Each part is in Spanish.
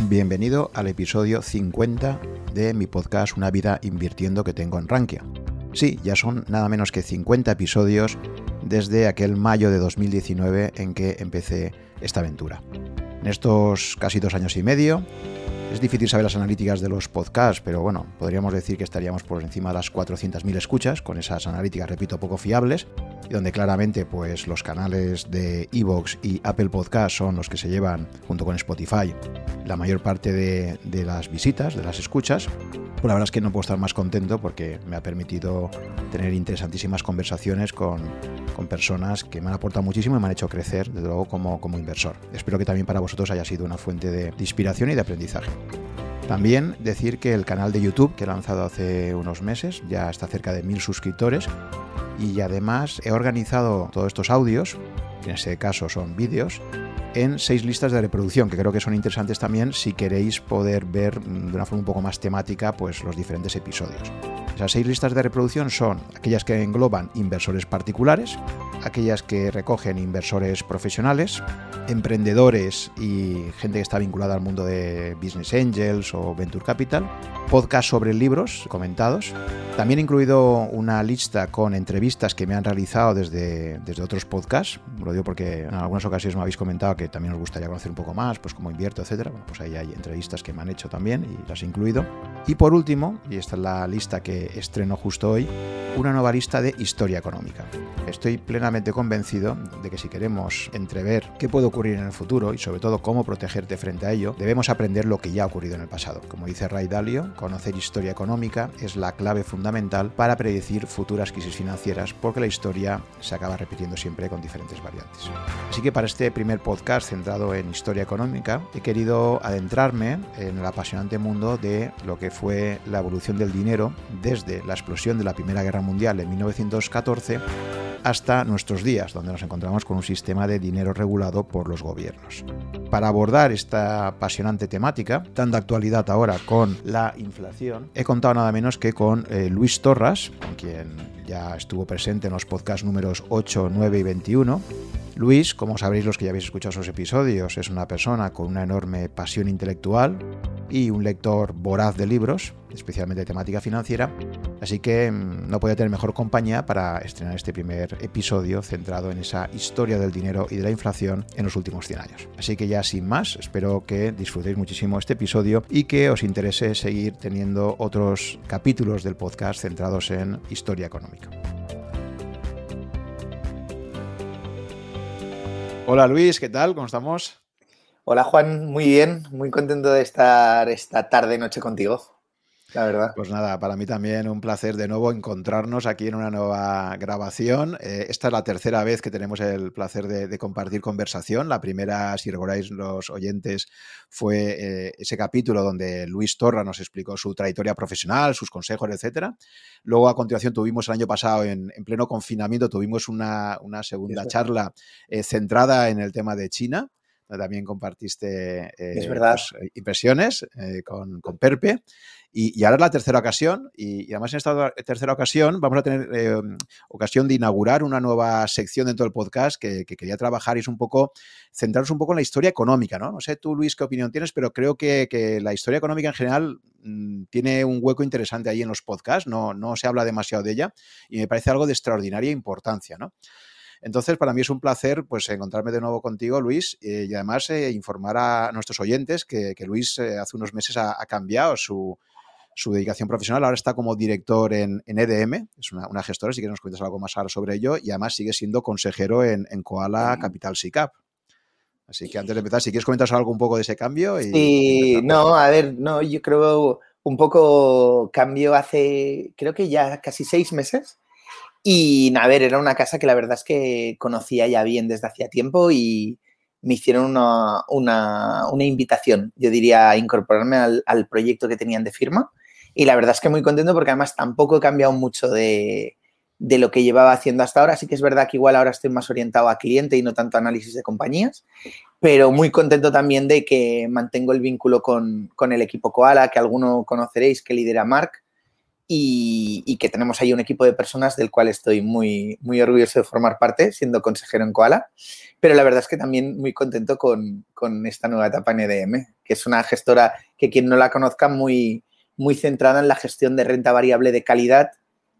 Bienvenido al episodio 50 de mi podcast Una vida invirtiendo que tengo en Rankia. Sí, ya son nada menos que 50 episodios desde aquel mayo de 2019 en que empecé esta aventura. En estos casi dos años y medio es difícil saber las analíticas de los podcasts, pero bueno, podríamos decir que estaríamos por encima de las 400.000 escuchas, con esas analíticas, repito, poco fiables, donde claramente pues los canales de Evox y Apple Podcast son los que se llevan, junto con Spotify, la mayor parte de, de las visitas, de las escuchas. Pues la verdad es que no puedo estar más contento porque me ha permitido tener interesantísimas conversaciones con, con personas que me han aportado muchísimo y me han hecho crecer, desde luego, como, como inversor. Espero que también para vosotros haya sido una fuente de, de inspiración y de aprendizaje. También decir que el canal de YouTube que he lanzado hace unos meses ya está cerca de mil suscriptores y además he organizado todos estos audios, que en este caso son vídeos, en seis listas de reproducción, que creo que son interesantes también si queréis poder ver de una forma un poco más temática pues, los diferentes episodios. Esas seis listas de reproducción son aquellas que engloban inversores particulares, aquellas que recogen inversores profesionales, emprendedores y gente que está vinculada al mundo de Business Angels o Venture Capital, podcast sobre libros comentados, también he incluido una lista con entrevistas que me han realizado desde, desde otros podcasts, lo digo porque en algunas ocasiones me habéis comentado que también os gustaría conocer un poco más, pues cómo invierto, etcétera. Bueno, pues ahí hay entrevistas que me han hecho también y las he incluido. Y por último, y esta es la lista que estreno justo hoy, una nueva lista de historia económica. Estoy plenamente convencido de que si queremos entrever qué puede ocurrir en el futuro y sobre todo cómo protegerte frente a ello, debemos aprender lo que ya ha ocurrido en el pasado. Como dice Ray Dalio, conocer historia económica es la clave fundamental para predecir futuras crisis financieras porque la historia se acaba repitiendo siempre con diferentes variantes. Así que para este primer podcast centrado en historia económica, he querido adentrarme en el apasionante mundo de lo que fue la evolución del dinero desde la explosión de la Primera Guerra Mundial en 1914 hasta nuestros días, donde nos encontramos con un sistema de dinero regulado por los gobiernos. Para abordar esta apasionante temática, tan de actualidad ahora con la inflación, he contado nada menos que con eh, Luis Torras, con quien estuvo presente en los podcasts números 8, 9 y 21. Luis, como sabréis los que ya habéis escuchado esos episodios, es una persona con una enorme pasión intelectual y un lector voraz de libros, especialmente temática financiera, así que no podía tener mejor compañía para estrenar este primer episodio centrado en esa historia del dinero y de la inflación en los últimos 100 años. Así que ya sin más, espero que disfrutéis muchísimo este episodio y que os interese seguir teniendo otros capítulos del podcast centrados en historia económica. Hola Luis, ¿qué tal? ¿Cómo estamos? Hola Juan, muy bien, muy contento de estar esta tarde noche contigo. La verdad. Pues nada, para mí también un placer de nuevo encontrarnos aquí en una nueva grabación. Eh, esta es la tercera vez que tenemos el placer de, de compartir conversación. La primera, si recordáis los oyentes, fue eh, ese capítulo donde Luis Torra nos explicó su trayectoria profesional, sus consejos, etcétera. Luego, a continuación, tuvimos el año pasado, en, en pleno confinamiento, tuvimos una, una segunda charla eh, centrada en el tema de China también compartiste eh, es verdad. Pues, impresiones eh, con, con, Perpe. Y, y, ahora es la tercera ocasión, y, y, además en esta tercera ocasión vamos a tener eh, ocasión de inaugurar una nueva sección dentro del podcast que, que, quería trabajar y es un poco centrarnos un poco en la historia económica, ¿no? No sé tú, Luis, qué opinión tienes, pero creo que, que la historia económica en general mmm, tiene un hueco interesante ahí en los podcasts, no, no se habla demasiado de ella y me parece algo de extraordinaria importancia, ¿no? Entonces, para mí es un placer pues, encontrarme de nuevo contigo, Luis, eh, y además eh, informar a nuestros oyentes que, que Luis eh, hace unos meses ha, ha cambiado su, su, dedicación profesional. Ahora está como director en, en EDM, es una, una, gestora, si quieres nos cuentas algo más sobre ello, y además sigue siendo consejero en, en Koala Capital SICAP. Así que antes de empezar, si quieres comentar algo un poco de ese cambio. Y, sí, y no, a ver, no, yo creo un poco cambio hace, creo que ya casi seis meses y a ver, era una casa que la verdad es que conocía ya bien desde hacía tiempo y me hicieron una, una, una invitación, yo diría, a incorporarme al, proyecto que tenían de firma. Y la verdad es que muy contento porque además tampoco he cambiado mucho de, de lo que llevaba haciendo hasta ahora. Sí que es verdad que igual ahora estoy más orientado a cliente y no tanto a análisis de compañías, pero muy contento también de que mantengo el vínculo con, con el equipo Koala, que alguno conoceréis, que lidera Mark, y, que tenemos ahí un equipo de personas del cual estoy muy, muy orgulloso de formar parte, siendo consejero en Koala, pero la verdad es que también muy contento con, esta nueva etapa en EDM, que es una gestora que quien no la conozca muy, muy centrada en la gestión de renta variable de calidad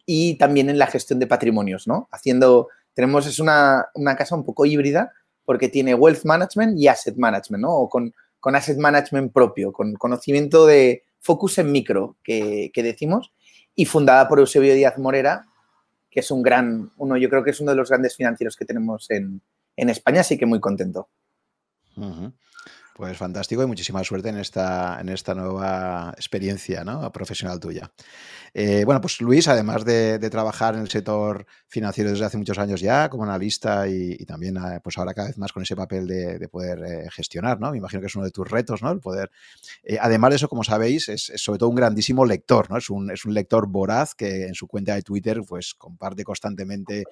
y también en la gestión de patrimonios, ¿no? Haciendo, tenemos, es una, casa un poco híbrida porque tiene wealth management y asset management, ¿no? O con, con asset management propio, con conocimiento de focus en micro, que, que decimos, y fundada por Eusebio Díaz Morera, que es un gran, uno, yo creo que es uno de los grandes financieros que tenemos en, España, así que muy contento. Pues fantástico y muchísima suerte en esta, en esta nueva experiencia profesional tuya. Eh, bueno, pues Luis, además de, trabajar en el sector financiero desde hace muchos años ya, como analista y, también eh, pues ahora cada vez más con ese papel de, poder eh, gestionar, ¿no? Me imagino que es uno de tus retos, ¿no? El poder. además de eso, como sabéis, es, sobre todo un grandísimo lector, ¿no? Es un, es un lector voraz que en su cuenta de Twitter pues comparte constantemente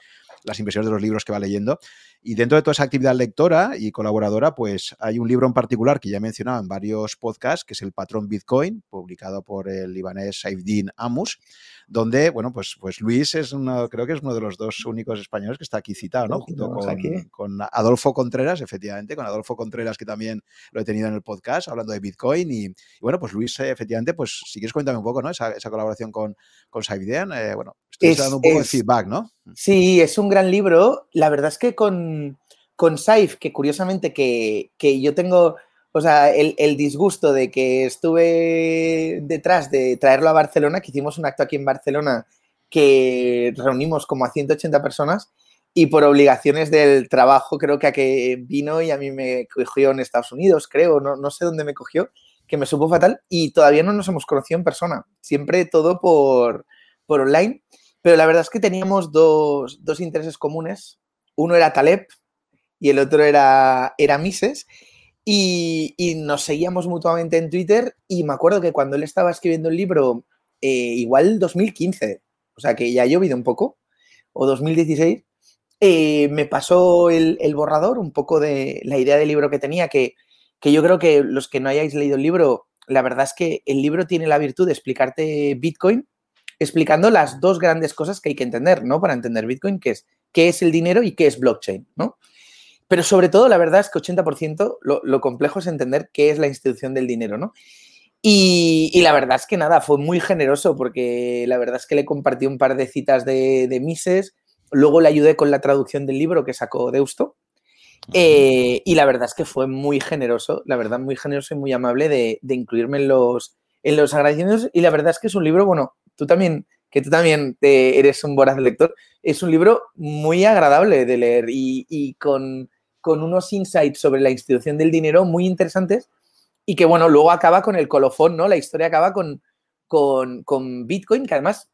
las impresiones de los libros que va leyendo. Y dentro de toda esa actividad lectora y colaboradora, pues hay un libro en particular que ya he mencionado en varios podcasts, que es El Patrón Bitcoin, publicado por el libanés Saifdin Amus, donde, bueno, pues, pues Luis es uno, creo que es uno de los dos únicos españoles que está aquí citado, ¿no? Junto con, Adolfo Contreras, efectivamente, con Adolfo Contreras, que también lo he tenido en el podcast, hablando de Bitcoin. Y, bueno, pues Luis, efectivamente, pues si quieres cuéntame un poco, ¿no? Esa, colaboración con, con Saifdin, eh, bueno, estoy dando un poco de feedback, ¿no? Sí, es un gran libro. La verdad es que con, con Saif, que curiosamente que, yo tengo, o sea, el, disgusto de que estuve detrás de traerlo a Barcelona, que hicimos un acto aquí en Barcelona que reunimos como a 180 personas y por obligaciones del trabajo creo que a que vino y a mí me cogió en Estados Unidos, creo, no, no sé dónde me cogió, que me supo fatal y todavía no nos hemos conocido en persona, siempre todo por, por online. Pero la verdad es que teníamos dos, intereses comunes. Uno era Taleb y el otro era, era Mises. Y, nos seguíamos mutuamente en Twitter. Y me acuerdo que cuando él estaba escribiendo el libro, eh, igual 2015, o sea que ya ha llovido un poco, o 2016, eh, me pasó el, borrador, un poco de la idea del libro que tenía, que, que yo creo que los que no hayáis leído el libro, la verdad es que el libro tiene la virtud de explicarte Bitcoin explicando las dos grandes cosas que hay que entender, ¿no? Para entender Bitcoin, que es qué es el dinero y qué es blockchain, ¿no? Pero sobre todo, la verdad es que 80% lo, complejo es entender qué es la institución del dinero, ¿no? Y, la verdad es que nada, fue muy generoso porque la verdad es que le compartí un par de citas de, Mises, luego le ayudé con la traducción del libro que sacó Deusto. Eh, y la verdad es que fue muy generoso, la verdad, muy generoso y muy amable de, incluirme en los, en los agradecimientos. Y la verdad es que es un libro, bueno, tú también, que tú también eres un voraz lector, es un libro muy agradable de leer y, con, unos insights sobre la institución del dinero muy interesantes y que, bueno, luego acaba con el colofón, ¿no? La historia acaba con, con, Bitcoin, que además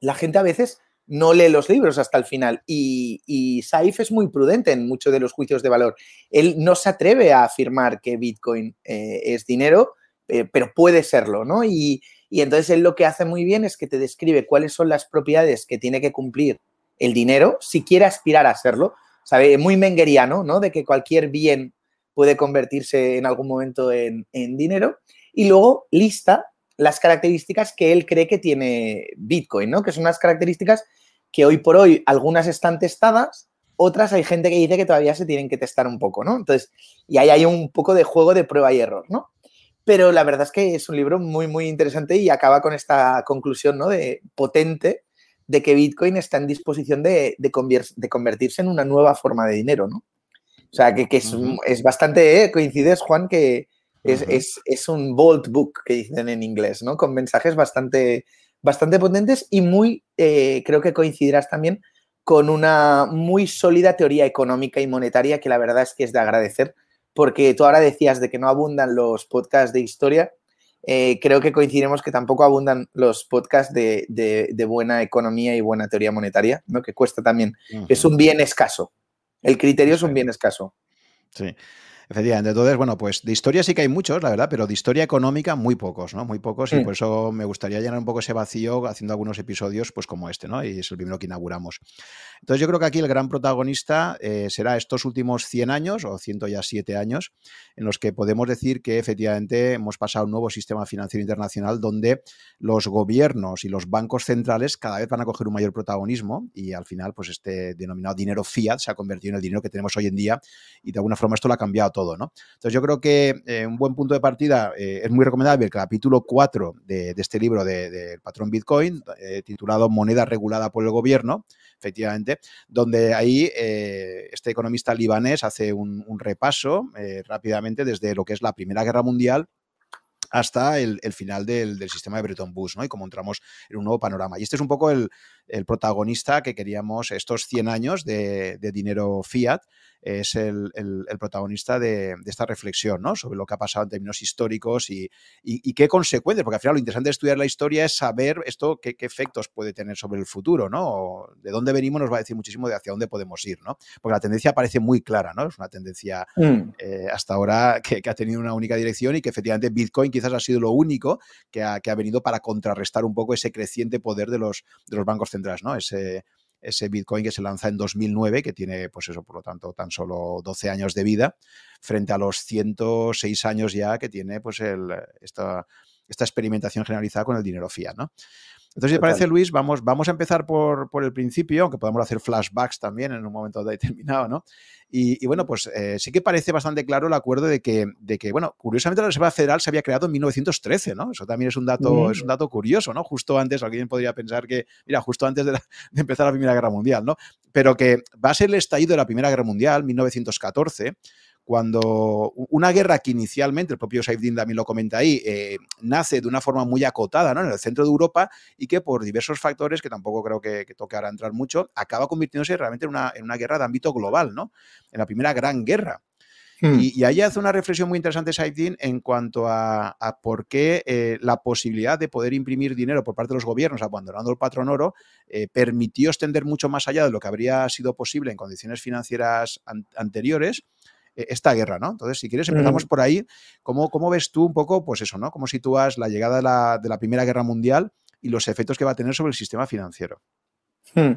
la gente a veces no lee los libros hasta el final. Y, y, Saif es muy prudente en muchos de los juicios de valor. Él no se atreve a afirmar que Bitcoin eh, es dinero, eh, pero puede serlo, ¿no? Y, y entonces él lo que hace muy bien es que te describe cuáles son las propiedades que tiene que cumplir el dinero si quiere aspirar a serlo. ¿Sabe? Muy mengueriano, ¿no? De que cualquier bien puede convertirse en algún momento en, dinero. Y luego lista las características que él cree que tiene Bitcoin, ¿no? Que son unas características que hoy por hoy algunas están testadas, otras hay gente que dice que todavía se tienen que testar un poco, ¿no? Entonces, y ahí hay un poco de juego de prueba y error, ¿no? pero la verdad es que es un libro muy, muy interesante y acaba con esta conclusión ¿no? de potente de que Bitcoin está en disposición de, convertirse en una nueva forma de dinero, ¿no? O sea, que, es, bastante, ¿eh? coincides, Juan, que es, un bold book, que dicen en inglés, ¿no? Con mensajes bastante, bastante potentes y muy, eh, creo que coincidirás también con una muy sólida teoría económica y monetaria que la verdad es que es de agradecer porque tú ahora decías de que no abundan los podcasts de historia. Eh, creo que coincidimos que tampoco abundan los podcasts de, buena economía y buena teoría monetaria, ¿no? que cuesta también. Es un bien escaso. El criterio es un bien escaso. Sí. Efectivamente. Entonces, bueno, pues de historia sí que hay muchos, la verdad, pero de historia económica muy pocos, ¿no? Muy pocos. Y por eso me gustaría llenar un poco ese vacío haciendo algunos episodios, pues como este, ¿no? Y es el primero que inauguramos. Entonces, yo creo que aquí el gran protagonista eh, será estos últimos 100 años, o 107 años, en los que podemos decir que efectivamente hemos pasado a un nuevo sistema financiero internacional donde los gobiernos y los bancos centrales cada vez van a coger un mayor protagonismo y al final, pues este denominado dinero fiat se ha convertido en el dinero que tenemos hoy en día y de alguna forma esto lo ha cambiado todo, ¿no? Entonces yo creo que eh, un buen punto de partida eh, es muy recomendable el capítulo 4 de, este libro del de, patrón Bitcoin, eh, titulado Moneda regulada por el gobierno, efectivamente, donde ahí este economista libanés hace un, repaso rápidamente desde lo que es la Primera Guerra Mundial hasta el, final del, sistema de Bretton Woods, ¿no? Y como entramos en un nuevo panorama. Y este es un poco el, protagonista que queríamos estos 100 años de, de dinero fiat es el, protagonista de, esta reflexión ¿no? sobre lo que ha pasado en términos históricos y, qué consecuencias, porque al final lo interesante de estudiar la historia es saber esto, qué, efectos puede tener sobre el futuro, ¿no? de dónde venimos nos va a decir muchísimo de hacia dónde podemos ir, ¿no? Porque la tendencia parece muy clara, ¿no? Es una tendencia mm. eh, hasta ahora que, ha tenido una única dirección y que efectivamente Bitcoin quizás ha sido lo único que ha, venido para contrarrestar un poco ese creciente poder de los, de los bancos centrales, ¿no? Ese, ese Bitcoin que se lanza en 2009, que tiene, pues eso, por lo tanto, tan solo 12 años de vida, frente a los 106 años ya que tiene, pues, el, esta, esta experimentación generalizada con el dinero fiat, ¿no? Entonces, si te parece, Luis, vamos, vamos a empezar por, por, el principio, aunque podamos hacer flashbacks también en un momento determinado, ¿no? Y, bueno, pues eh, sí que parece bastante claro el acuerdo de que, de que, bueno, curiosamente la Reserva Federal se había creado en 1913, ¿no? Eso también es un dato, es un dato curioso, ¿no? Justo antes, alguien podría pensar que, mira, justo antes de, de, empezar la Primera Guerra Mundial, ¿no? Pero que va a ser el estallido de la Primera Guerra Mundial, 1914, cuando una guerra que inicialmente, el propio Saifdin también lo comenta ahí, eh, nace de una forma muy acotada ¿no? en el centro de Europa y que por diversos factores, que tampoco creo que, toque ahora entrar mucho, acaba convirtiéndose realmente en una, en una, guerra de ámbito global, ¿no? en la primera gran guerra. Hmm. Y, ahí hace una reflexión muy interesante Saifdin en cuanto a, por qué eh, la posibilidad de poder imprimir dinero por parte de los gobiernos abandonando el patrón oro eh, permitió extender mucho más allá de lo que habría sido posible en condiciones financieras anteriores e, esta guerra, ¿no? Entonces, si quieres, empezamos por ahí. ¿Cómo, ¿Cómo, ves tú un poco, pues eso, ¿no? ¿Cómo sitúas la llegada de la, de la Primera Guerra Mundial y los efectos que va a tener sobre el sistema financiero? Hmm.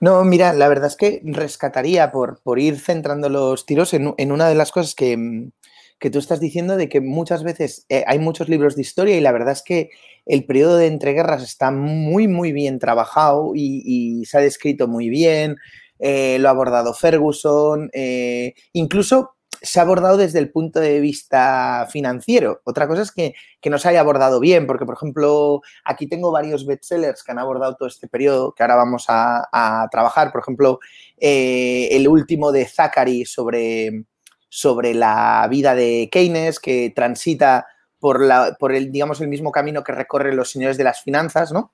No, mira, la verdad es que rescataría por, por ir centrando los tiros en, en una de las cosas que, que, tú estás diciendo de que muchas veces eh, hay muchos libros de historia y la verdad es que el periodo de entreguerras está muy, muy bien trabajado y, y se ha descrito muy bien, eh, lo ha abordado Ferguson, eh, incluso se ha abordado desde el punto de vista financiero. Otra cosa es que, no se haya abordado bien, porque, por ejemplo, aquí tengo varios bestsellers que han abordado todo este periodo que ahora vamos a, trabajar. Por ejemplo, eh, el último de Zachary sobre, sobre la vida de Keynes, que transita por, la, por el, digamos, el mismo camino que recorren los señores de las finanzas, ¿no?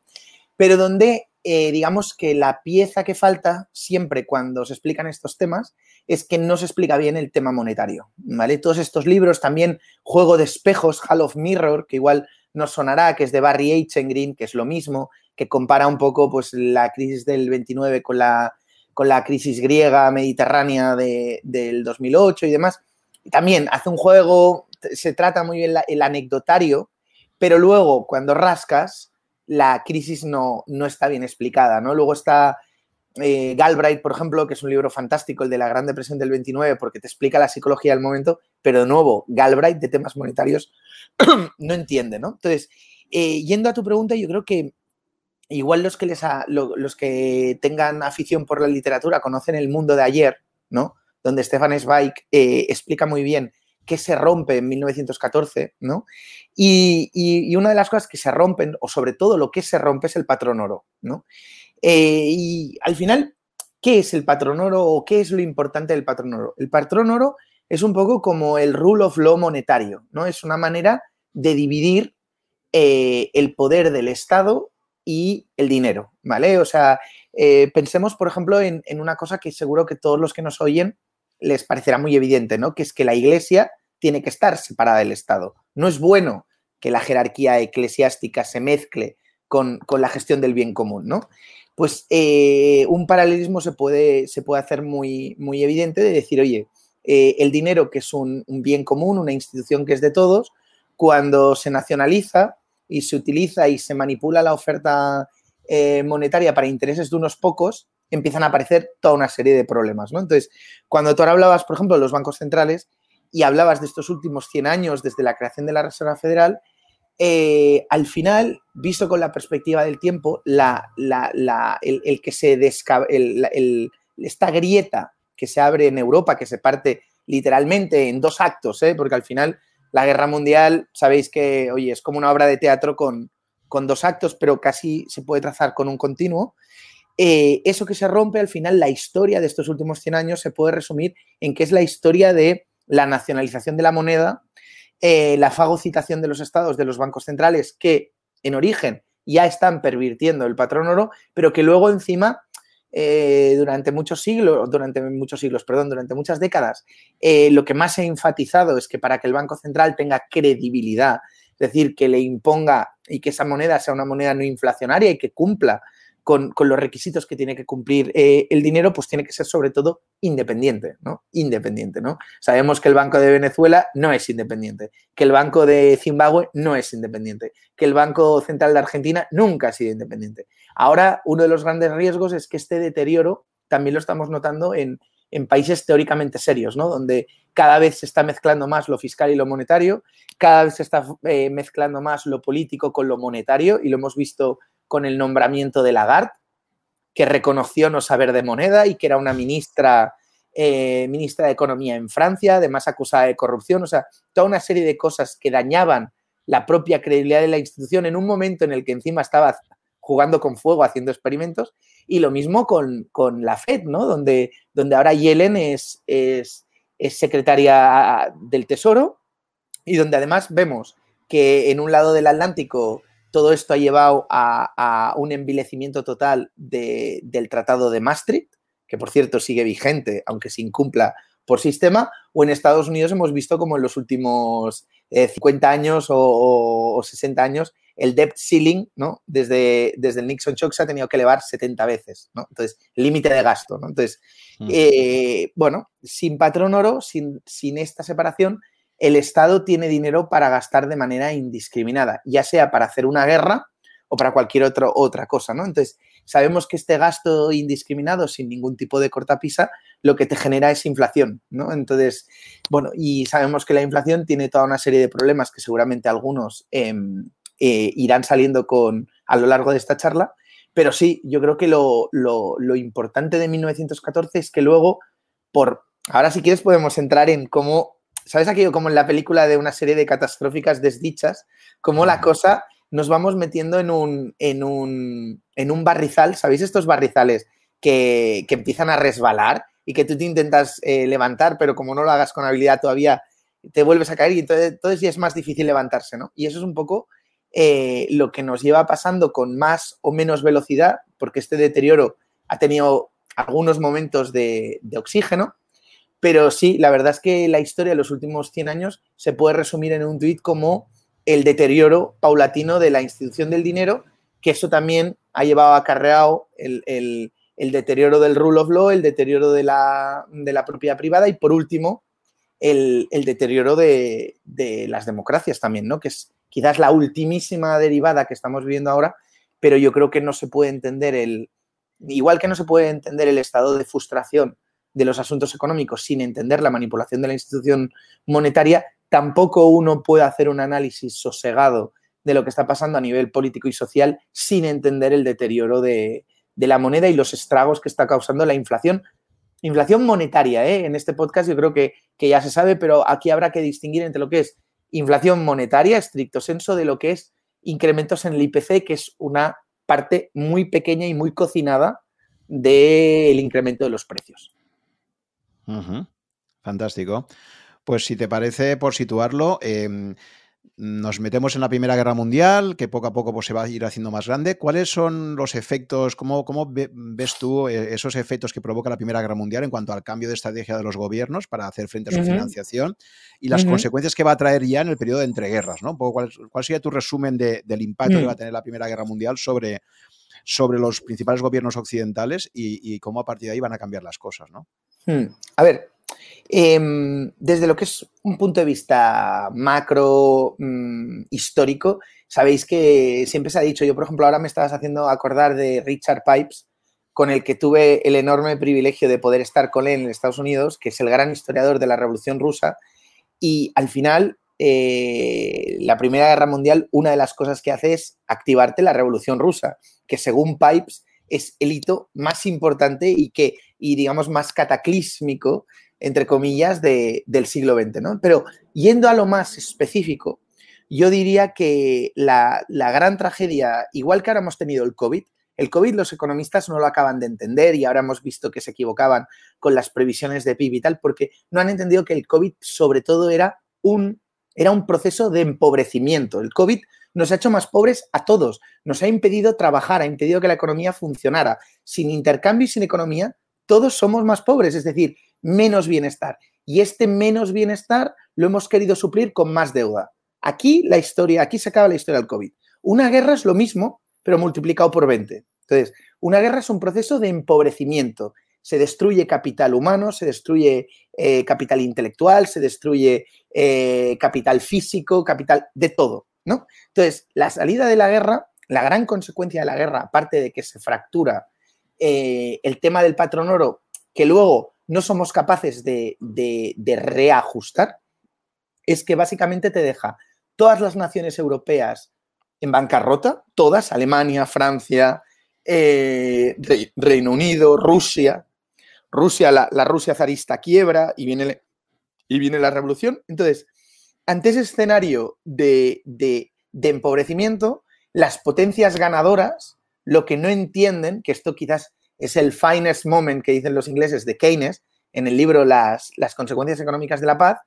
Pero donde eh, digamos que la pieza que falta siempre cuando se explican estos temas es que no se explica bien el tema monetario, ¿vale? Todos estos libros, también Juego de Espejos, Hall of Mirror, que igual nos sonará, que es de Barry Eichengreen, que es lo mismo, que compara un poco pues, la crisis del 29 con la, con la crisis griega mediterránea del 2008 y demás. también hace un juego, se trata muy bien el anecdotario, pero luego cuando rascas la crisis no, no está bien explicada, ¿no? Luego está eh, Galbraith, por ejemplo, que es un libro fantástico, el de la Gran Depresión del 29, porque te explica la psicología del momento, pero de nuevo, Galbraith de temas monetarios no entiende, ¿no? Entonces, eh, yendo a tu pregunta, yo creo que igual los que, les los que tengan afición por la literatura conocen el mundo de ayer, ¿no? Donde Stefan Zweig eh, explica muy bien qué se rompe en 1914, ¿no? Y, una de las cosas que se rompen, o sobre todo lo que se rompe, es el patrón oro, ¿no? Eh, y al final, ¿qué es el patrón oro o qué es lo importante del patrón oro? El patrón oro es un poco como el rule of law monetario, ¿no? Es una manera de dividir eh, el poder del Estado y el dinero, ¿vale? O sea, eh, pensemos, por ejemplo, en, en, una cosa que seguro que todos los que nos oyen les parecerá muy evidente, ¿no? Que es que la Iglesia tiene que estar separada del Estado. No es bueno que la jerarquía eclesiástica se mezcle con, la gestión del bien común, ¿no? Pues eh, un paralelismo se puede, se puede hacer muy, muy evidente de decir, oye, eh, el dinero, que es un, bien común, una institución que es de todos, cuando se nacionaliza y se utiliza y se manipula la oferta eh, monetaria para intereses de unos pocos, empiezan a aparecer toda una serie de problemas. ¿no? Entonces, cuando tú ahora hablabas, por ejemplo, de los bancos centrales y hablabas de estos últimos 100 años desde la creación de la Reserva Federal, eh, al final, visto con la perspectiva del tiempo, la, el, que se esta grieta que se abre en Europa, que se parte literalmente en dos actos, ¿eh? porque al final la guerra mundial, sabéis que, oye, es como una obra de teatro con, con dos actos, pero casi se puede trazar con un continuo. Eh, eso que se rompe, al final, la historia de estos últimos 100 años se puede resumir en que es la historia de la nacionalización de la moneda, eh, la fagocitación de los estados, de los bancos centrales, que en origen ya están pervirtiendo el patrón oro, pero que luego encima eh, durante muchos siglos, durante muchos siglos, perdón, durante muchas décadas, lo que más se ha enfatizado es que para que el Banco Central tenga credibilidad, es decir, que le imponga y que esa moneda sea una moneda no inflacionaria y que cumpla con, los requisitos que tiene que cumplir eh, el dinero, pues tiene que ser sobre todo independiente, ¿no? Independiente, ¿no? Sabemos que el Banco de Venezuela no es independiente, que el Banco de Zimbabue no es independiente, que el Banco Central de Argentina nunca ha sido independiente. Ahora, uno de los grandes riesgos es que este deterioro también lo estamos notando en, países teóricamente serios, ¿no? Donde cada vez se está mezclando más lo fiscal y lo monetario, cada vez se está eh, mezclando más lo político con lo monetario y lo hemos visto con el nombramiento de Lagarde, que reconoció no saber de moneda y que era una ministra, eh, ministra de Economía en Francia, además acusada de corrupción, o sea, toda una serie de cosas que dañaban la propia credibilidad de la institución en un momento en el que encima estaba jugando con fuego, haciendo experimentos, y lo mismo con, la FED, ¿no? Donde, donde ahora Yellen es, es secretaria del Tesoro y donde además vemos que en un lado del Atlántico todo esto ha llevado a, un envilecimiento total del Tratado de Maastricht, que por cierto sigue vigente, aunque se incumpla por sistema, o en Estados Unidos hemos visto como en los últimos 50 eh, años o, 60 años el debt ceiling, ¿no? Desde, desde el Nixon Shock se ha tenido que elevar 70 veces, ¿no? Entonces, límite de gasto, ¿no? Entonces, eh, bueno, sin patrón oro, sin, sin esta separación, el Estado tiene dinero para gastar de manera indiscriminada, ya sea para hacer una guerra o para cualquier otra cosa, ¿no? Entonces, sabemos que este gasto indiscriminado, sin ningún tipo de cortapisa, lo que te genera es inflación, ¿no? Entonces, bueno, y sabemos que la inflación tiene toda una serie de problemas que seguramente algunos em, eh, irán saliendo con, a lo largo de esta charla, pero sí, yo creo que lo, lo importante de 1914 es que luego, por, ahora si quieres podemos entrar en cómo ¿sabes aquello como en la película de una serie de catastróficas desdichas? Como la cosa nos vamos metiendo en un, en un, en un barrizal, ¿sabéis estos barrizales que, empiezan a resbalar y que tú te intentas eh, levantar, pero como no lo hagas con habilidad todavía, te vuelves a caer y entonces, entonces ya es más difícil levantarse, ¿no? Y eso es un poco eh, lo que nos lleva pasando con más o menos velocidad, porque este deterioro ha tenido algunos momentos de, de oxígeno, pero sí, la verdad es que la historia de los últimos 100 años se puede resumir en un tuit como el deterioro paulatino de la institución del dinero, que eso también ha llevado acarreado el, el, deterioro del rule of law, el deterioro de la, propiedad privada y, por último, el, deterioro de, de, las democracias también, ¿no? que es quizás la ultimísima derivada que estamos viviendo ahora, pero yo creo que no se puede entender el, igual que no se puede entender el estado de frustración de los asuntos económicos sin entender la manipulación de la institución monetaria, tampoco uno puede hacer un análisis sosegado de lo que está pasando a nivel político y social sin entender el deterioro de, la moneda y los estragos que está causando la inflación. Inflación monetaria, ¿eh? en este podcast yo creo que, que ya se sabe, pero aquí habrá que distinguir entre lo que es inflación monetaria, estricto senso, de lo que es incrementos en el IPC, que es una parte muy pequeña y muy cocinada del incremento de los precios. Fantástico. Pues si te parece, por situarlo, em, nos metemos en la Primera Guerra Mundial, que poco a poco pues, se va a ir haciendo más grande. ¿Cuáles son los efectos, cómo, cómo ves tú eh, esos efectos que provoca la Primera Guerra Mundial en cuanto al cambio de estrategia de los gobiernos para hacer frente a su financiación y las consecuencias que va a traer ya en el periodo de entreguerras? ¿no? ¿cuál, sería tu resumen del impacto que va a mm. tener la Primera Guerra Mundial sobre, sobre los principales gobiernos occidentales y, y, cómo a partir de ahí van a cambiar las cosas? ¿no? Hmm. A ver, Em, desde lo que es un punto de vista macro, mm, histórico, sabéis que siempre se ha dicho, yo por ejemplo ahora me estabas haciendo acordar de Richard Pipes, con el que tuve el enorme privilegio de poder estar con él en Estados Unidos, que es el gran historiador de la Revolución Rusa, y al final, eh, la Primera Guerra Mundial, una de las cosas que hace es activarte la Revolución Rusa, que según Pipes es el hito más importante y que, y digamos, más cataclísmico, entre comillas, del siglo XX, ¿no? Pero yendo a lo más específico, yo diría que la, la gran tragedia, igual que ahora hemos tenido el COVID, el COVID los economistas no lo acaban de entender y ahora hemos visto que se equivocaban con las previsiones de PIB y tal, porque no han entendido que el COVID sobre todo era un, era un proceso de empobrecimiento. El COVID nos ha hecho más pobres a todos, nos ha impedido trabajar, ha impedido que la economía funcionara. Sin intercambio y sin economía, todos somos más pobres, es decir, menos bienestar. Y este menos bienestar lo hemos querido suplir con más deuda. Aquí la historia, aquí se acaba la historia del COVID. Una guerra es lo mismo, pero multiplicado por 20. Entonces, una guerra es un proceso de empobrecimiento. Se destruye capital humano, se destruye eh, capital intelectual, se destruye eh, capital físico, capital de todo, ¿no? Entonces, la salida de la guerra, la gran consecuencia de la guerra, aparte de que se fractura eh, el tema del patrón oro, que luego no somos capaces de reajustar, es que básicamente te deja todas las naciones europeas en bancarrota, todas, Alemania, Francia, eh, Reino Unido, Rusia. Rusia, la, Rusia zarista quiebra y viene, y viene la revolución. Entonces, ante ese escenario de, de, empobrecimiento, las potencias ganadoras lo que no entienden, que esto quizás es el finest moment que dicen los ingleses de Keynes en el libro Las, las consecuencias económicas de la paz,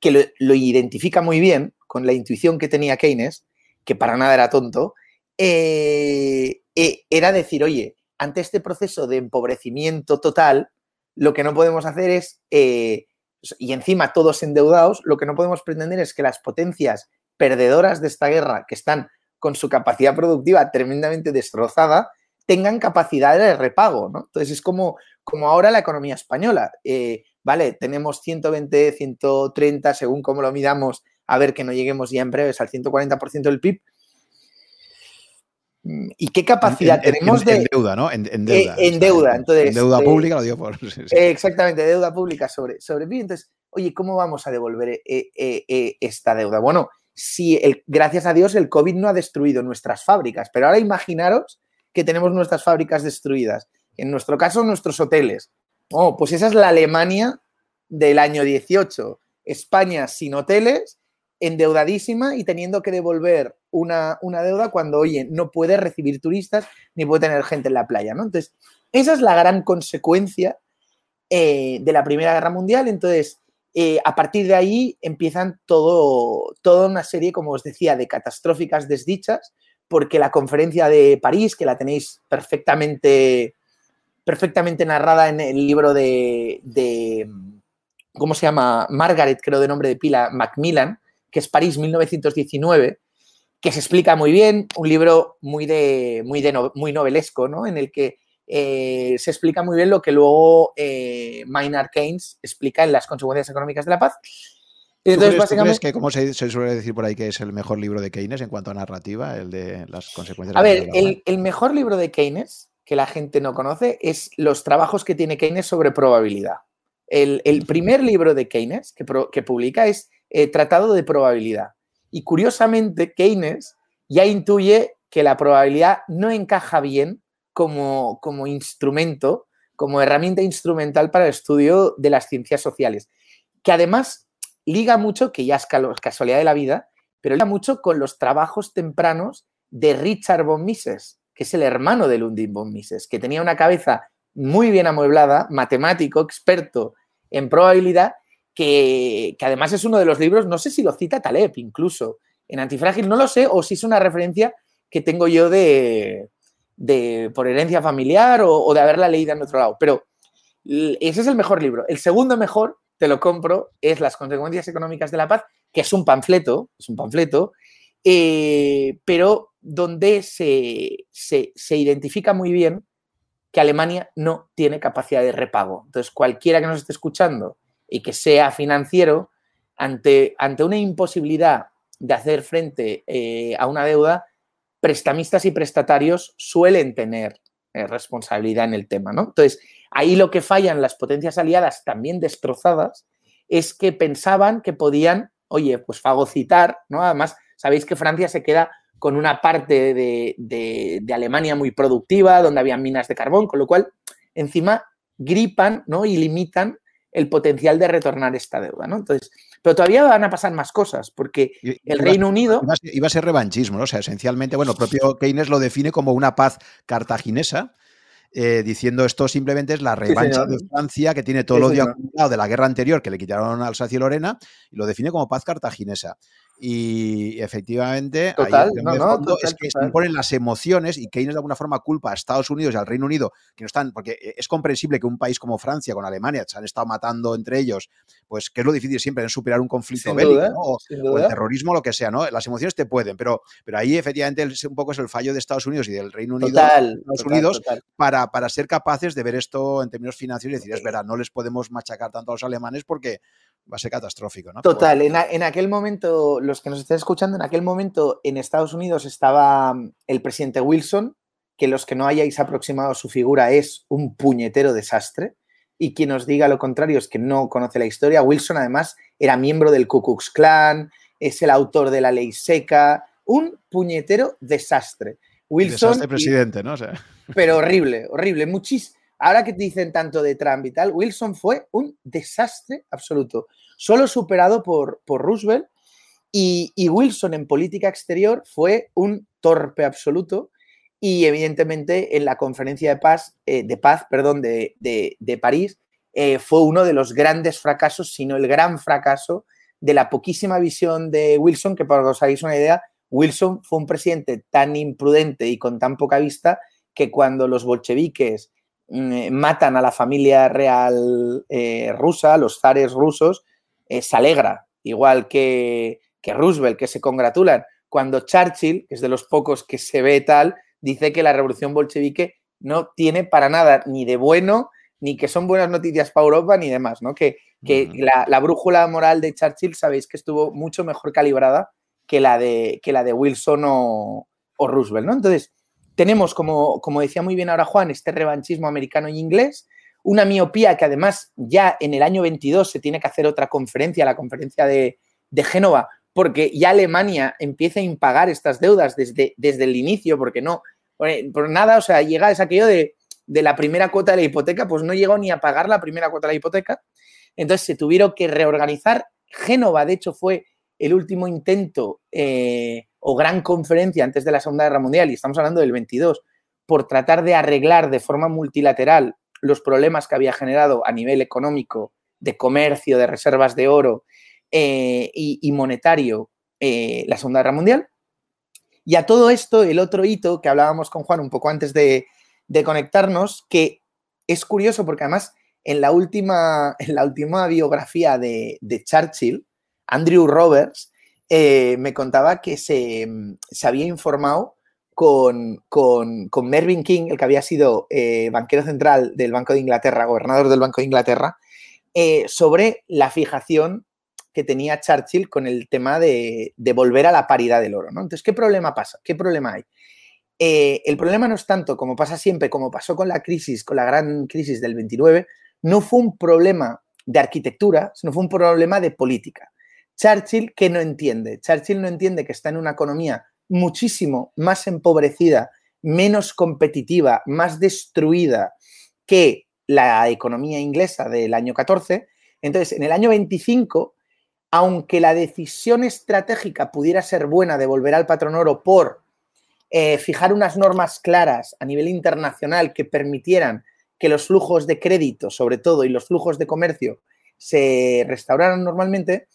que lo, lo, identifica muy bien con la intuición que tenía Keynes, que para nada era tonto, eh, eh, era decir, oye, ante este proceso de empobrecimiento total, lo que no podemos hacer es, eh, y encima todos endeudados, lo que no podemos pretender es que las potencias perdedoras de esta guerra, que están con su capacidad productiva tremendamente destrozada, tengan capacidad de repago, ¿no? Entonces es como, como ahora la economía española. vale, tenemos 120, 130, según cómo lo midamos, a ver que no lleguemos ya en breves al 140% del PIB. ¿Y qué capacidad tenemos de. En deuda, ¿no? En, deuda. en deuda. Entonces, en deuda pública, lo digo por. Exactamente, deuda pública sobre, sobre PIB. Entonces, oye, ¿cómo vamos a devolver eh, eh, eh, esta deuda? Bueno, si el, gracias a Dios el COVID no ha destruido nuestras fábricas, pero ahora imaginaros que tenemos nuestras fábricas destruidas. En nuestro caso, nuestros hoteles. Oh, pues esa es la Alemania del año 18. España sin hoteles endeudadísima y teniendo que devolver una, deuda cuando, oye, no puede recibir turistas ni puede tener gente en la playa, ¿no? Entonces, esa es la gran consecuencia eh, de la Primera Guerra Mundial. Entonces, eh, a partir de ahí empiezan todo, toda una serie, como os decía, de catastróficas desdichas, porque la conferencia de París, que la tenéis perfectamente, perfectamente narrada en el libro de, de ¿cómo se llama? Margaret, creo de nombre de pila, Macmillan, que es París 1919, que se explica muy bien, un libro muy, de, muy, de muy novelesco, ¿no? En el que eh, se explica muy bien lo que luego eh, Maynard Keynes explica en las consecuencias económicas de la paz. Entonces, básicamente, que, como se, suele decir por ahí, que es el mejor libro de Keynes en cuanto a narrativa, el de las consecuencias? A ver, el, el, mejor libro de Keynes, que la gente no conoce, es los trabajos que tiene Keynes sobre probabilidad. El, el primer libro de Keynes que, que publica es eh, tratado de probabilidad. Y curiosamente, Keynes ya intuye que la probabilidad no encaja bien como, como instrumento, como herramienta instrumental para el estudio de las ciencias sociales, que además liga mucho, que ya es casualidad de la vida, pero liga mucho con los trabajos tempranos de Richard von Mises, que es el hermano de Ludwig von Mises, que tenía una cabeza muy bien amueblada, matemático, experto en probabilidad que, además es uno de los libros, no sé si lo cita Taleb incluso, en Antifrágil, no lo sé, o si es una referencia que tengo yo de, por herencia familiar o, de haberla leído en otro lado, pero ese es el mejor libro. El segundo mejor, te lo compro, es Las consecuencias económicas de la paz, que es un panfleto, es un panfleto, eh, pero donde se, se identifica muy bien que Alemania no tiene capacidad de repago. Entonces, cualquiera que nos esté escuchando y que sea financiero, ante, ante una imposibilidad de hacer frente eh, a una deuda, prestamistas y prestatarios suelen tener eh, responsabilidad en el tema, ¿no? Entonces, ahí lo que fallan las potencias aliadas, también destrozadas, es que pensaban que podían, oye, pues fagocitar, ¿no? Además, sabéis que Francia se queda con una parte de, de, Alemania muy productiva, donde había minas de carbón, con lo cual, encima, gripan, ¿no? Y limitan el potencial de retornar esta deuda, ¿no? Entonces, pero todavía van a pasar más cosas, porque el Reino Unido... Iba a, ser, revanchismo, ¿no? O sea, esencialmente, bueno, el propio Keynes lo define como una paz cartaginesa, eh, diciendo esto simplemente es la revancha de Francia que tiene todo el odio acumulado de la guerra anterior que le quitaron al Alsacia y Lorena y lo define como paz cartaginesa. Y efectivamente, ahí es que se imponen las emociones y Keynes de alguna forma culpa a Estados Unidos y al Reino Unido, que no están, porque eh, es comprensible que un país como Francia con Alemania se han estado matando entre ellos, pues que es lo difícil siempre en superar un conflicto bélico, o, el terrorismo, lo que sea, ¿no? Las emociones te pueden, pero, pero ahí efectivamente un poco es el fallo de Estados Unidos y del Reino Unido, Estados Unidos, Para, para ser capaces de ver esto en términos financieros y decir, es verdad, no les podemos machacar tanto a los alemanes porque va a ser catastrófico, ¿no? Total, en, aquel momento, los que nos estén escuchando, en aquel momento en Estados Unidos estaba mm, el presidente Wilson, que los que no hayáis aproximado su figura es un puñetero desastre, y quien os diga lo contrario es que no conoce la historia. Wilson además era miembro del Ku Klux Klan, es el autor de la ley seca, un puñetero desastre. Wilson... Desastre presidente, ¿no? Pero horrible, horrible, muchísimo ahora que dicen tanto de Trump y tal, Wilson fue un desastre absoluto, solo superado por, por Roosevelt y, Wilson en política exterior fue un torpe absoluto y evidentemente en la conferencia de paz, eh, de, paz perdón, de, París eh, fue uno de los grandes fracasos, sino el gran fracaso de la poquísima visión de Wilson, que para que os hagáis una idea, Wilson fue un presidente tan imprudente y con tan poca vista que cuando los bolcheviques matan a la familia real eh, rusa, los zares rusos, eh, se alegra, igual que, que, Roosevelt, que se congratulan. Cuando Churchill, que es de los pocos que se ve tal, dice que la revolución bolchevique no tiene para nada ni de bueno, ni que son buenas noticias para Europa, ni demás, ¿no? Que, que la, brújula moral de Churchill, sabéis que estuvo mucho mejor calibrada que la de, que la de Wilson o, o Roosevelt, ¿no? Entonces, tenemos, como, como decía muy bien ahora Juan, este revanchismo americano y inglés, una miopía que además ya en el año 22 se tiene que hacer otra conferencia, la conferencia de, Génova, porque ya Alemania empieza a impagar estas deudas desde, desde el inicio, porque no, por nada, o sea, llega es aquello de, la primera cuota de la hipoteca, pues no llegó ni a pagar la primera cuota de la hipoteca, entonces se tuvieron que reorganizar. Génova, de hecho, fue el último intento eh, o gran conferencia antes de la Segunda Guerra Mundial, y estamos hablando del 22, por tratar de arreglar de forma multilateral los problemas que había generado a nivel económico, de comercio, de reservas de oro eh, y, monetario eh, la Segunda Guerra Mundial. Y a todo esto, el otro hito que hablábamos con Juan un poco antes de, conectarnos, que es curioso porque además en la última, en la última biografía de, de Churchill, Andrew Roberts eh, me contaba que se, había informado con, Mervyn King, el que había sido eh, banquero central del Banco de Inglaterra, gobernador del Banco de Inglaterra, eh, sobre la fijación que tenía Churchill con el tema de, volver a la paridad del oro. Entonces, ¿qué problema pasa? ¿Qué problema hay? el problema no es tanto como pasa siempre, como pasó con la crisis, con la gran crisis del 29, no fue un problema de arquitectura, sino fue un problema de política. Churchill, que no entiende? Churchill no entiende que está en una economía muchísimo más empobrecida, menos competitiva, más destruida que la economía inglesa del año 14. Entonces, en el año 25, aunque la decisión estratégica pudiera ser buena de volver al patrón oro por eh, fijar unas normas claras a nivel internacional que permitieran que los flujos de crédito, sobre todo, y los flujos de comercio se restauraran normalmente,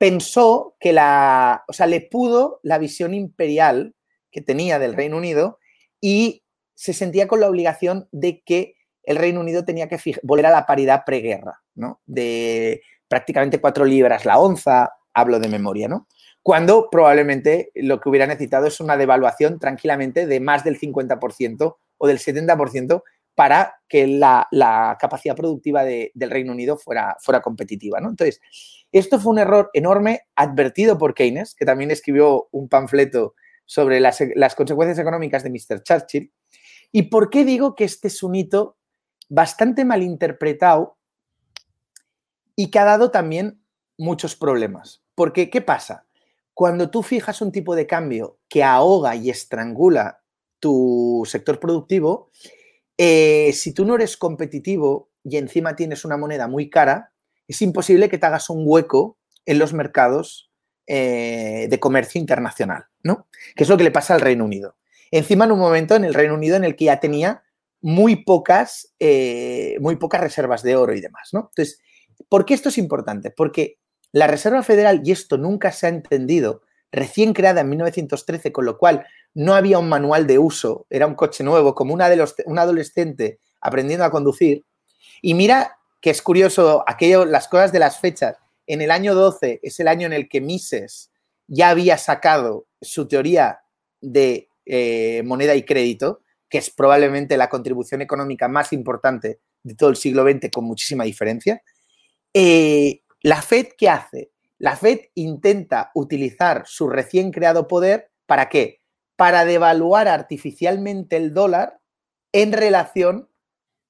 pensó que la, o sea, le pudo la visión imperial que tenía del Reino Unido y se sentía con la obligación de que el Reino Unido tenía que volver a la paridad preguerra, ¿no? De prácticamente cuatro libras la onza, hablo de memoria, ¿no? Cuando probablemente lo que hubiera necesitado es una devaluación tranquilamente de más del 50% o del 70% para que la, capacidad productiva del Reino Unido fuera, fuera competitiva. ¿no? Entonces, esto fue un error enorme advertido por Keynes, que también escribió un panfleto sobre las, las consecuencias económicas de Mr. Churchill. ¿Y por qué digo que este es un hito bastante mal interpretado y que ha dado también muchos problemas? Porque, ¿qué pasa? Cuando tú fijas un tipo de cambio que ahoga y estrangula tu sector productivo, eh, si tú no eres competitivo y encima tienes una moneda muy cara, es imposible que te hagas un hueco en los mercados eh, de comercio internacional, ¿no? Que es lo que le pasa al Reino Unido. Encima en un momento en el Reino Unido en el que ya tenía muy pocas, eh, muy pocas reservas de oro y demás, ¿no? Entonces, ¿por qué esto es importante? Porque la Reserva Federal, y esto nunca se ha entendido, recién creada en 1913, con lo cual no había un manual de uso, era un coche nuevo, como una de los, un adolescente aprendiendo a conducir. Y mira que es curioso, aquello, las cosas de las fechas. En el año 12 es el año en el que Mises ya había sacado su teoría de eh, moneda y crédito, que es probablemente la contribución económica más importante de todo el siglo XX con muchísima diferencia. Eh, la Fed, ¿qué hace? La Fed intenta utilizar su recién creado poder para qué? Para devaluar artificialmente el dólar en relación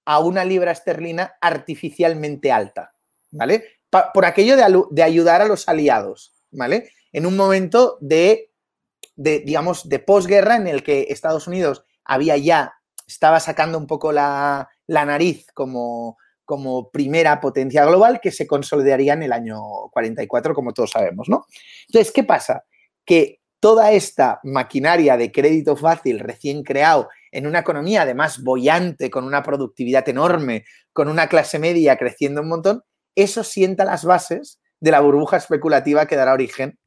a una libra esterlina artificialmente alta, ¿vale? por aquello de, ayudar a los aliados, ¿vale? En un momento de, digamos, de posguerra en el que Estados Unidos había ya, estaba sacando un poco la, nariz como, como primera potencia global que se consolidaría en el año 44, como todos sabemos, ¿no? Entonces, ¿qué pasa? Que toda esta maquinaria de crédito fácil recién creado en una economía además bollante, con una productividad enorme, con una clase media creciendo un montón, eso sienta las bases de la burbuja especulativa que dará origen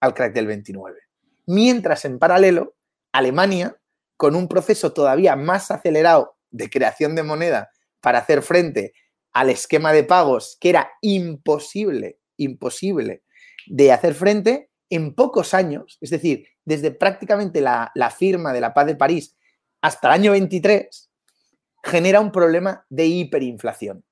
al crack del 29. Mientras en paralelo, Alemania, con un proceso todavía más acelerado de creación de moneda para hacer frente al esquema de pagos que era imposible, imposible de hacer frente, en pocos años, es decir, desde prácticamente la, la firma de la paz de París hasta el año 23 genera un problema de hiperinflación,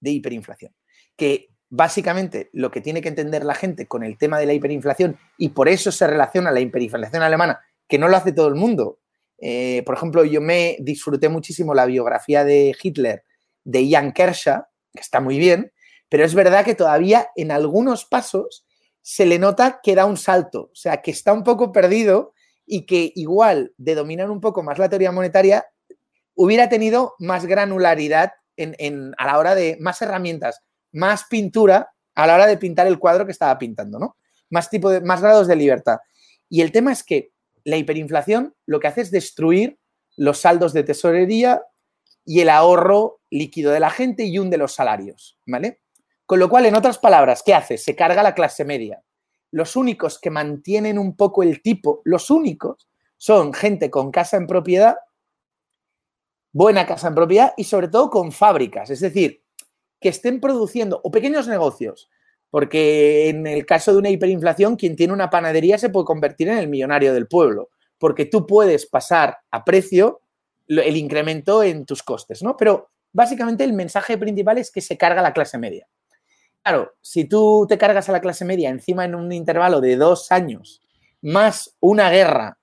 de hiperinflación, que básicamente lo que tiene que entender la gente con el tema de la hiperinflación y por eso se relaciona la hiperinflación alemana, que no lo hace todo el mundo. Eh, por ejemplo, yo me disfruté muchísimo la biografía de Hitler de Jan Kershaw, que está muy bien, pero es verdad que todavía en algunos pasos se le nota que da un salto, o sea, que está un poco perdido y que igual de dominar un poco más la teoría monetaria, hubiera tenido más granularidad en, a la hora de más herramientas, más pintura a la hora de pintar el cuadro que estaba pintando, ¿no? Más, tipo de, más grados de libertad. Y el tema es que la hiperinflación lo que hace es destruir los saldos de tesorería y el ahorro líquido de la gente y un de los salarios, ¿vale? Con lo cual, en otras palabras, ¿qué hace? Se carga la clase media los únicos que mantienen un poco el tipo, los únicos, son gente con casa en propiedad, buena casa en propiedad y sobre todo con fábricas, es decir, que estén produciendo, o pequeños negocios, porque en el caso de una hiperinflación, quien tiene una panadería se puede convertir en el millonario del pueblo, porque tú puedes pasar a precio el incremento en tus costes, ¿no? Pero básicamente el mensaje principal es que se carga la clase media. Claro, si tú te cargas a la clase media encima en un intervalo de dos años, más una guerra,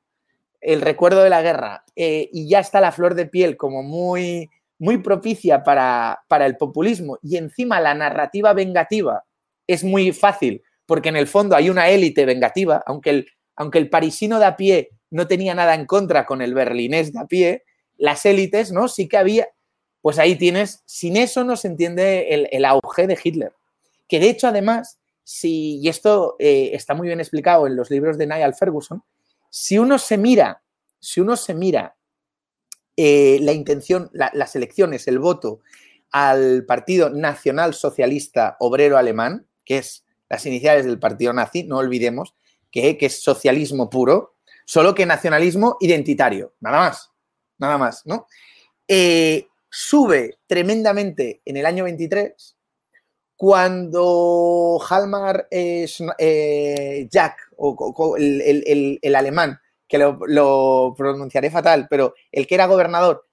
el recuerdo de la guerra, eh, y ya está la flor de piel como muy, muy propicia para, para el populismo, y encima la narrativa vengativa es muy fácil, porque en el fondo hay una élite vengativa, aunque el, aunque el parisino de a pie no tenía nada en contra con el berlinés de a pie, las élites, ¿no? Sí que había, pues ahí tienes, sin eso no se entiende el, auge de Hitler que de hecho además, si, y esto eh, está muy bien explicado en los libros de Niall Ferguson, si uno se mira, si uno se mira eh, la intención, las elecciones, el voto al Partido Nacional Socialista Obrero Alemán, que es las iniciales del partido nazi, no olvidemos, que, es socialismo puro, solo que nacionalismo identitario, nada más, nada más, ¿no? Eh, sube tremendamente en el año 23 cuando Halmar eh, Jack, o, el, alemán, que lo, pronunciaré fatal, pero el que era gobernador,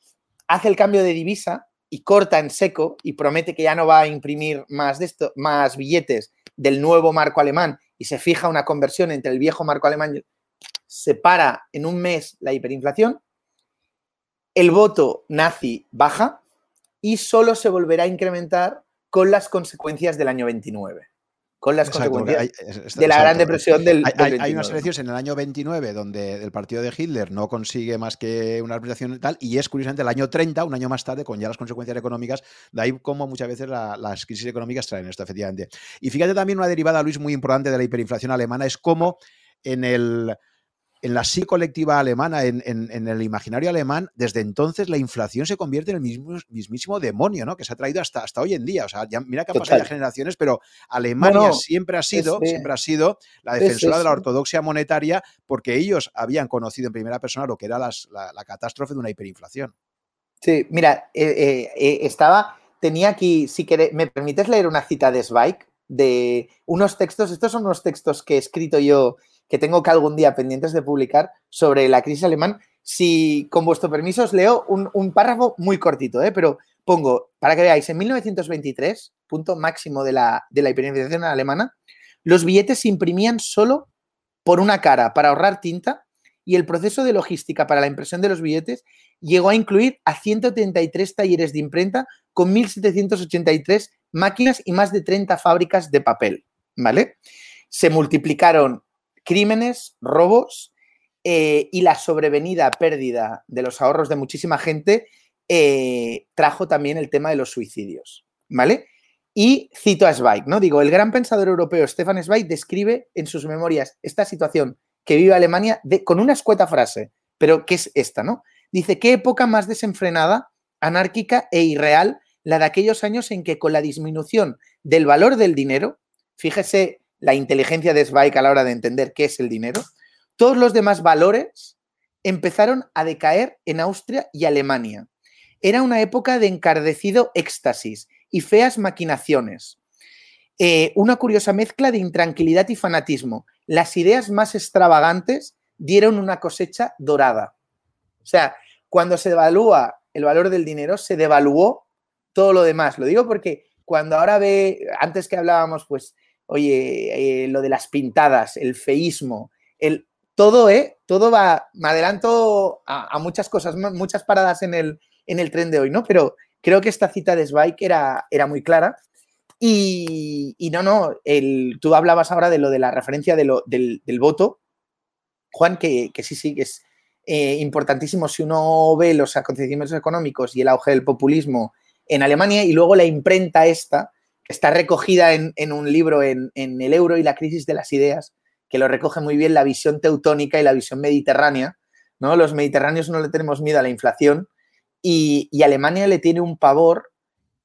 hace el cambio de divisa y corta en seco y promete que ya no va a imprimir más, de esto, más billetes del nuevo marco alemán y se fija una conversión entre el viejo marco alemán, se para en un mes la hiperinflación, el voto nazi baja y solo se volverá a incrementar con las consecuencias del año 29 con las consecuencias de la Gran Depresión del, hay, hay, unas elecciones en el año 29 donde el partido de Hitler no consigue más que una representación y tal, y es curiosamente el año 30, un año más tarde, con ya las consecuencias económicas, de ahí como muchas veces las crisis económicas traen esto, efectivamente. Y fíjate también una derivada, Luis, muy importante de la hiperinflación alemana, es como en el en la psicolectiva alemana, en, el imaginario alemán, desde entonces la inflación se convierte en el mismo, mismísimo demonio, ¿no? Que se ha traído hasta, hasta hoy en día. O sea, mira que han pasado ya generaciones, pero Alemania siempre ha sido, siempre ha sido la defensora de la ortodoxia monetaria, porque ellos habían conocido en primera persona lo que era la, catástrofe de una hiperinflación. Sí, mira, eh, eh, eh, estaba, tenía aquí, si querés, ¿me permites leer una cita de Zweig? De unos textos, estos son unos textos que he escrito yo que tengo que algún día pendientes de publicar sobre la crisis alemán. Si con vuestro permiso os leo un, párrafo muy cortito, ¿eh? pero pongo, para que veáis, en 1923, punto máximo de la, de la alemana, los billetes se imprimían solo por una cara para ahorrar tinta y el proceso de logística para la impresión de los billetes llegó a incluir a 133 talleres de imprenta con 1.783 máquinas y más de 30 fábricas de papel, ¿vale? Se multiplicaron crímenes, robos eh, y la sobrevenida pérdida de los ahorros de muchísima gente eh, trajo también el tema de los suicidios, ¿vale? Y cito a Zweig, ¿no? Digo, el gran pensador europeo Stefan Zweig describe en sus memorias esta situación que vive Alemania con una escueta frase, pero ¿qué es esta, no? Dice, ¿qué época más desenfrenada, anárquica e irreal la de aquellos años en que con la disminución del valor del dinero, fíjese la inteligencia de Zweig a la hora de entender qué es el dinero, todos los demás valores empezaron a decaer en Austria y Alemania. Era una época de encardecido éxtasis y feas maquinaciones. Eh, una curiosa mezcla de intranquilidad y fanatismo. Las ideas más extravagantes dieron una cosecha dorada. O sea, cuando se devalúa el valor del dinero, se devaluó todo lo demás. Lo digo porque cuando ahora ve, antes que hablábamos, pues, oye, eh, lo de las pintadas, el feísmo, el, todo, ¿eh? Todo va, me adelanto a, muchas cosas, muchas paradas en el, en el tren de hoy, ¿no? Pero creo que esta cita de Zweig era, era muy clara. Y, no, no, tú hablabas ahora de lo de la referencia de lo, del, voto, Juan, que, sí, sí, que es eh, importantísimo si uno ve los acontecimientos económicos y el auge del populismo en Alemania y luego la imprenta esta, está recogida en, un libro en, El euro y la crisis de las ideas, que lo recoge muy bien la visión teutónica y la visión mediterránea. ¿no? Los mediterráneos no le tenemos miedo a la inflación y, Alemania le tiene un pavor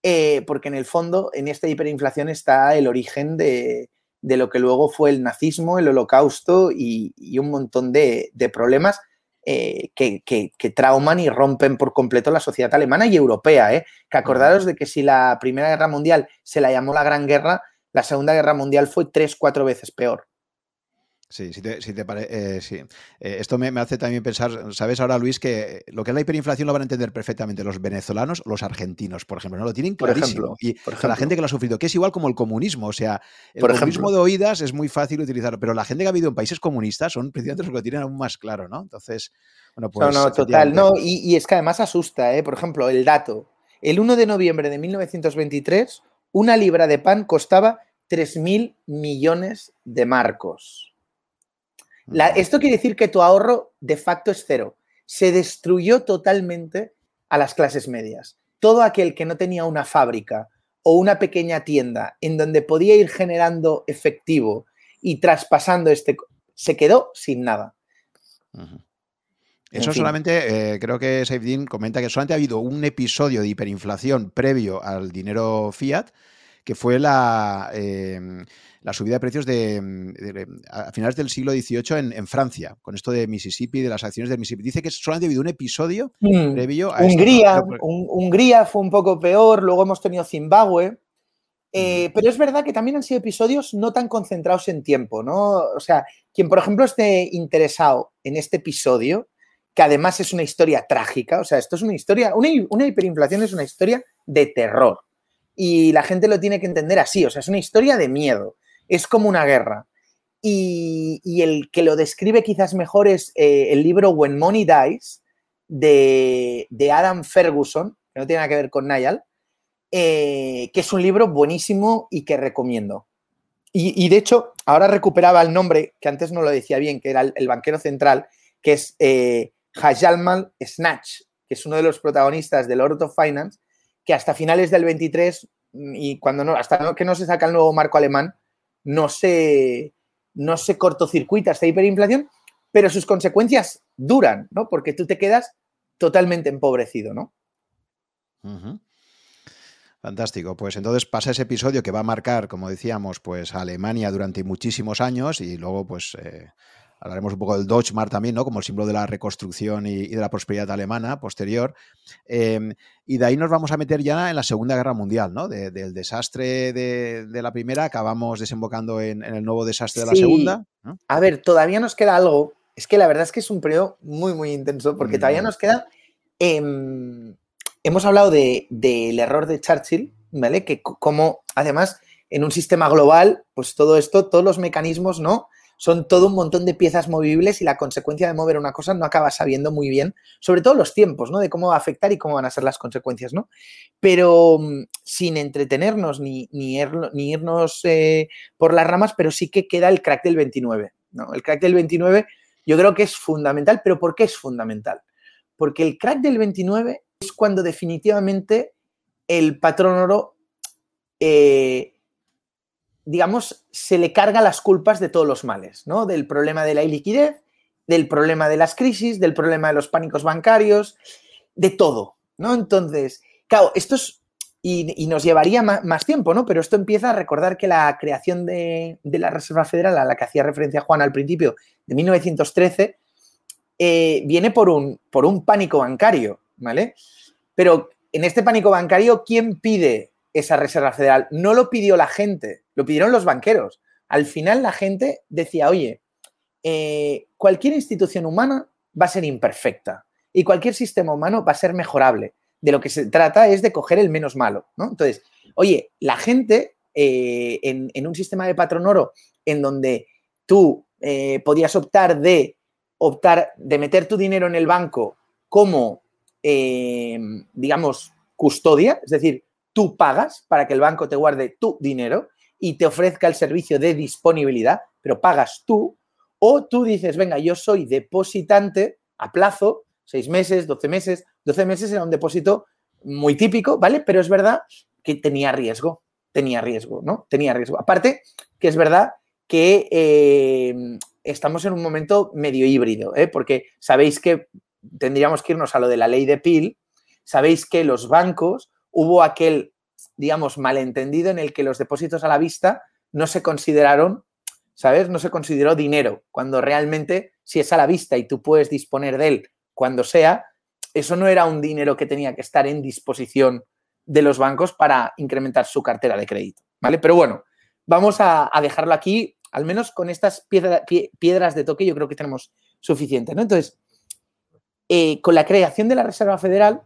eh, porque en el fondo en esta hiperinflación está el origen de, lo que luego fue el nazismo, el holocausto y, un montón de problemas eh, que, trauman y rompen por completo la sociedad alemana y europea. ¿eh? Que acordaros de que si la Primera Guerra Mundial se la llamó la Gran Guerra, la Segunda Guerra Mundial fue tres, cuatro veces peor. Sí, si te, parece. Eh, sí. Eh, esto me, hace también pensar, sabes ahora, Luis, que lo que es la hiperinflación lo van a entender perfectamente los venezolanos los argentinos, por ejemplo, ¿no? Lo tienen clarísimo. y la gente que lo ha sufrido, que es igual como el comunismo. O sea, el comunismo de oídas es muy fácil utilizarlo, pero la gente que ha vivido en países comunistas son precisamente los que lo tienen aún más claro, ¿no? Entonces, bueno, pues. No, no, total. No, y, y es que además asusta, ¿eh? Por ejemplo, el dato. El 1 de noviembre de 1923, una libra de pan costaba 3.000 millones de marcos esto quiere decir que tu ahorro de facto es cero. Se destruyó totalmente a las clases medias. Todo aquel que no tenía una fábrica o una pequeña tienda en donde podía ir generando efectivo y traspasando este, se quedó sin nada. Eso solamente, eh, creo que Saifdin comenta que solamente ha habido un episodio de hiperinflación previo al dinero fiat, que fue la, em, la subida de precios de, a finales del siglo XVIII en, Francia, con esto de Mississippi, de las acciones de Mississippi. Dice que solamente ha habido un episodio mm. previo a Hungría, Hungría fue un poco peor, luego hemos tenido Zimbabue. Eh, pero es verdad que también han sido episodios no tan concentrados en tiempo, ¿no? O sea, quien, por ejemplo, esté interesado en este episodio, que además es una historia trágica, o sea, esto es una historia, una, hiperinflación es una historia de terror y la gente lo tiene que entender así, o sea, es una historia de miedo, es como una guerra. Y, el que lo describe quizás mejor es eh, el libro When Money Dies de, Adam Ferguson, que no tiene nada que ver con Niall, eh, que es un libro buenísimo y que recomiendo. Y, de hecho, ahora recuperaba el nombre, que antes no lo decía bien, que era el, banquero central, que es eh, Hajalmal Snatch, que es uno de los protagonistas del Lord of Finance, que hasta finales del 23 mm, y cuando no, hasta que no se saca el nuevo marco alemán, no se, no se cortocircuita esta hiperinflación, pero sus consecuencias duran, ¿no? Porque tú te quedas totalmente empobrecido, ¿no? Fantástico. Pues entonces pasa ese episodio que va a marcar, como decíamos, pues a Alemania durante muchísimos años y luego pues eh, hablaremos un poco del Deutschmark también, ¿no? Como el símbolo de la reconstrucción y, de la prosperidad alemana posterior. Em, y de ahí nos vamos a meter ya en la Segunda Guerra Mundial, ¿no? del desastre de, la primera, acabamos desembocando en, el nuevo desastre de la segunda. A ver, todavía nos queda algo. Es que la verdad es que es un periodo muy, muy intenso porque todavía mm. nos queda... Em, hemos hablado del error de Churchill, ¿vale? Que como, además, en un sistema global, pues todo esto, todos los mecanismos, ¿no? Son todo un montón de piezas movibles y la consecuencia de mover una cosa no acaba sabiendo muy bien, sobre todo los tiempos, ¿no? De cómo va a afectar y cómo van a ser las consecuencias, ¿no? Pero mm, sin entretenernos ni, ni, irnos eh, por las ramas, pero sí que queda el crack del 29, ¿no? El crack del 29 yo creo que es fundamental, pero ¿por qué es fundamental? Porque el crack del 29 es cuando definitivamente el patrón oro, eh, digamos, se le carga las culpas de todos los males, ¿no? Del problema de la iliquidez, del problema de las crisis, del problema de los pánicos bancarios, de todo, ¿no? Entonces, claro, esto es, y, nos llevaría más, tiempo, ¿no? Pero esto empieza a recordar que la creación de, la Reserva Federal, a la que hacía referencia Juan al principio, de 1913, eh, viene por un, por un pánico bancario, ¿vale? Pero en este pánico bancario, ¿quién pide esa Reserva Federal? No lo pidió la gente, lo pidieron los banqueros. Al final la gente decía, oye, eh, cualquier institución humana va a ser imperfecta y cualquier sistema humano va a ser mejorable. De lo que se trata es de coger el menos malo, ¿no? Entonces, oye, la gente eh, en, un sistema de patrón oro en donde tú eh, podías optar de optar de meter tu dinero en el banco como digamos, custodia, es decir, tú pagas para que el banco te guarde tu dinero y te ofrezca el servicio de disponibilidad, pero pagas tú, o tú dices, venga, yo soy depositante a plazo, seis meses, doce meses, doce meses era un depósito muy típico, ¿vale? Pero es verdad que tenía riesgo, tenía riesgo, ¿no? Tenía riesgo. Aparte, que es verdad que eh, estamos en un momento medio híbrido, ¿eh? porque sabéis que tendríamos que irnos a lo de la ley de Peel. Sabéis que los bancos hubo aquel, digamos, malentendido en el que los depósitos a la vista no se consideraron, ¿sabes? No se consideró dinero, cuando realmente si es a la vista y tú puedes disponer de él cuando sea, eso no era un dinero que tenía que estar en disposición de los bancos para incrementar su cartera de crédito, ¿vale? Pero bueno, vamos a, dejarlo aquí, al menos con estas piedras de toque yo creo que tenemos suficiente, ¿no? Entonces, eh, con la creación de la Reserva Federal,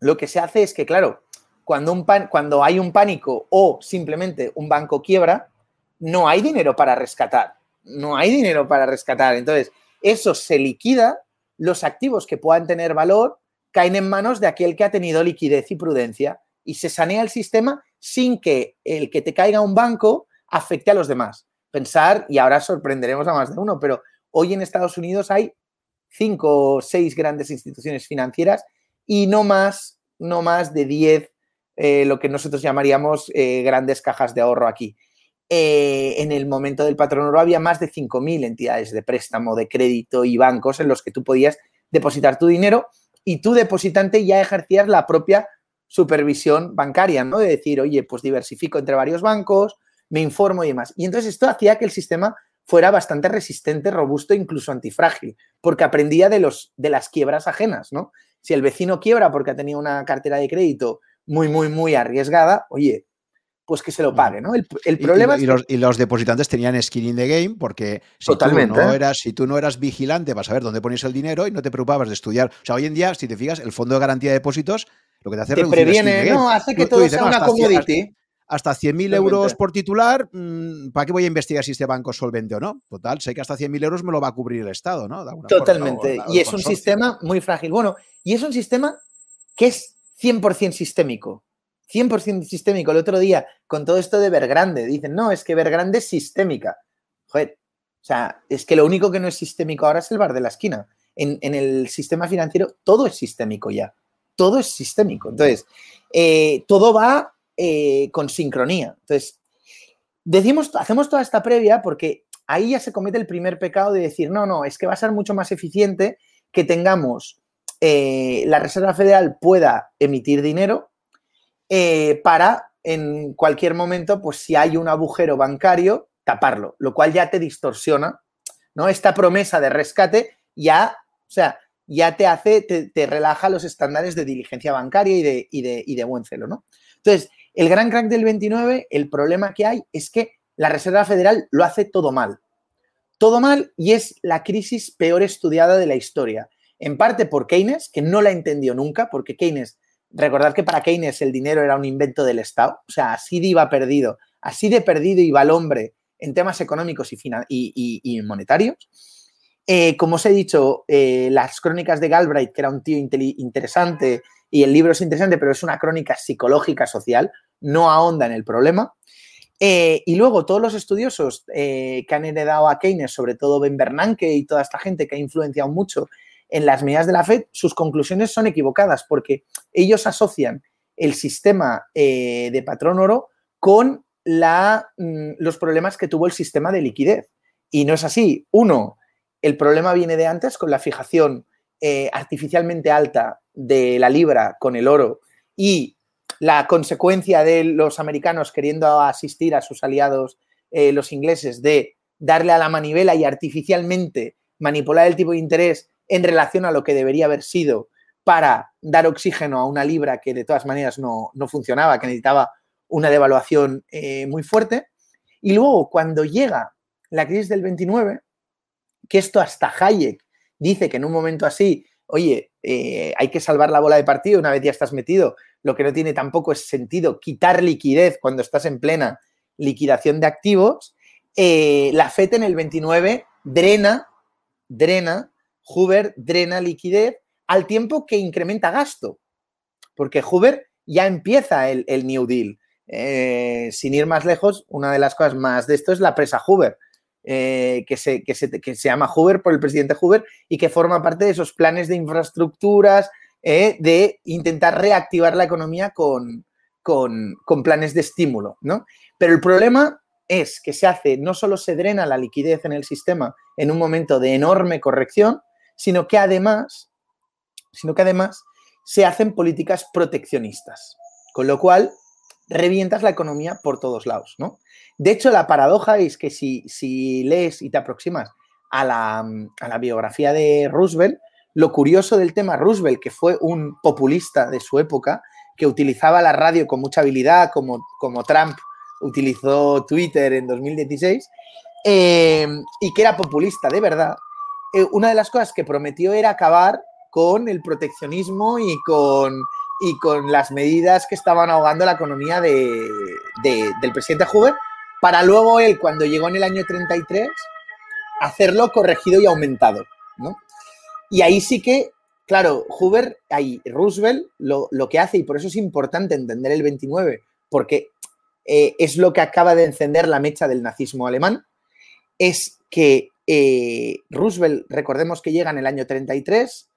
lo que se hace es que, claro, cuando, un cuando hay un pánico o simplemente un banco quiebra, no hay dinero para rescatar. No hay dinero para rescatar. Entonces, eso se liquida, los activos que puedan tener valor caen en manos de aquel que ha tenido liquidez y prudencia y se sanea el sistema sin que el que te caiga un banco afecte a los demás. Pensar, y ahora sorprenderemos a más de uno, pero hoy en Estados Unidos hay cinco o seis grandes instituciones financieras y no más, no más de diez, eh, lo que nosotros llamaríamos eh, grandes cajas de ahorro aquí. Eh, en el momento del patrón oro había más de 5.000 entidades de préstamo, de crédito y bancos en los que tú podías depositar tu dinero y tú, depositante, ya ejercías la propia supervisión bancaria, ¿no? De decir, oye, pues diversifico entre varios bancos, me informo y demás. Y entonces esto hacía que el sistema fuera bastante resistente, robusto, incluso antifrágil, porque aprendía de, los, de las quiebras ajenas, ¿no? Si el vecino quiebra porque ha tenido una cartera de crédito muy, muy, muy arriesgada, oye, pues que se lo pague, ¿no? El, problema y, los, y, los, depositantes tenían skin in the game porque si, Totalmente. Tú no eras, si tú no eras vigilante para saber dónde ponías el dinero y no te preocupabas de estudiar. O sea, hoy en día, si te fijas, el Fondo de Garantía de Depósitos lo que te hace te previene, no, hace que todo sea una commodity hasta 100.000 euros por titular, mm, ¿para qué voy a investigar si este banco es solvente o no? Total, sé que hasta 100.000 euros me lo va a cubrir el Estado, ¿no? Totalmente. y es un sistema muy frágil. Bueno, y es un sistema que es 100% sistémico. 100% sistémico. El otro día, con todo esto de Vergrande, dicen, no, es que Vergrande es sistémica. Joder, o sea, es que lo único que no es sistémico ahora es el bar de la esquina. En, el sistema financiero todo es sistémico ya. Todo es sistémico. Entonces, eh, todo va eh, con sincronía. Entonces, decimos, hacemos toda esta previa porque ahí ya se comete el primer pecado de decir, no, no, es que va a ser mucho más eficiente que tengamos eh, la Reserva Federal pueda emitir dinero eh, para en cualquier momento, pues si hay un agujero bancario, taparlo, lo cual ya te distorsiona, ¿no? Esta promesa de rescate ya, o sea, ya te hace, te, relaja los estándares de diligencia bancaria y de, y de, y de buen celo, ¿no? Entonces, el gran crack del 29, el problema que hay es que la Reserva Federal lo hace todo mal. Todo mal y es la crisis peor estudiada de la historia. En parte por Keynes, que no la entendió nunca, porque Keynes, recordad que para Keynes el dinero era un invento del Estado, o sea, así de iba perdido, así de perdido iba el hombre en temas económicos y, monetarios. Eh, como os he dicho, eh, las crónicas de Galbraith, que era un tío interesante y el libro es interesante, pero es una crónica psicológica social, no ahonda en el problema. Eh, y luego todos los estudiosos que han heredado a Keynes, sobre todo Ben Bernanke y toda esta gente que ha influenciado mucho en las medidas de la Fed, sus conclusiones son equivocadas porque ellos asocian el sistema eh, de patrón oro con mm, los problemas que tuvo el sistema de liquidez. Y no es así. Uno, el problema viene de antes con la fijación artificialmente alta de la libra con el oro y la consecuencia de los americanos queriendo asistir a sus aliados, eh, los ingleses, de darle a la manivela y artificialmente manipular el tipo de interés en relación a lo que debería haber sido para dar oxígeno a una libra que de todas maneras no, funcionaba, que necesitaba una devaluación eh, muy fuerte. Y luego, cuando llega la crisis del 29, que esto hasta Hayek dice que en un momento así oye, eh, hay que salvar la bola de partido una vez ya estás metido. Lo que no tiene tampoco es sentido quitar liquidez cuando estás en plena liquidación de activos. Eh, la FED en el 29 drena, drena, Hoover drena liquidez al tiempo que incrementa gasto. Porque Hoover ya empieza el, New Deal. Eh, sin ir más lejos, una de las cosas más de esto es la presa Hoover eh, que, se, que, se, que, se, llama Hoover por el presidente Hoover y que forma parte de esos planes de infraestructuras, eh, de intentar reactivar la economía con, con, con, planes de estímulo. ¿no? Pero el problema es que se hace, no solo se drena la liquidez en el sistema en un momento de enorme corrección, sino que además, sino que además se hacen políticas proteccionistas. Con lo cual, revientas la economía por todos lados, ¿no? De hecho, la paradoja es que si, si lees y te aproximas a la, biografía de Roosevelt, lo curioso del tema Roosevelt, que fue un populista de su época, que utilizaba la radio con mucha habilidad, como, como Trump utilizó Twitter en 2016, eh, y que era populista de verdad, eh, una de las cosas que prometió era acabar con el proteccionismo y con, y con las medidas que estaban ahogando la economía de, del presidente Hoover para luego él, cuando llegó en el año 33, hacerlo corregido y aumentado, ¿no? Y ahí sí que, claro, Hoover, ahí Roosevelt lo, que hace, y por eso es importante entender el 29, porque eh, es lo que acaba de encender la mecha del nazismo alemán, es que eh, Roosevelt, recordemos que llega en el año 33,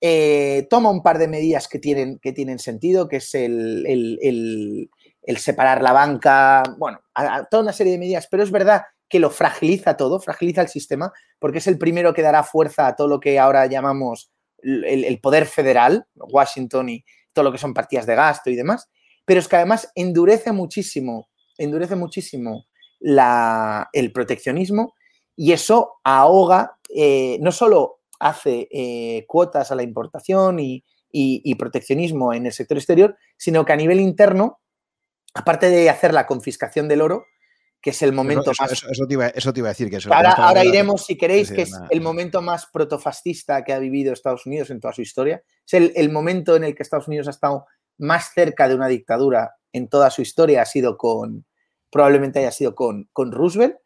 eh, toma un par de medidas que tienen, que tienen sentido, que es el, separar la banca, bueno, toda una serie de medidas, pero es verdad que lo fragiliza todo, fragiliza el sistema, porque es el primero que dará fuerza a todo lo que ahora llamamos el, poder federal, Washington y todo lo que son partidas de gasto y demás, pero es que además endurece muchísimo, endurece muchísimo el proteccionismo y eso ahoga, eh, no solo hace eh, cuotas a la importación y, y, proteccionismo en el sector exterior, sino que a nivel interno aparte de hacer la confiscación del oro, que es el momento eso, más... Eso, te iba, a decir. Que ahora, ahora iremos, si queréis, que es el momento más protofascista que ha vivido Estados Unidos en toda su historia. Es el, el, momento en el que Estados Unidos ha estado más cerca de una dictadura en toda su historia, ha sido con, probablemente haya sido con, con Roosevelt.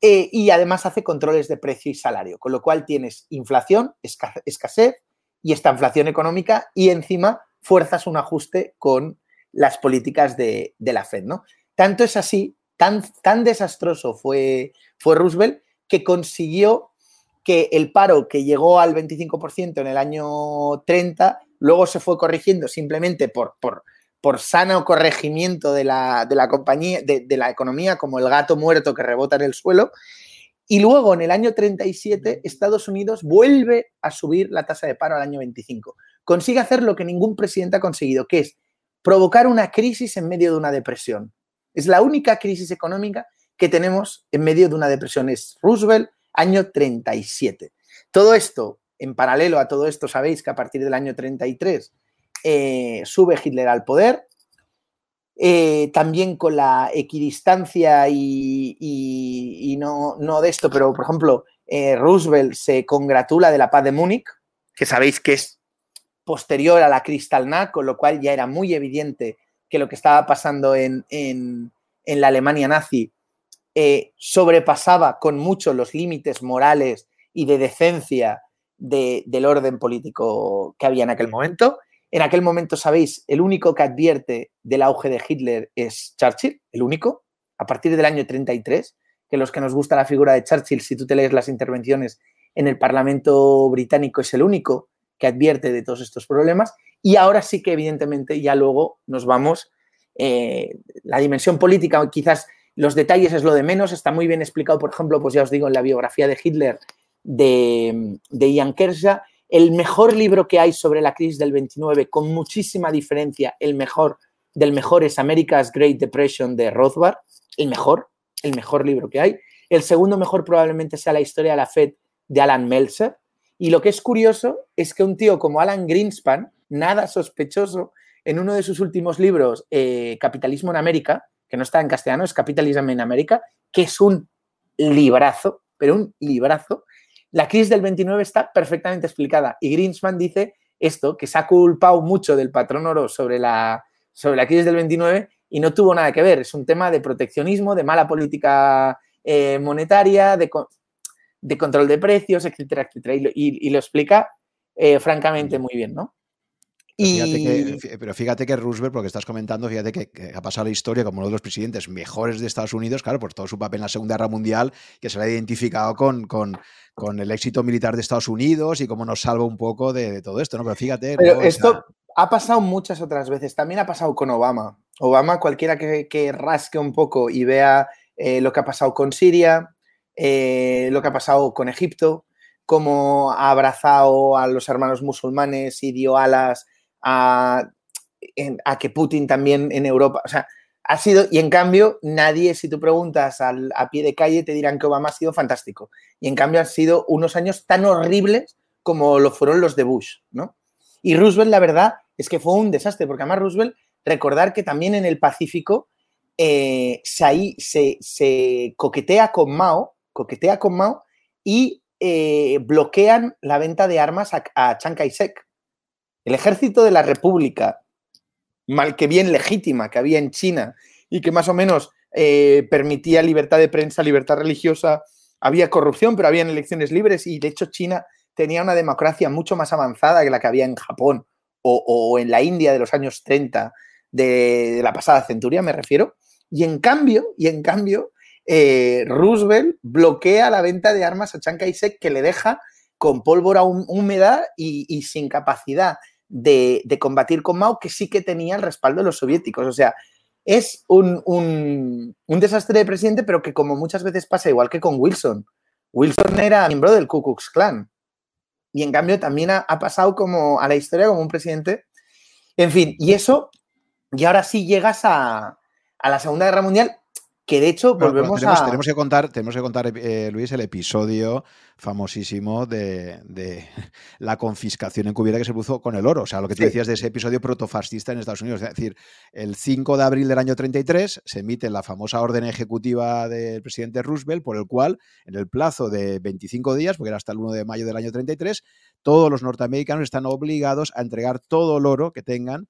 Eh, y además hace controles de precio y salario, con lo cual tienes inflación, escasez y esta inflación económica y encima fuerzas un ajuste con las políticas de, la Fed, ¿no? Tanto es así Tan, tan desastroso fue, fue Roosevelt que consiguió que el paro que llegó al 25% en el año 30, luego se fue corrigiendo simplemente por, por sano corregimiento de la, de la compañía, de, de, la economía, como el gato muerto que rebota en el suelo. Y luego, en el año 37, Estados Unidos vuelve a subir la tasa de paro al año 25. Consigue hacer lo que ningún presidente ha conseguido, que es provocar una crisis en medio de una depresión. Es la única crisis económica que tenemos en medio de una depresión. Es Roosevelt, año 37. Todo esto, en paralelo a todo esto, sabéis que a partir del año 33 eh, sube Hitler al poder. Eh, también con la equidistancia y, no, de esto, pero por ejemplo, eh, Roosevelt se congratula de la paz de Múnich, que sabéis que es posterior a la Kristallnacht, con lo cual ya era muy evidente que lo que estaba pasando en, la Alemania nazi sobrepasaba con mucho los límites morales y de decencia de, del orden político que había en aquel momento. En aquel momento, sabéis, el único que advierte del auge de Hitler es Churchill, el único, a partir del año 33, que los que nos gusta la figura de Churchill, si tú te lees las intervenciones en el Parlamento británico, es el único que advierte de todos estos problemas. Y ahora sí que evidentemente ya luego nos vamos, eh, la dimensión política, quizás los detalles es lo de menos, está muy bien explicado, por ejemplo, pues ya os digo, en la biografía de Hitler de, de Ian Kershaw, el mejor libro que hay sobre la crisis del 29, con muchísima diferencia, el mejor del mejor es America's Great Depression de Rothbard, el mejor, el mejor libro que hay. El segundo mejor probablemente sea la historia de la Fed de Alan Meltzer. Y lo que es curioso es que un tío como Alan Greenspan, nada sospechoso, en uno de sus últimos libros, eh, Capitalismo en América, que no está en castellano, es Capitalism en América, que es un librazo, pero un librazo. La crisis del 29 está perfectamente explicada y Greenspan dice esto, que se ha culpado mucho del patrón oro sobre la, sobre la crisis del 29 y no tuvo nada que ver. Es un tema de proteccionismo, de mala política eh, monetaria, de, de, control de precios, etcétera, etcétera. Y, y, y lo explica eh, francamente muy bien, ¿no? Pero fíjate, que, pero fíjate que Roosevelt, porque estás comentando, fíjate que, que, ha pasado la historia como uno de los presidentes mejores de Estados Unidos, claro, por todo su papel en la Segunda Guerra Mundial, que se le ha identificado con, con, con el éxito militar de Estados Unidos y cómo nos salva un poco de, de todo esto, ¿no? Pero fíjate. Pero ¿no? esto o sea... ha pasado muchas otras veces. También ha pasado con Obama. Obama, cualquiera que, que rasque un poco y vea eh, lo que ha pasado con Siria, eh, lo que ha pasado con Egipto, cómo ha abrazado a los hermanos musulmanes y dio alas a, que Putin también en Europa, o sea, ha sido, y en cambio, nadie, si tú preguntas al, a pie de calle, te dirán que Obama ha sido fantástico. Y en cambio han sido unos años tan horribles como lo fueron los de Bush, ¿no? Y Roosevelt, la verdad, es que fue un desastre, porque además Roosevelt, recordar que también en el Pacífico eh, se, se, se, coquetea con Mao, coquetea con Mao y eh, bloquean la venta de armas a, a Chiang Kai-shek. El ejército de la República, mal que bien legítima que había en China y que más o menos eh, permitía libertad de prensa, libertad religiosa, había corrupción, pero habían elecciones libres y de hecho China tenía una democracia mucho más avanzada que la que había en Japón o, en la India de los años 30 de, la pasada centuria, me refiero. Y en cambio, y en cambio, eh, Roosevelt bloquea la venta de armas a Chiang Kai-shek que le deja con pólvora húmeda y sin capacidad de, de, combatir con Mao, que sí que tenía el respaldo de los soviéticos. O sea, es un, un, un, desastre de presidente, pero que como muchas veces pasa, igual que con Wilson. Wilson era miembro del Ku Klux Klan. Y en cambio también ha, pasado como a la historia como un presidente. En fin, y eso, y ahora sí llegas a, a la Segunda Guerra Mundial. Que de hecho volvemos tenemos, a... Tenemos que contar, tenemos que contar eh, Luis, el episodio famosísimo de, la confiscación encubierta que se puso con el oro. O sea, lo que tú decías de ese episodio protofascista en Estados Unidos. Es decir, el 5 de abril del año 33 se emite la famosa orden ejecutiva del presidente Roosevelt por el cual, en el plazo de 25 días, porque era hasta el 1 de mayo del año 33, todos los norteamericanos están obligados a entregar todo el oro que tengan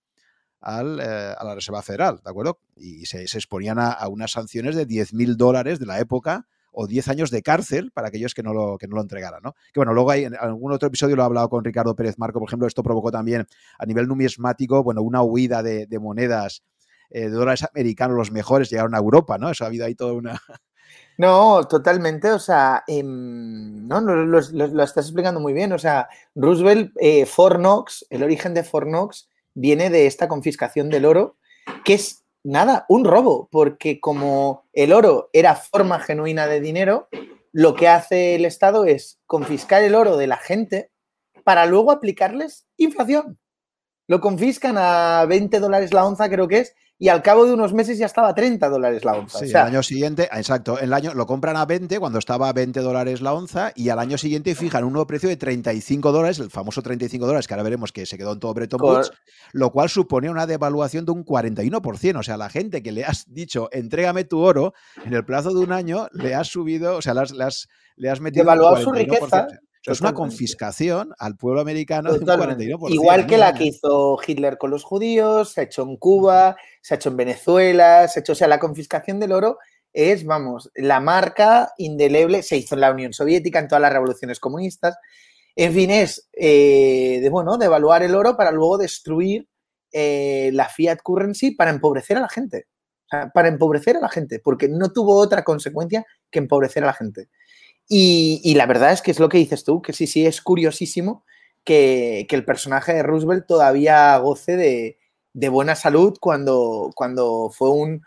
eh, a la Reserva Federal, ¿de acuerdo? Y se, exponían a, unas sanciones de 10 mil dólares de la época o 10 años de cárcel para aquellos que no lo, que no lo entregaran, ¿no? Que bueno, luego hay, en algún otro episodio lo he hablado con Ricardo Pérez Marco, por ejemplo, esto provocó también a nivel numismático, bueno, una huida de, monedas eh, de dólares americanos, los mejores, llegaron a Europa, ¿no? Eso ha habido ahí toda una... No, totalmente, o sea, em, no, lo, estás explicando muy bien, o sea, Roosevelt, eh, Fornox, el origen de Fornox viene de esta confiscación del oro, que es nada, un robo, porque como el oro era forma genuina de dinero, lo que hace el Estado es confiscar el oro de la gente para luego aplicarles inflación. Lo confiscan a 20 dólares la onza, creo que es, y al cabo de unos meses ya estaba a 30 dólares la onza. Sí, el año siguiente, exacto, el año lo compran a 20 cuando estaba a 20 dólares la onza y al año siguiente fijan un nuevo precio de 35 dólares, el famoso 35 dólares que ahora veremos que se quedó en todo Bretton Woods, lo cual supone una devaluación de un 41%. O sea, la gente que le has dicho, entrégame tu oro, en el plazo de un año le has subido, o sea, le has, le has metido... Devaluado su riqueza es una confiscación al pueblo americano de un 41%. Igual que la que hizo Hitler con los judíos, se ha hecho en Cuba, se ha hecho en Venezuela, se ha hecho, o sea, la confiscación del oro es, vamos, la marca indeleble, se hizo en la Unión Soviética, en todas las revoluciones comunistas. En fin, es eh, de, bueno, de evaluar el oro para luego destruir eh, la fiat currency para empobrecer a la gente. para empobrecer a la gente, porque no tuvo otra consecuencia que empobrecer a la gente. Y, la verdad es que es lo que dices tú, que sí, sí, es curiosísimo que, el personaje de Roosevelt todavía goce de, buena salud cuando, cuando fue un,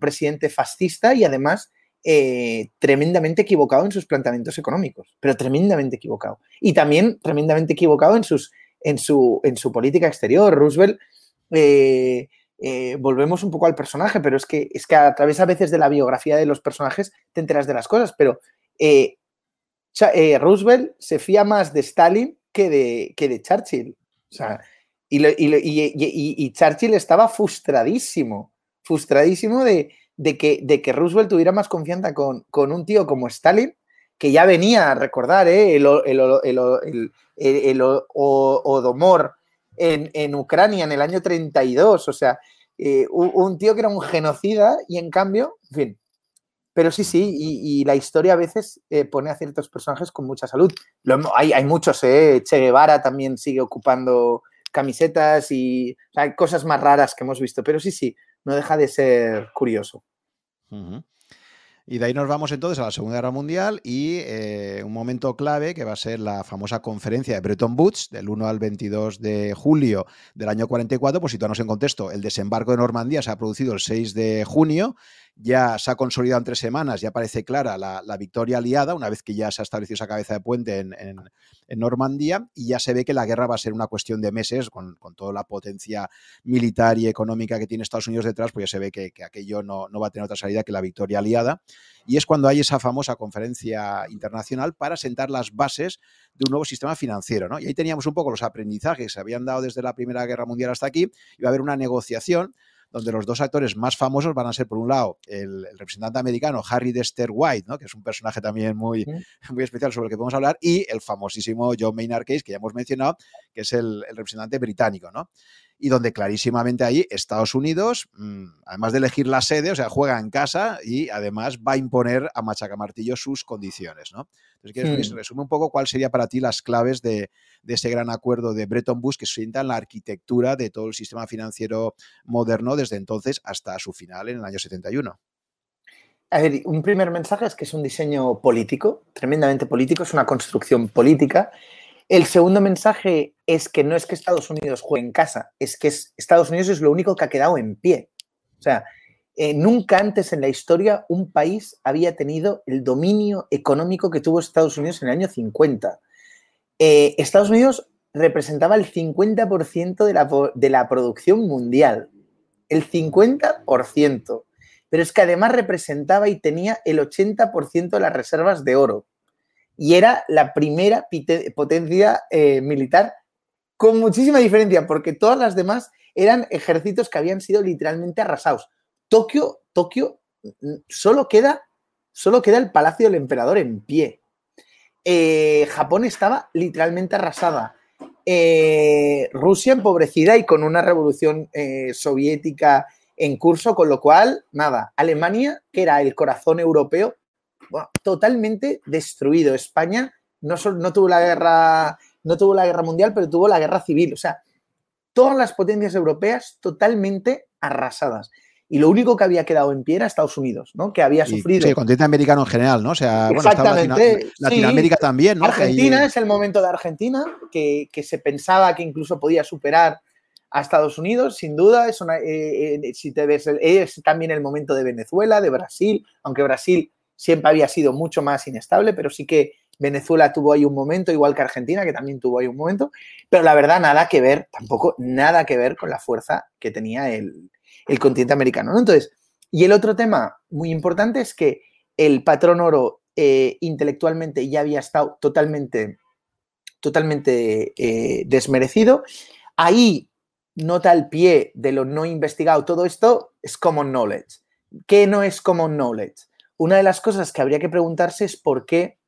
presidente fascista y además eh, tremendamente equivocado en sus planteamientos económicos, pero tremendamente equivocado. Y también tremendamente equivocado en, sus, en, su, en su política exterior. Roosevelt, eh, eh, volvemos un poco al personaje, pero es que, es que a través a veces de la biografía de los personajes te enteras de las cosas, pero eh, eh, Roosevelt se fía más de Stalin que de, que de Churchill. y, Churchill estaba frustradísimo, frustradísimo de, que, de, que, Roosevelt tuviera más confianza con, un tío como Stalin, que ya venía a recordar ¿eh? el, el, Odomor en, en, Ucrania en el año 32, o sea, un tío que era un genocida y en cambio, en fin, pero sí, sí, y, la historia a veces eh, pone a ciertos personajes con mucha salud. hay, muchos, ¿eh? Che Guevara también sigue ocupando camisetas y hay cosas más raras que hemos visto, pero sí, sí, no deja de ser curioso. Y de ahí nos vamos entonces a la Segunda Guerra Mundial y eh, un momento clave que va a ser la famosa conferencia de Bretton Woods del 1 al 22 de julio del año 44. Pues situarnos en contexto, el desembarco de Normandía se ha producido el 6 de junio ya se ha consolidado en tres semanas, ya parece clara la, victoria aliada, una vez que ya se ha establecido esa cabeza de puente en, Normandía, y ya se ve que la guerra va a ser una cuestión de meses, con, toda la potencia militar y económica que tiene Estados Unidos detrás, pues ya se ve que, aquello no, no, va a tener otra salida que la victoria aliada. Y es cuando hay esa famosa conferencia internacional para sentar las bases de un nuevo sistema financiero. ¿no? Y ahí teníamos un poco los aprendizajes que se habían dado desde la Primera Guerra Mundial hasta aquí, va a haber una negociación donde los dos actores más famosos van a ser, por un lado, el, representante americano Harry Dexter White, ¿no? que es un personaje también muy, muy especial sobre el que podemos hablar, y el famosísimo John Maynard Case, que ya hemos mencionado, que es el, el representante británico. ¿no? Y donde clarísimamente ahí Estados Unidos, mm, además de elegir la sede, o sea, juega en casa y además va a imponer a Machacamartillo sus condiciones, ¿no? Entonces, hmm. resume un poco cuáles serían para ti las claves de, ese gran acuerdo de Bretton Woods que sientan la arquitectura de todo el sistema financiero moderno desde entonces hasta su final en el año 71. A ver, un primer mensaje es que es un diseño político, tremendamente político, es una construcción política el segundo mensaje es que no es que Estados Unidos juegue en casa, es que Estados Unidos es lo único que ha quedado en pie. O sea, eh, nunca antes en la historia un país había tenido el dominio económico que tuvo Estados Unidos en el año 50. Eh, Estados Unidos representaba el 50% de la, de la producción mundial. El 50%. pero es que además representaba y tenía el 80% de las reservas de oro. Y era la primera potencia eh, militar con muchísima diferencia, porque todas las demás eran ejércitos que habían sido literalmente arrasados. Tokio, Tokio, mm, solo queda, solo queda el Palacio del Emperador en pie. Eh, Japón estaba literalmente arrasada. Eh, Rusia empobrecida y con una revolución soviética en curso, con lo cual, nada, Alemania, que era el corazón europeo, totalmente destruido. España no, no, tuvo la guerra, no tuvo la guerra mundial, pero tuvo la guerra civil. O sea, todas las potencias europeas totalmente arrasadas. Y lo único que había quedado en pie era Estados Unidos, ¿no? Que había sufrido. Sí, el continente americano en general, ¿no? O sea, bueno, Exactamente. Latinoamérica también, ¿no? Argentina es el momento de Argentina, que, que se pensaba que incluso podía superar a Estados Unidos, sin duda, es eh, eh, si te ves, es también el momento de Venezuela, de Brasil, aunque Brasil siempre había sido mucho más inestable, pero sí que Venezuela tuvo ahí un momento, igual que Argentina, que también tuvo ahí un momento, pero la verdad nada que ver, tampoco nada que ver con la fuerza que tenía el, continente americano. Entonces, y el otro tema muy importante es que el patrón oro eh, intelectualmente ya había estado totalmente, totalmente desmerecido. Ahí nota al pie de lo no investigado, todo esto es common knowledge. ¿Qué no es common knowledge? Una de las cosas que habría que preguntarse es por qué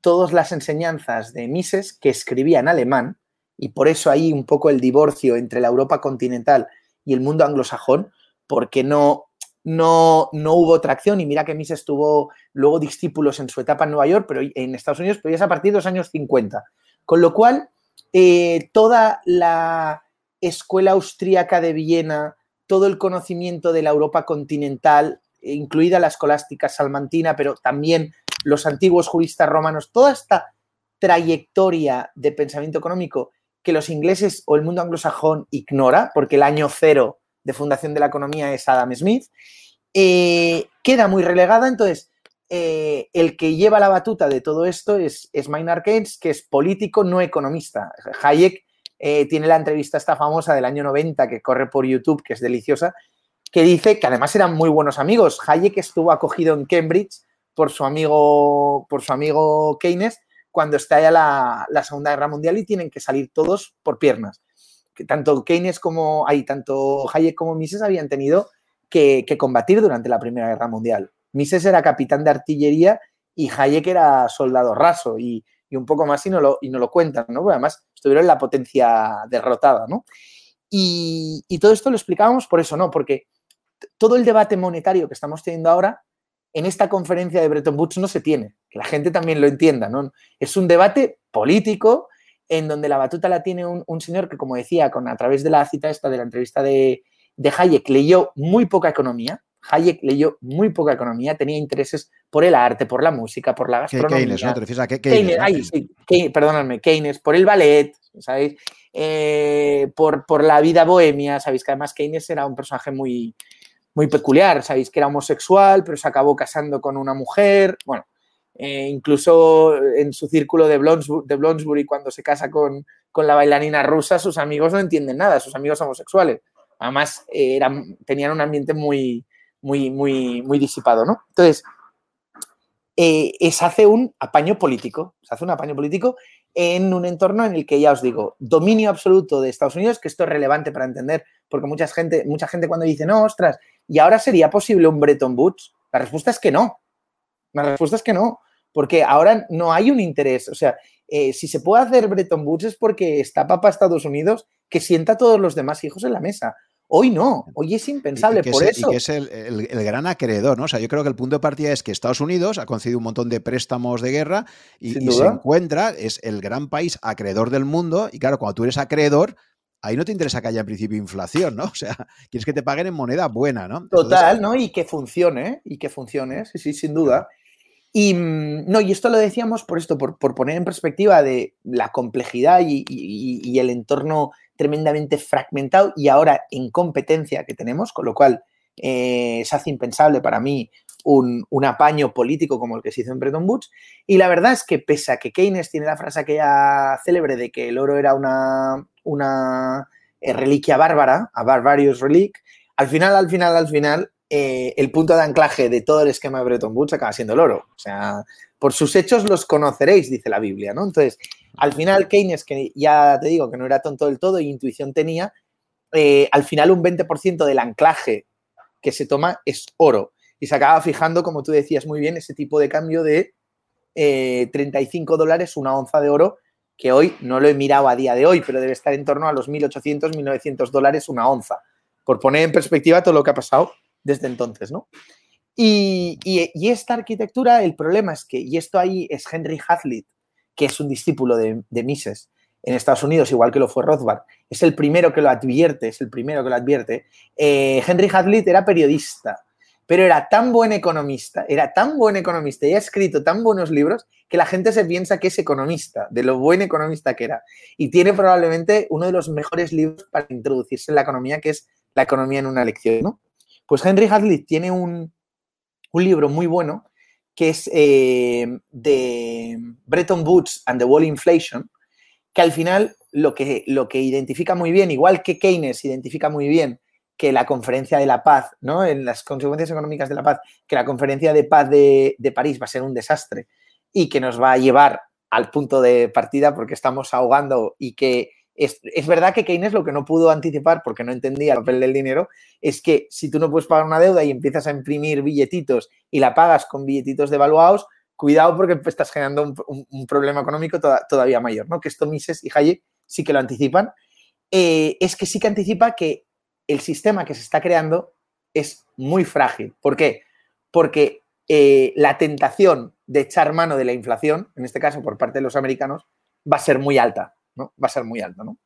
todas las enseñanzas de Mises que escribía en alemán, y por eso hay un poco el divorcio entre la Europa continental y el mundo anglosajón, porque no, no, no hubo tracción. Y mira que Mises tuvo luego discípulos en su etapa en Nueva York, pero en Estados Unidos, pero ya es a partir de los años 50. Con lo cual, eh, toda la escuela austríaca de Viena, todo el conocimiento de la Europa continental, incluida la escolástica salmantina, pero también los antiguos juristas romanos, toda esta trayectoria de pensamiento económico que los ingleses o el mundo anglosajón ignora, porque el año cero de fundación de la economía es Adam Smith, eh, queda muy relegada. Entonces, eh, el que lleva la batuta de todo esto es, es Maynard Keynes, que es político, no economista. Hayek eh, tiene la entrevista esta famosa del año 90 que corre por YouTube, que es deliciosa, que dice que además eran muy buenos amigos. Hayek estuvo acogido en Cambridge por su amigo, por su amigo Keynes cuando estalla la, la Segunda Guerra Mundial y tienen que salir todos por piernas. Que tanto Keynes como hay tanto Hayek como Mises habían tenido que, que, combatir durante la Primera Guerra Mundial. Mises era capitán de artillería y Hayek era soldado raso y, y un poco más y no lo, y no lo cuentan, ¿no? además estuvieron en la potencia derrotada, ¿no? Y, todo esto lo explicábamos por eso, ¿no? Porque todo el debate monetario que estamos teniendo ahora en esta conferencia de Bretton Woods no se tiene, que la gente también lo entienda, ¿no? Es un debate político en donde la batuta la tiene un, señor que, como decía, con, a través de la cita esta de la entrevista de, de Hayek, leyó muy poca economía, Hayek leyó muy poca economía, tenía intereses por el arte, por la música, por la gastronomía. Keynes, ¿no? ¿Te refieres a Keynes? Keynes, perdóname, Keynes, por el ballet, ¿sabéis? Eh, por, por, la vida bohemia, sabéis que además Keynes era un personaje muy, muy peculiar, sabéis que era homosexual, pero se acabó casando con una mujer, bueno, eh, incluso en su círculo de Bloomsbury, de cuando se casa con, con, la bailarina rusa, sus amigos no entienden nada, sus amigos homosexuales. Además, eh, eran, tenían un ambiente muy, muy, muy, muy disipado, ¿no? Entonces, eh, se hace un apaño político, se hace un apaño político en un entorno en el que ya os digo, dominio absoluto de Estados Unidos, que esto es relevante para entender, porque mucha gente, mucha gente cuando dice, no, ostras, ¿y ahora sería posible un Bretton Woods? La respuesta es que no. La respuesta es que no, porque ahora no hay un interés. O sea, eh, si se puede hacer Bretton Woods es porque está Papa Estados Unidos que sienta a todos los demás hijos en la mesa. Hoy no, hoy es impensable, por eso. Y que es el, gran acreedor, ¿no? O sea, yo creo que el punto de partida es que Estados Unidos ha concedido un montón de préstamos de guerra y, se encuentra, es el gran país acreedor del mundo, y claro, cuando tú eres acreedor, ahí no te interesa que haya en principio inflación, ¿no? O sea, quieres que te paguen en moneda buena, ¿no? Total, ¿no? Y que funcione, y que funcione, sí, sí, sin duda. Y mm, no, y esto lo decíamos por esto, por, poner en perspectiva de la complejidad y el entorno tremendamente fragmentado y ahora en competencia que tenemos, con lo cual eh, se hace impensable para mí un, apaño político como el que se hizo en Bretton Woods. Y la verdad es que pese a que Keynes tiene la frase aquella célebre de que el oro era una, una eh, reliquia bárbara, a barbarious relic, al final, al final, al final, eh, el punto de anclaje de todo el esquema de Bretton Woods acaba siendo el oro. O sea, por sus hechos los conoceréis, dice la Biblia, ¿no? Entonces, al final Keynes, que ya te digo que no era tonto del todo y intuición tenía, eh, al final un 20% del anclaje que se toma es oro. Y se acaba fijando, como tú decías muy bien, ese tipo de cambio de 35 dólares una onza de oro, que hoy no lo he mirado a día de hoy, pero debe estar en torno a los 1.800, 1.900 dólares una onza. Por poner en perspectiva todo lo que ha pasado desde entonces, ¿no? Y, esta arquitectura, el problema es que, y esto ahí es Henry Hazlitt, que es un discípulo de, Mises en Estados Unidos, igual que lo fue Rothbard, es el primero que lo advierte, es el primero que lo advierte. Eh, Henry Hazlitt era periodista, pero era tan buen economista, era tan buen economista y ha escrito tan buenos libros que la gente se piensa que es economista, de lo buen economista que era. Y tiene probablemente uno de los mejores libros para introducirse en la economía, que es La economía en una lección, ¿no? Pues Henry Hazlitt tiene un, libro muy bueno que es eh, de Bretton Woods and the World Inflation, que al final lo que, lo que identifica muy bien, igual que Keynes identifica muy bien que la conferencia de la paz, ¿no? En las consecuencias económicas de la paz, que la conferencia de paz de, de París va a ser un desastre y que nos va a llevar al punto de partida porque estamos ahogando y que es, verdad que Keynes lo que no pudo anticipar, porque no entendía el papel del dinero, es que si tú no puedes pagar una deuda y empiezas a imprimir billetitos y la pagas con billetitos devaluados, cuidado porque estás generando un, problema económico todavía mayor, ¿no? Que esto Mises y Hayek sí que lo anticipan. Eh, es que sí que anticipa que el sistema que se está creando es muy frágil. ¿Por qué? Porque eh, la tentación de echar mano de la inflación, en este caso por parte de los americanos, va a ser muy alta. ¿no? Va a ser muy alto, ¿no?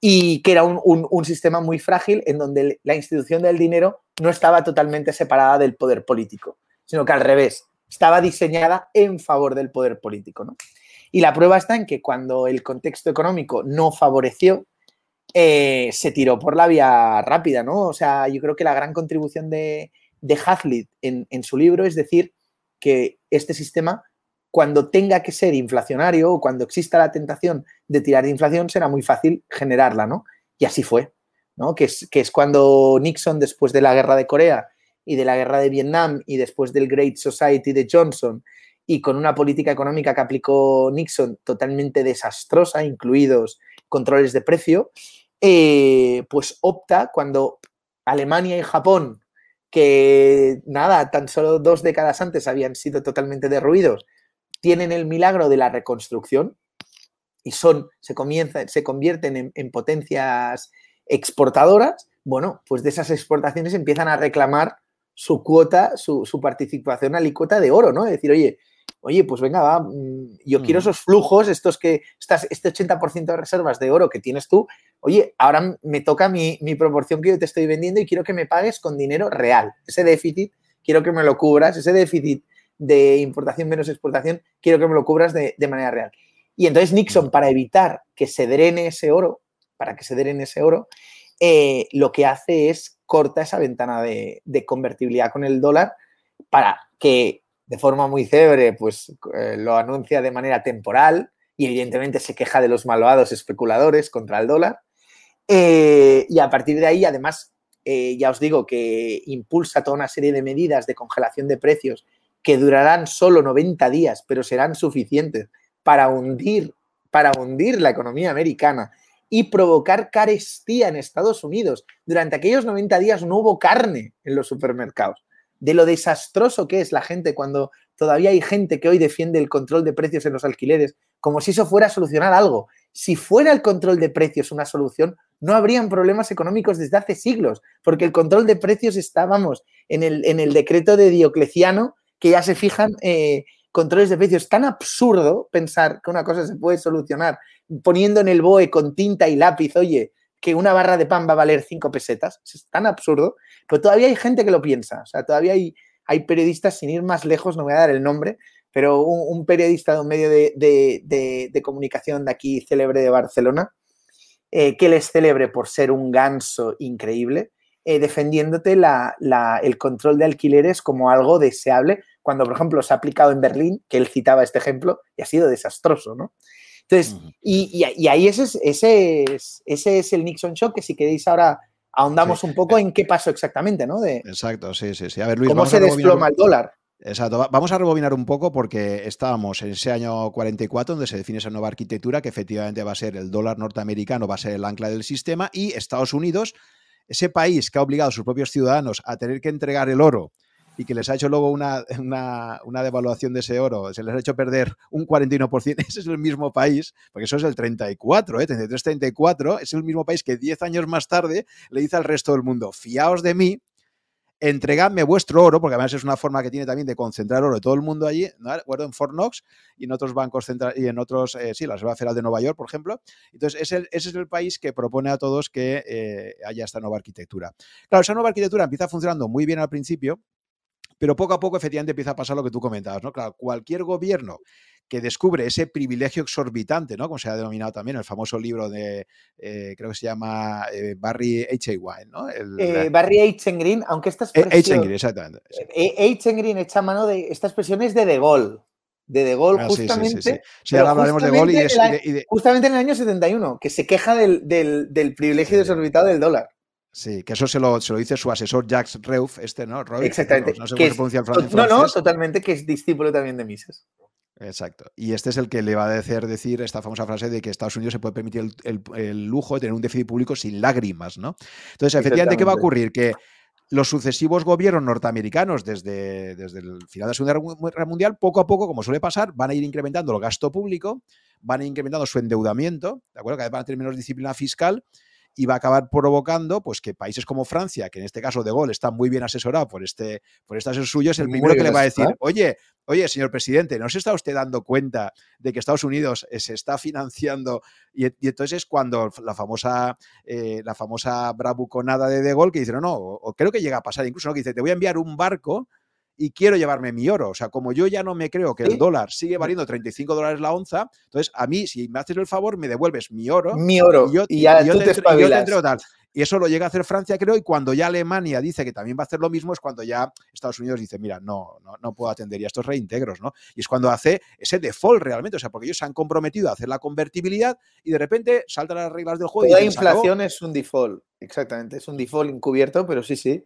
Y que era un, sistema muy frágil en donde la institución del dinero no estaba totalmente separada del poder político, sino que al revés, estaba diseñada en favor del poder político, ¿no? Y la prueba está en que cuando el contexto económico no favoreció, eh, se tiró por la vía rápida, ¿no? O sea, yo creo que la gran contribución de, de Hazlitt en, en, su libro es decir que este sistema cuando tenga que ser inflacionario o cuando exista la tentación de tirar de inflación, será muy fácil generarla, ¿no? Y así fue, ¿no? Que es, que es cuando Nixon, después de la guerra de Corea y de la guerra de Vietnam y después del Great Society de Johnson y con una política económica que aplicó Nixon totalmente desastrosa, incluidos controles de precio, eh, pues opta cuando Alemania y Japón, que nada, tan solo dos décadas antes habían sido totalmente derruidos, tienen el milagro de la reconstrucción y son, se, comienza, se convierten en, potencias exportadoras, bueno, pues de esas exportaciones empiezan a reclamar su cuota, su, su participación alícuota de oro, ¿no? Es decir, oye, oye, pues venga, va, mm, yo quiero esos flujos, estos que, estás, este 80% de reservas de oro que tienes tú, oye, ahora me toca mi, mi, proporción que yo te estoy vendiendo y quiero que me pagues con dinero real. Ese déficit, quiero que me lo cubras, ese déficit de importación menos exportación, quiero que me lo cubras de, manera real. Y entonces Nixon, para evitar que se drene ese oro, para que se drene ese oro, eh, lo que hace es corta esa ventana de, convertibilidad con el dólar para que de forma muy célebre pues eh, lo anuncia de manera temporal y evidentemente se queja de los malvados especuladores contra el dólar. Eh, y a partir de ahí, además, ya os digo que impulsa toda una serie de medidas de congelación de precios que durarán solo 90 días, pero serán suficientes para hundir, para hundir la economía americana y provocar carestía en Estados Unidos. Durante aquellos 90 días no hubo carne en los supermercados. De lo desastroso que es la gente cuando todavía hay gente que hoy defiende el control de precios en los alquileres, como si eso fuera a solucionar algo. Si fuera el control de precios una solución, no habrían problemas económicos desde hace siglos, porque el control de precios está, vamos, en el, en el decreto de Diocleciano que ya se fijan eh, controles de precios. Tan absurdo pensar que una cosa se puede solucionar poniendo en el BOE con tinta y lápiz, oye, que una barra de pan va a valer cinco pesetas. Es tan absurdo, pero todavía hay gente que lo piensa. O sea, todavía hay, hay periodistas, sin ir más lejos, no voy a dar el nombre, pero un, periodista de un medio de, comunicación de aquí, célebre de Barcelona, eh, que les celebre por ser un ganso increíble, eh, defendiéndote el control de alquileres como algo deseable, cuando, por ejemplo, se ha aplicado en Berlín, que él citaba este ejemplo, y ha sido desastroso, ¿no? Entonces, y, ahí ese es, ese, es, ese es el Nixon Shock, que si queréis ahora ahondamos un poco en qué pasó exactamente, ¿no? De, Exacto, sí, sí, sí. A ver, Luis, ¿Cómo se desploma el dólar? Exacto. Vamos a rebobinar un poco porque estábamos en ese año 44 donde se define esa nueva arquitectura que efectivamente va a ser el dólar norteamericano, va a ser el ancla del sistema y Estados Unidos, ese país que ha obligado a sus propios ciudadanos a tener que entregar el oro y que les ha hecho luego una, una, devaluación de ese oro, se les ha hecho perder un 41%, ese es el mismo país, porque eso es el 34, ¿eh? 33-34, es el mismo país que 10 años más tarde le dice al resto del mundo, fiaos de mí, entregadme vuestro oro, porque además es una forma que tiene también de concentrar oro de todo el mundo allí, ¿no? En Fort Knox y en otros bancos centrales y en otros, eh, sí, la Reserva Federal de Nueva York, por ejemplo. Entonces, ese, es el país que propone a todos que eh, haya esta nueva arquitectura. Claro, esa nueva arquitectura empieza funcionando muy bien al principio, pero poco a poco efectivamente empieza a pasar lo que tú comentabas, ¿no? Claro, cualquier gobierno que descubre ese privilegio exorbitante, ¿no? Como se ha denominado también el famoso libro de, eh, creo que se llama eh, Barry H. Wine, ¿no? Eh, Barry H. Green, aunque esta expresión... H. Green, exactamente. H. Green echa mano de esta expresión es de De Gaulle. De De Gaulle, ah, justamente. Sí, sí, sí, ahora hablaremos de Gaulle y, de, Justamente en el año 71, que se queja del, del, del privilegio desorbitado del dólar. Sí, que eso se lo, se lo, dice su asesor Jacques Reuf, este, ¿no? Exactamente. No, sé cómo se pronuncia el francés. No, no, totalmente, que es discípulo también de Mises. Exacto. Y este es el que le va a decir, decir esta famosa frase de que Estados Unidos se puede permitir el, lujo de tener un déficit público sin lágrimas, ¿no? Entonces, efectivamente, ¿qué va a ocurrir? Que los sucesivos gobiernos norteamericanos desde, desde el final de la Segunda Guerra Mundial, poco a poco, como suele pasar, van a ir incrementando el gasto público, van a ir incrementando su endeudamiento, ¿de acuerdo? Cada vez van a tener menos disciplina fiscal y va a acabar provocando pues, que países como Francia, que en este caso de Gaulle está muy bien asesorado por este, por este asesor suyo, es el primero que le va a decir, oye, oye, señor presidente, ¿no se está usted dando cuenta de que Estados Unidos eh, se está financiando? Y, entonces es cuando la famosa, eh, la famosa bravuconada de De Gaulle que dice, no, no, o, creo que llega a pasar incluso, ¿no? que dice, te voy a enviar un barco y quiero llevarme mi oro. O sea, como yo ya no me creo que el dólar sigue valiendo 35 dólares la onza, entonces a mí, si me haces el favor, me devuelves mi oro. Mi oro. Y, yo, ya tú te, tal. Y eso lo llega a hacer Francia, creo, y cuando ya Alemania dice que también va a hacer lo mismo, es cuando ya Estados Unidos dice, mira, no, no, no puedo atender ya estos reintegros, ¿no? Y es cuando hace ese default realmente, o sea, porque ellos se han comprometido a hacer la convertibilidad y de repente saltan las reglas del juego. Toda inflación es un default, exactamente, es un default encubierto, pero sí, sí.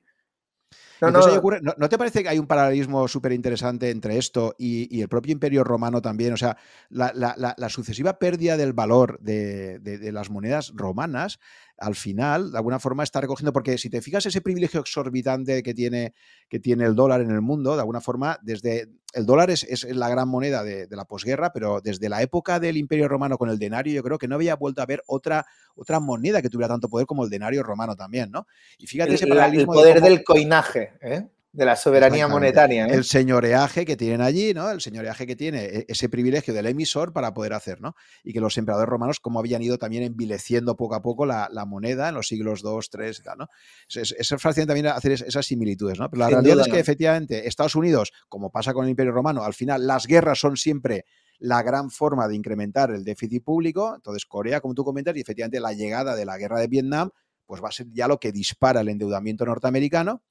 No, te parece que hay un paralelismo súper interesante entre esto y, el propio Imperio Romano también? O sea, la, sucesiva pérdida del valor de, las monedas romanas, al final, de alguna forma, está recogiendo, porque si te fijas ese privilegio exorbitante que tiene, que tiene el dólar en el mundo, de alguna forma, desde el dólar es, la gran moneda de, la posguerra, pero desde la época del Imperio Romano con el denario, yo creo que no había vuelto a haber otra, otra moneda que tuviera tanto poder como el denario romano también, ¿no? Y fíjate ese paralelismo. El poder del coinaje, ¿eh? De la soberanía monetaria. ¿eh? El señoreaje que tienen allí, ¿no? El señoreaje que tiene e, ese privilegio del emisor para poder hacer, ¿no? Y que los emperadores romanos, como habían ido también envileciendo poco a poco la, moneda en los siglos II, III y tal, ¿no? Es, es, también hacer esas similitudes, ¿no? Pero la realidad es que efectivamente Estados Unidos, como pasa con el Imperio Romano, al final las guerras son siempre la gran forma de incrementar el déficit público. Entonces, Corea, como tú comentas, y efectivamente la llegada de la guerra de Vietnam, pues va a ser ya lo que dispara el endeudamiento norteamericano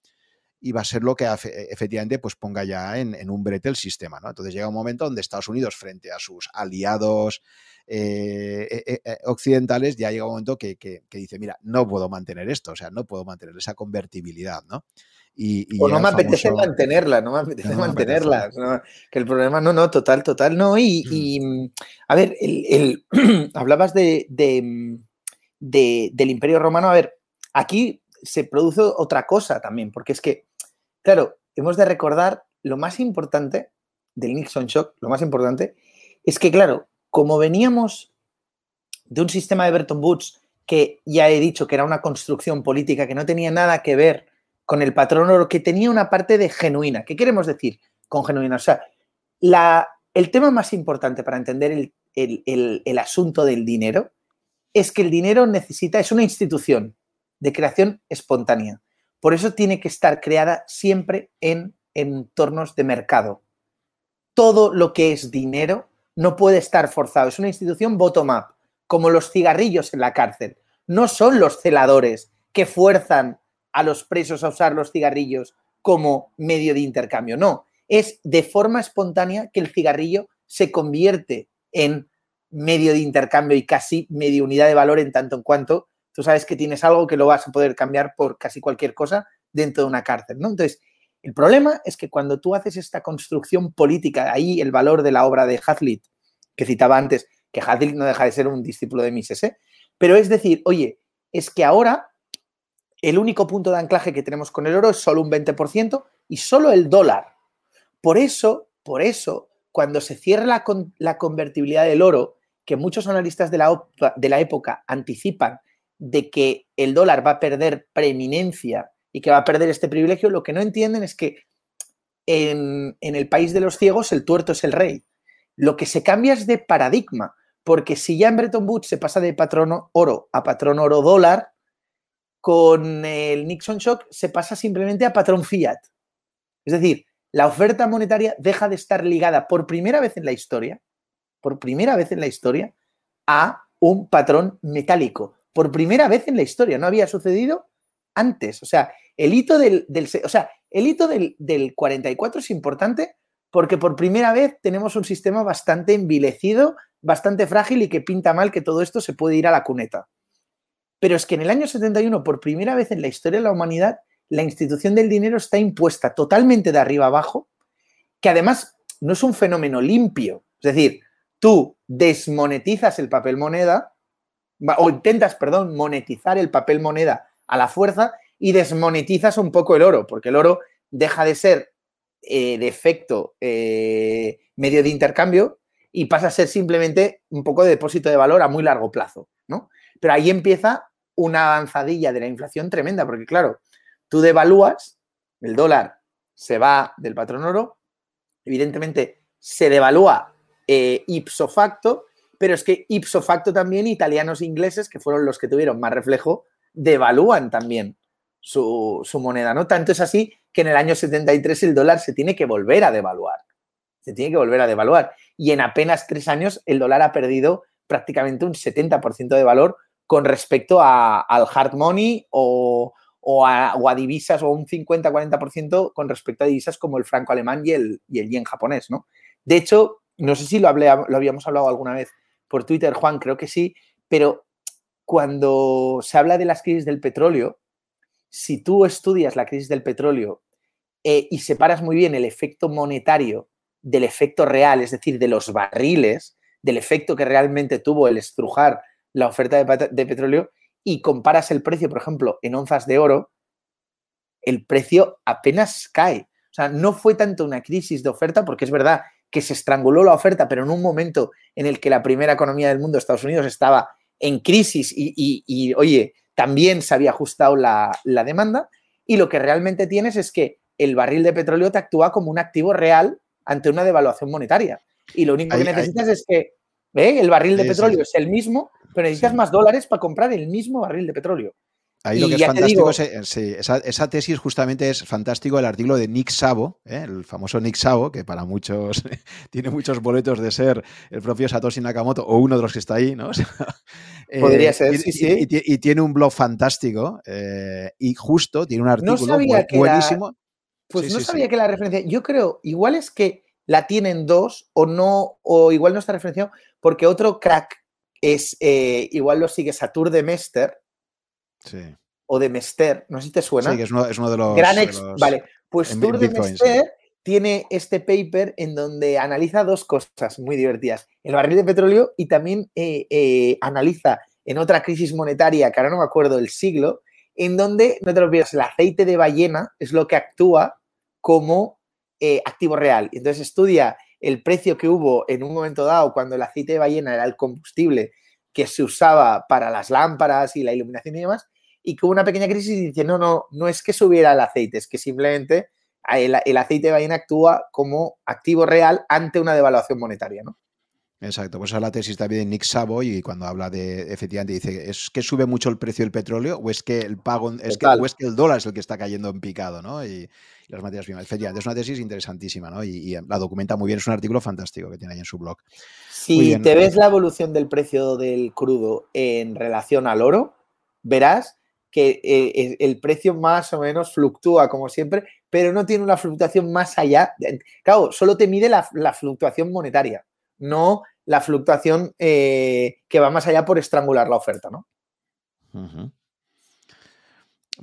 y va a ser lo que efectivamente pues ponga ya en, un brete el sistema. ¿no? Entonces llega un momento donde Estados Unidos, frente a sus aliados eh, eh, eh, occidentales, ya llega un momento que, dice, mira, no puedo mantener esto, o sea, no puedo mantener esa convertibilidad, ¿no? Y, o no me apetece mantenerla, no me apetece mantenerla. que el problema, no, no, total, total, no. Y, mm, a ver, el, hablabas de, del Imperio Romano, a ver, aquí se produce otra cosa también, porque es que Claro, hemos de recordar lo más importante del Nixon Shock, lo más importante, es que, claro, como veníamos de un sistema de Bretton Woods que ya he dicho que era una construcción política que no tenía nada que ver con el patrón oro, que tenía una parte de genuina. ¿Qué queremos decir con genuina? O sea, el tema más importante para entender el asunto del dinero es que el dinero necesita, es una institución de creación espontánea. Por eso tiene que estar creada siempre en entornos de mercado. Todo lo que es dinero no puede estar forzado. Es una institución bottom-up, como los cigarrillos en la cárcel. No son los celadores que fuerzan a los presos a usar los cigarrillos como medio de intercambio. No, es de forma espontánea que el cigarrillo se convierte en medio de intercambio y casi medio unidad de valor en tanto en cuanto tú sabes que tienes algo que lo vas a poder cambiar por casi cualquier cosa dentro de una cárcel, ¿no? Entonces, el problema es que cuando tú haces esta construcción política, ahí el valor de la obra de Hazlitt, que citaba antes, que Hazlitt no deja de ser un discípulo de Mises, ¿eh? pero es decir, oye, es que ahora el único punto de anclaje que tenemos con el oro es solo un 20% y solo el dólar. Por eso, por eso, cuando se cierra la, la convertibilidad del oro, que muchos analistas de la, de la época anticipan de que el dólar va a perder preeminencia y que va a perder este privilegio, lo que no entienden es que en, en, el país de los ciegos el tuerto es el rey. Lo que se cambia es de paradigma, porque si ya en Bretton Woods se pasa de patrón oro a patrón oro dólar, con el Nixon Shock se pasa simplemente a patrón fiat. Es decir, la oferta monetaria deja de estar ligada por primera vez en la historia, por primera vez en la historia, a un patrón metálico. Por primera vez en la historia. No había sucedido antes. O sea, el hito del, o sea, el hito del, del 44 es importante porque por primera vez tenemos un sistema bastante envilecido, bastante frágil y que pinta mal que todo esto se puede ir a la cuneta. Pero es que en el año 71, por primera vez en la historia de la humanidad, la institución del dinero está impuesta totalmente de arriba abajo, que además no es un fenómeno limpio. Es decir, tú desmonetizas el papel moneda, o intentas, perdón, monetizar el papel moneda a la fuerza y desmonetizas un poco el oro, porque el oro deja de ser eh, de efecto eh, medio de intercambio y pasa a ser simplemente un poco de depósito de valor a muy largo plazo, ¿no? Pero ahí empieza una avanzadilla de la inflación tremenda, porque claro, tú devalúas, el dólar se va del patrón oro, evidentemente se devalúa eh, ipso facto, pero es que ipso facto también italianos e ingleses, que fueron los que tuvieron más reflejo, devalúan también su, su, moneda, ¿no? Tanto es así que en el año 73 el dólar se tiene que volver a devaluar. Se tiene que volver a devaluar. Y en apenas tres años el dólar ha perdido prácticamente un 70% de valor con respecto a, al hard money o, o, a, o, divisas o un 50-40% con respecto a divisas como el franco alemán y el, y el yen japonés, ¿no? De hecho, no sé si lo, hablé, lo habíamos hablado alguna vez por Twitter, Juan, creo que sí, pero cuando se habla de las crisis del petróleo, si tú estudias la crisis del petróleo eh, y separas muy bien el efecto monetario del efecto real, es decir, de los barriles, del efecto que realmente tuvo el estrujar la oferta de, de, petróleo y comparas el precio, por ejemplo, en onzas de oro, el precio apenas cae. O sea, no fue tanto una crisis de oferta, porque es verdad que se estranguló la oferta, pero en un momento en el que la primera economía del mundo, Estados Unidos, estaba en crisis y, y, y oye, también se había ajustado la, la demanda. Y lo que realmente tienes es que el barril de petróleo te actúa como un activo real ante una devaluación monetaria. Y lo único ahí, que necesitas ahí. es que ¿eh? el barril de sí, petróleo sí. es el mismo, pero necesitas sí. más dólares para comprar el mismo barril de petróleo. Ahí lo que es fantástico digo, es, eh, sí, esa, esa, tesis justamente es fantástico el artículo de Nick Savo, ¿eh? el famoso Nick Savo, que para muchos tiene muchos boletos de ser el propio Satoshi Nakamoto o uno de los que está ahí, ¿no? O sea, Podría eh, ser, y, sí, sí. Y, tiene un blog fantástico eh, y justo tiene un artículo no buenísimo. La, pues no sabía que la referencia, yo creo, igual es que la tienen dos o no, o igual no está referenciado, porque otro crack es, eh, igual lo sigue Satur de Mester, Sí. O de Mester, no sé si te suena. Sí, que es uno, es uno de los. Gran ex, de los vale, pues Tour de Mester sí. tiene este paper en donde analiza dos cosas muy divertidas: el barril de petróleo y también eh, eh, analiza en otra crisis monetaria, que ahora no me acuerdo el siglo, en donde, no te lo olvides, el aceite de ballena es lo que actúa como eh, activo real. Entonces estudia el precio que hubo en un momento dado cuando el aceite de ballena era el combustible que se usaba para las lámparas y la iluminación y demás, y que hubo una pequeña crisis y dice, no, no, no es que subiera el aceite, es que simplemente el, el aceite de ballena actúa como activo real ante una devaluación monetaria, ¿no? Exacto, pues esa es la tesis también de Nick Savo y cuando habla de, efectivamente, dice, ¿es que sube mucho el precio del petróleo o es que el pago, es que, o es que el dólar es el que está cayendo en picado, ¿no? Y, y las materias primas. Efectivamente, es una tesis interesantísima, ¿no? Y, y, la documenta muy bien, es un artículo fantástico que tiene ahí en su blog. Si te ves la evolución del precio del crudo en relación al oro, verás que eh, el precio más o menos fluctúa como siempre, pero no tiene una fluctuación más allá. Claro, solo te mide la, la fluctuación monetaria, no la fluctuación eh, que va más allá por estrangular la oferta, ¿no?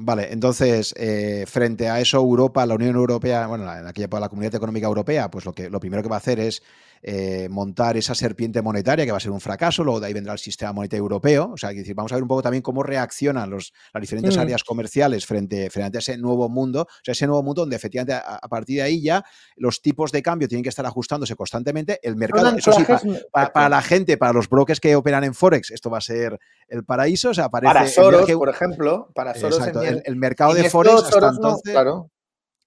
Vale, entonces, eh, frente a eso, Europa, la Unión Europea, bueno, en aquella la Comunidad Económica Europea, pues lo que lo primero que va a hacer es eh, montar esa serpiente monetaria, que va a ser un fracaso, luego de ahí vendrá el sistema monetario europeo. O sea, decir, vamos a ver un poco también cómo reaccionan los, las diferentes mm. áreas comerciales frente, frente a ese nuevo mundo, o sea, ese nuevo mundo donde efectivamente a, partir de ahí ya los tipos de cambio tienen que estar ajustándose constantemente. El mercado, eso sí, para, la gente, para los brokers que operan en Forex, esto va a ser el paraíso. O sea, para Soros, por ejemplo, para Soros el, mercado de Forex hasta entonces. claro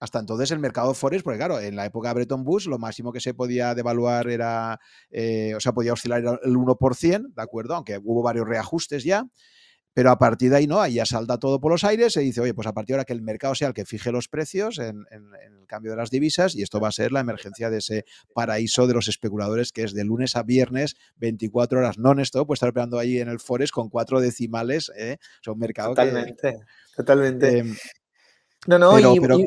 hasta entonces el mercado Forex, porque claro, en la época de Bretton Woods lo máximo que se podía devaluar era, eh, o sea, podía oscilar el 1%, ¿de acuerdo? Aunque hubo varios reajustes ya. Pero a partir de ahí, ¿no? Ahí ya salta todo por los aires, se dice, oye, pues a partir de ahora que el mercado sea el que fije los precios en, el cambio de las divisas, y esto va a ser la emergencia de ese paraíso de los especuladores que es de lunes a viernes, 24 horas non-stop, pues estar operando ahí en el Forex con cuatro decimales, ¿eh? O sea, un mercado totalmente, Totalmente, em, no, no, pero, y,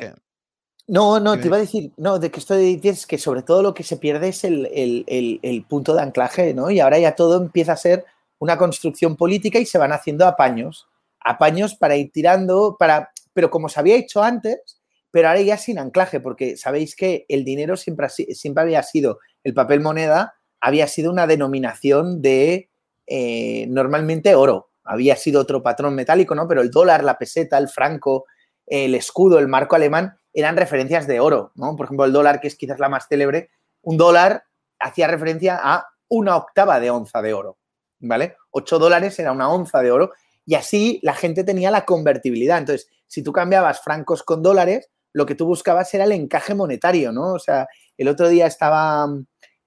no, no, te iba a decir, no, de que esto dices que sobre todo lo que se pierde es el, punto de anclaje, ¿no? Y ahora ya todo empieza a ser una construcción política y se van haciendo apaños, apaños para ir tirando, para, pero como se había hecho antes, pero ahora ya sin anclaje, porque sabéis que el dinero siempre, siempre había sido, el papel moneda había sido una denominación de eh, normalmente oro, había sido otro patrón metálico, ¿no? Pero el dólar, la peseta, el franco, el escudo, el marco alemán, eran referencias de oro, ¿no? Por ejemplo, el dólar, que es quizás la más célebre, un dólar hacía referencia a una octava de onza de oro, ¿vale? Ocho dólares era una onza de oro y así la gente tenía la convertibilidad. Entonces, si tú cambiabas francos con dólares, lo que tú buscabas era el encaje monetario, ¿no? O sea, el otro día estaba,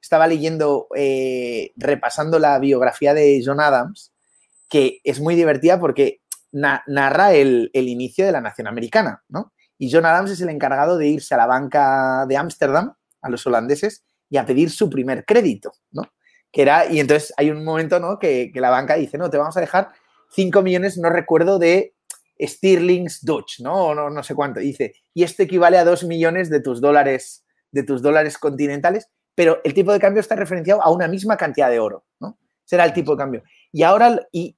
estaba leyendo, eh, repasando la biografía de John Adams, que es muy divertida porque narra el, el, inicio de la nación americana, ¿no? Y John Adams es el encargado de irse a la banca de Ámsterdam, a los holandeses, y a pedir su primer crédito, ¿no? Que era, y entonces hay un momento, ¿no? Que, la banca dice, no, te vamos a dejar 5 millones, no recuerdo, de Stirlings Dutch, ¿no? no, no sé cuánto. dice, y esto equivale a 2 millones de tus dólares, de tus dólares continentales, pero el tipo de cambio está referenciado a una misma cantidad de oro, ¿no? Será el tipo de cambio. Y ahora, y,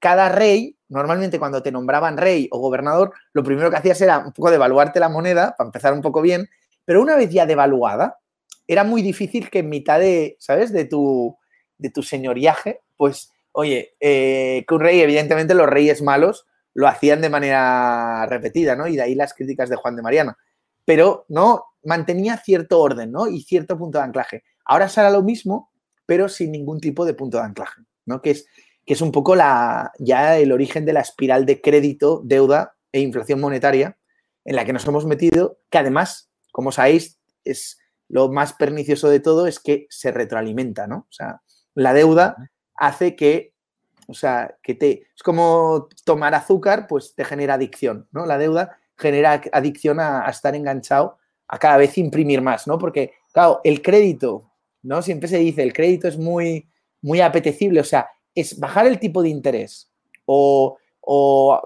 cada rey, normalmente cuando te nombraban rey o gobernador, lo primero que hacías era un poco devaluarte la moneda, para empezar un poco bien, pero una vez ya devaluada, era muy difícil que en mitad de, ¿sabes?, de tu, de tu señoriaje, pues, oye, eh, que un rey, evidentemente los reyes malos lo hacían de manera repetida, ¿no? Y de ahí las críticas de Juan de Mariana. Pero, ¿no? Mantenía cierto orden, ¿no? Y cierto punto de anclaje. Ahora será lo mismo, pero sin ningún tipo de punto de anclaje. Que es, que es un poco la, ya el origen de la espiral de crédito, deuda e inflación monetaria en la que nos hemos metido, que además, como sabéis, es lo más pernicioso de todo es que se retroalimenta, ¿no? O sea, la deuda hace que, o sea, que te, es como tomar azúcar, pues te genera adicción, ¿no? La deuda genera adicción a, a estar enganchado, a cada vez imprimir más, ¿no? Porque, claro, el crédito, ¿no? Siempre se dice, el crédito es muy, muy apetecible, o sea, es bajar el tipo de interés o,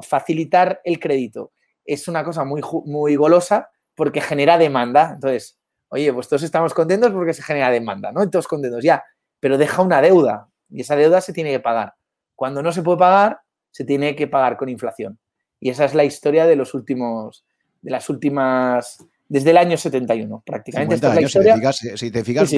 facilitar el crédito. Es una cosa muy, muy golosa porque genera demanda. Entonces, oye, pues todos estamos contentos porque se genera demanda, ¿no? Todos contentos, ya, pero deja una deuda y esa deuda se tiene que pagar. Cuando no se puede pagar, se tiene que pagar con inflación. Y esa es la historia de los últimos, de las últimas desde el año 71, prácticamente. Si te fijas,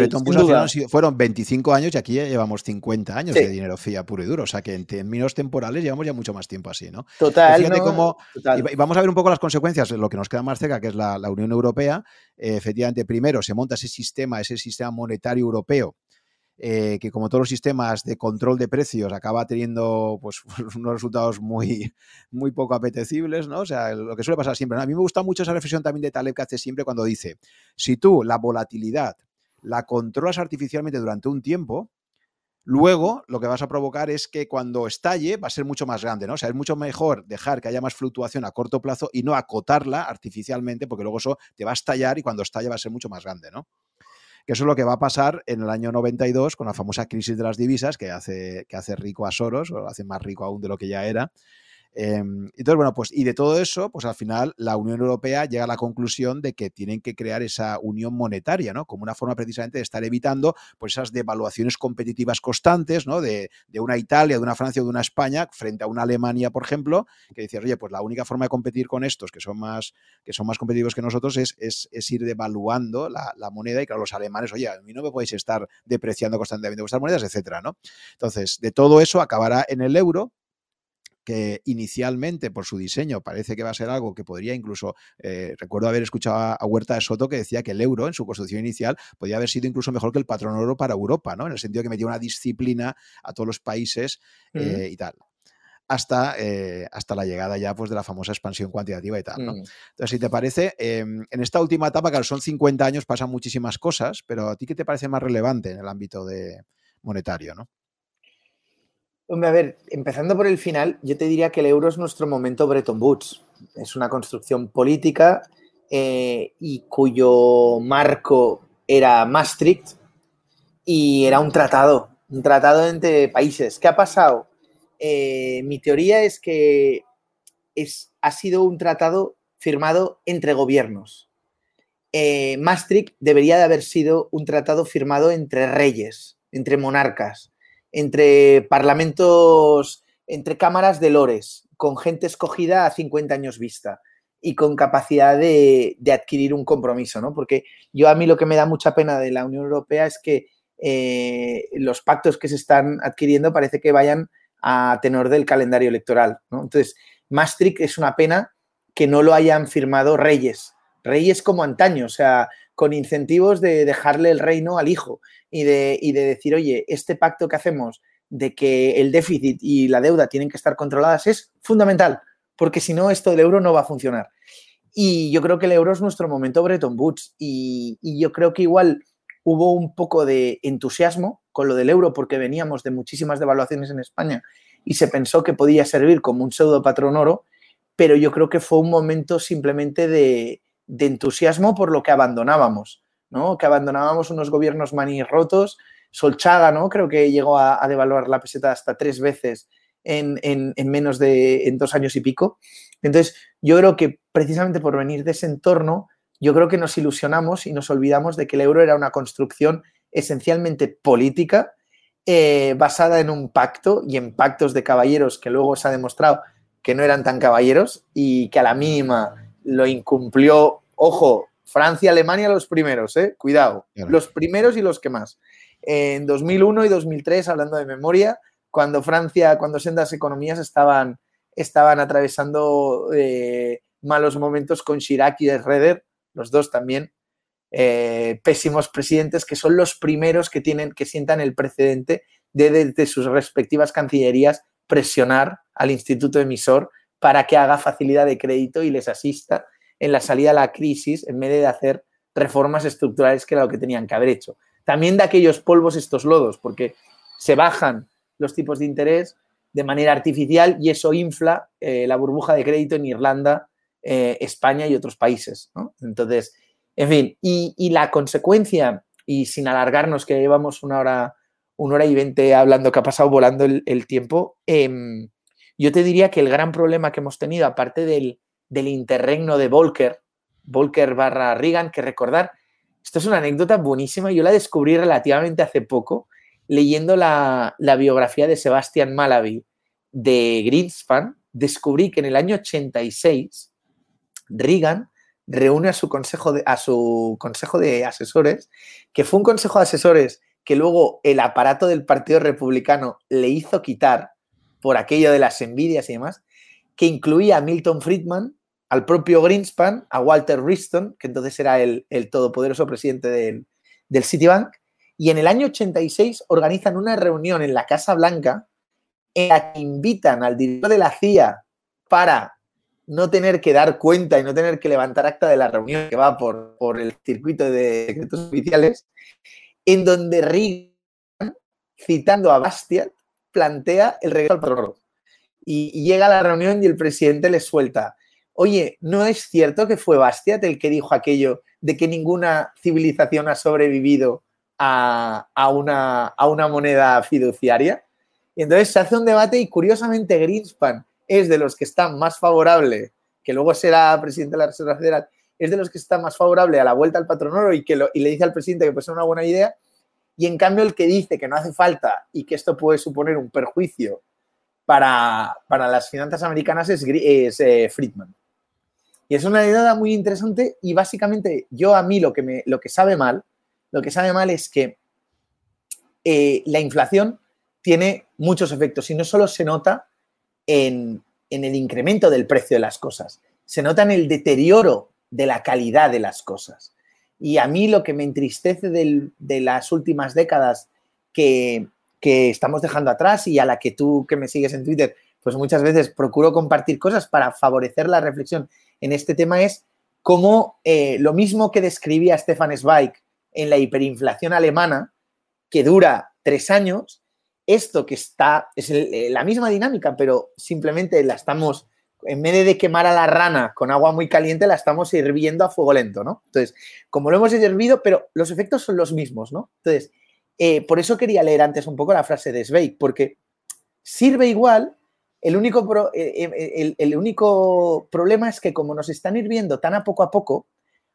fueron 25 años y aquí ya llevamos 50 años de dinero fía puro y duro. O sea que en términos temporales llevamos ya mucho más tiempo así, ¿no? Total. Y vamos a ver un poco las consecuencias, lo que nos queda más cerca, que es la, Unión Europea. efectivamente, primero se monta ese sistema, ese sistema monetario europeo eh, que como todos los sistemas de control de precios acaba teniendo pues, unos resultados muy, muy poco apetecibles, ¿no? O sea, lo que suele pasar siempre. A mí me gusta mucho esa reflexión también de Taleb que hace siempre cuando dice, si tú la volatilidad la controlas artificialmente durante un tiempo, luego lo que vas a provocar es que cuando estalle va a ser mucho más grande, ¿no? O sea, es mucho mejor dejar que haya más fluctuación a corto plazo y no acotarla artificialmente, porque luego eso te va a estallar y cuando estalle va a ser mucho más grande, ¿no? Que eso es lo que va a pasar en el año 92 con la famosa crisis de las divisas que hace, que hace rico a Soros, o lo hace más rico aún de lo que ya era. Em, entonces, bueno, pues y de todo eso, pues al final la Unión Europea llega a la conclusión de que tienen que crear esa unión monetaria, ¿no? Como una forma precisamente de estar evitando pues esas devaluaciones competitivas constantes, ¿no? De, una Italia, de una Francia o de una España frente a una Alemania, por ejemplo, que decía, oye, pues la única forma de competir con estos que son más, que son más competitivos que nosotros es, es, ir devaluando la, moneda y claro, los alemanes, oye, a mí no me podéis estar depreciando constantemente vuestras monedas, etcétera, ¿no? Entonces, de todo eso acabará en el euro, que inicialmente por su diseño parece que va a ser algo que podría incluso, eh, recuerdo haber escuchado a, Huerta de Soto que decía que el euro en su construcción inicial podía haber sido incluso mejor que el patrón oro para Europa, ¿no? En el sentido que metía una disciplina a todos los países eh, y tal. Hasta, eh, hasta la llegada ya pues, de la famosa expansión cuantitativa y tal. ¿no? Mm. Entonces, si te parece, em, en esta última etapa, que son 50 años, pasan muchísimas cosas, pero ¿a ti qué te parece más relevante en el ámbito de monetario? ¿no? Hombre, a ver, empezando por el final, yo te diría que el euro es nuestro momento Bretton Woods. Es una construcción política eh, y cuyo marco era Maastricht y era un tratado, un tratado entre países. ¿Qué ha pasado? Eh, mi teoría es que es, ha sido un tratado firmado entre gobiernos. Eh, Maastricht debería de haber sido un tratado firmado entre reyes, entre monarcas entre parlamentos, entre cámaras de lores, con gente escogida a 50 años vista y con capacidad de, adquirir un compromiso, ¿no? Porque yo a mí lo que me da mucha pena de la Unión Europea es que eh, los pactos que se están adquiriendo parece que vayan a tenor del calendario electoral, ¿no? Entonces, Maastricht es una pena que no lo hayan firmado reyes, reyes como antaño, o sea, con incentivos de dejarle el reino al hijo y de, de decir, oye, este pacto que hacemos de que el déficit y la deuda tienen que estar controladas es fundamental, porque si no, esto del euro no va a funcionar. Y yo creo que el euro es nuestro momento Bretton Woods y, y, yo creo que igual hubo un poco de entusiasmo con lo del euro porque veníamos de muchísimas devaluaciones en España y se pensó que podía servir como un pseudo patrón oro, pero yo creo que fue un momento simplemente de, de entusiasmo por lo que abandonábamos, ¿no? Que abandonábamos unos gobiernos manirrotos. Solchaga, ¿no? Creo que llegó a, devaluar la peseta hasta tres veces en, menos de en dos años y pico. Entonces, yo creo que precisamente por venir de ese entorno, yo creo que nos ilusionamos y nos olvidamos de que el euro era una construcción esencialmente política, eh, basada en un pacto y en pactos de caballeros que luego se ha demostrado que no eran tan caballeros y que a la mínima lo incumplió, ojo, Francia, Alemania los primeros, ¿eh? Cuidado, los primeros y los que más. En 2001 y 2003, hablando de memoria, cuando Francia, cuando sendas economías estaban, estaban atravesando eh, malos momentos con Chirac y Schroeder, los dos también, eh, pésimos presidentes que son los primeros que tienen que sientan el precedente de desde sus respectivas cancillerías presionar al instituto emisor para que haga facilidad de crédito y les asista en la salida a la crisis en vez de hacer reformas estructurales que era lo que tenían que haber hecho. También de aquellos polvos estos lodos, porque se bajan los tipos de interés de manera artificial y eso infla eh, la burbuja de crédito en Irlanda, eh, España y otros países. Entonces, en fin, y, la consecuencia, y sin alargarnos que llevamos una hora, una hora y veinte hablando que ha pasado volando el, tiempo, em, yo te diría que el gran problema que hemos tenido, aparte del, interregno de Volcker, Volcker barra Reagan, que recordar, esto es una anécdota buenísima, yo la descubrí relativamente hace poco leyendo la, biografía de Sebastian Malaby de Greenspan, descubrí que en el año 86 Reagan reúne a su consejo de, a su consejo de asesores, que fue un consejo de asesores que luego el aparato del Partido Republicano le hizo quitar por aquello de las envidias y demás, que incluía a Milton Friedman, al propio Greenspan, a Walter Wriston, que entonces era el, todopoderoso presidente del, del, Citibank, y en el año 86 organizan una reunión en la Casa Blanca en la que invitan al director de la CIA para no tener que dar cuenta y no tener que levantar acta de la reunión que va por, por el circuito de secretos oficiales, en donde Reagan, citando a Bastiat, plantea el regreso al patrón Y, llega a la reunión y el presidente le suelta, oye, ¿no es cierto que fue Bastiat el que dijo aquello de que ninguna civilización ha sobrevivido a, una, a una moneda fiduciaria? Y entonces se hace un debate y curiosamente Greenspan es de los que está más favorable, que luego será presidente de la Reserva Federal, es de los que está más favorable a la vuelta al patrón oro y, que y le dice al presidente que puede ser una buena idea, y en cambio el que dice que no hace falta y que esto puede suponer un perjuicio para, las finanzas americanas es, eh, Friedman. Y es una idea muy interesante y básicamente yo a mí lo que, me, lo que sabe mal, lo que sabe mal es que eh, la inflación tiene muchos efectos y no solo se nota en, en el incremento del precio de las cosas, se nota en el deterioro de la calidad de las cosas. Y a mí lo que me entristece de las últimas décadas que, estamos dejando atrás y a la que tú que me sigues en Twitter, pues muchas veces procuro compartir cosas para favorecer la reflexión en este tema es cómo eh, lo mismo que describía Stefan Zweig en la hiperinflación alemana, que dura tres años, esto que está, es la misma dinámica, pero simplemente la estamos en vez de quemar a la rana con agua muy caliente, la estamos hirviendo a fuego lento, ¿no? Entonces, como lo hemos hervido, pero los efectos son los mismos, ¿no? Entonces, eh, por eso quería leer antes un poco la frase de Zweig, porque sirve igual, el único, eh, eh, el, único problema es que como nos están hirviendo tan a poco a poco,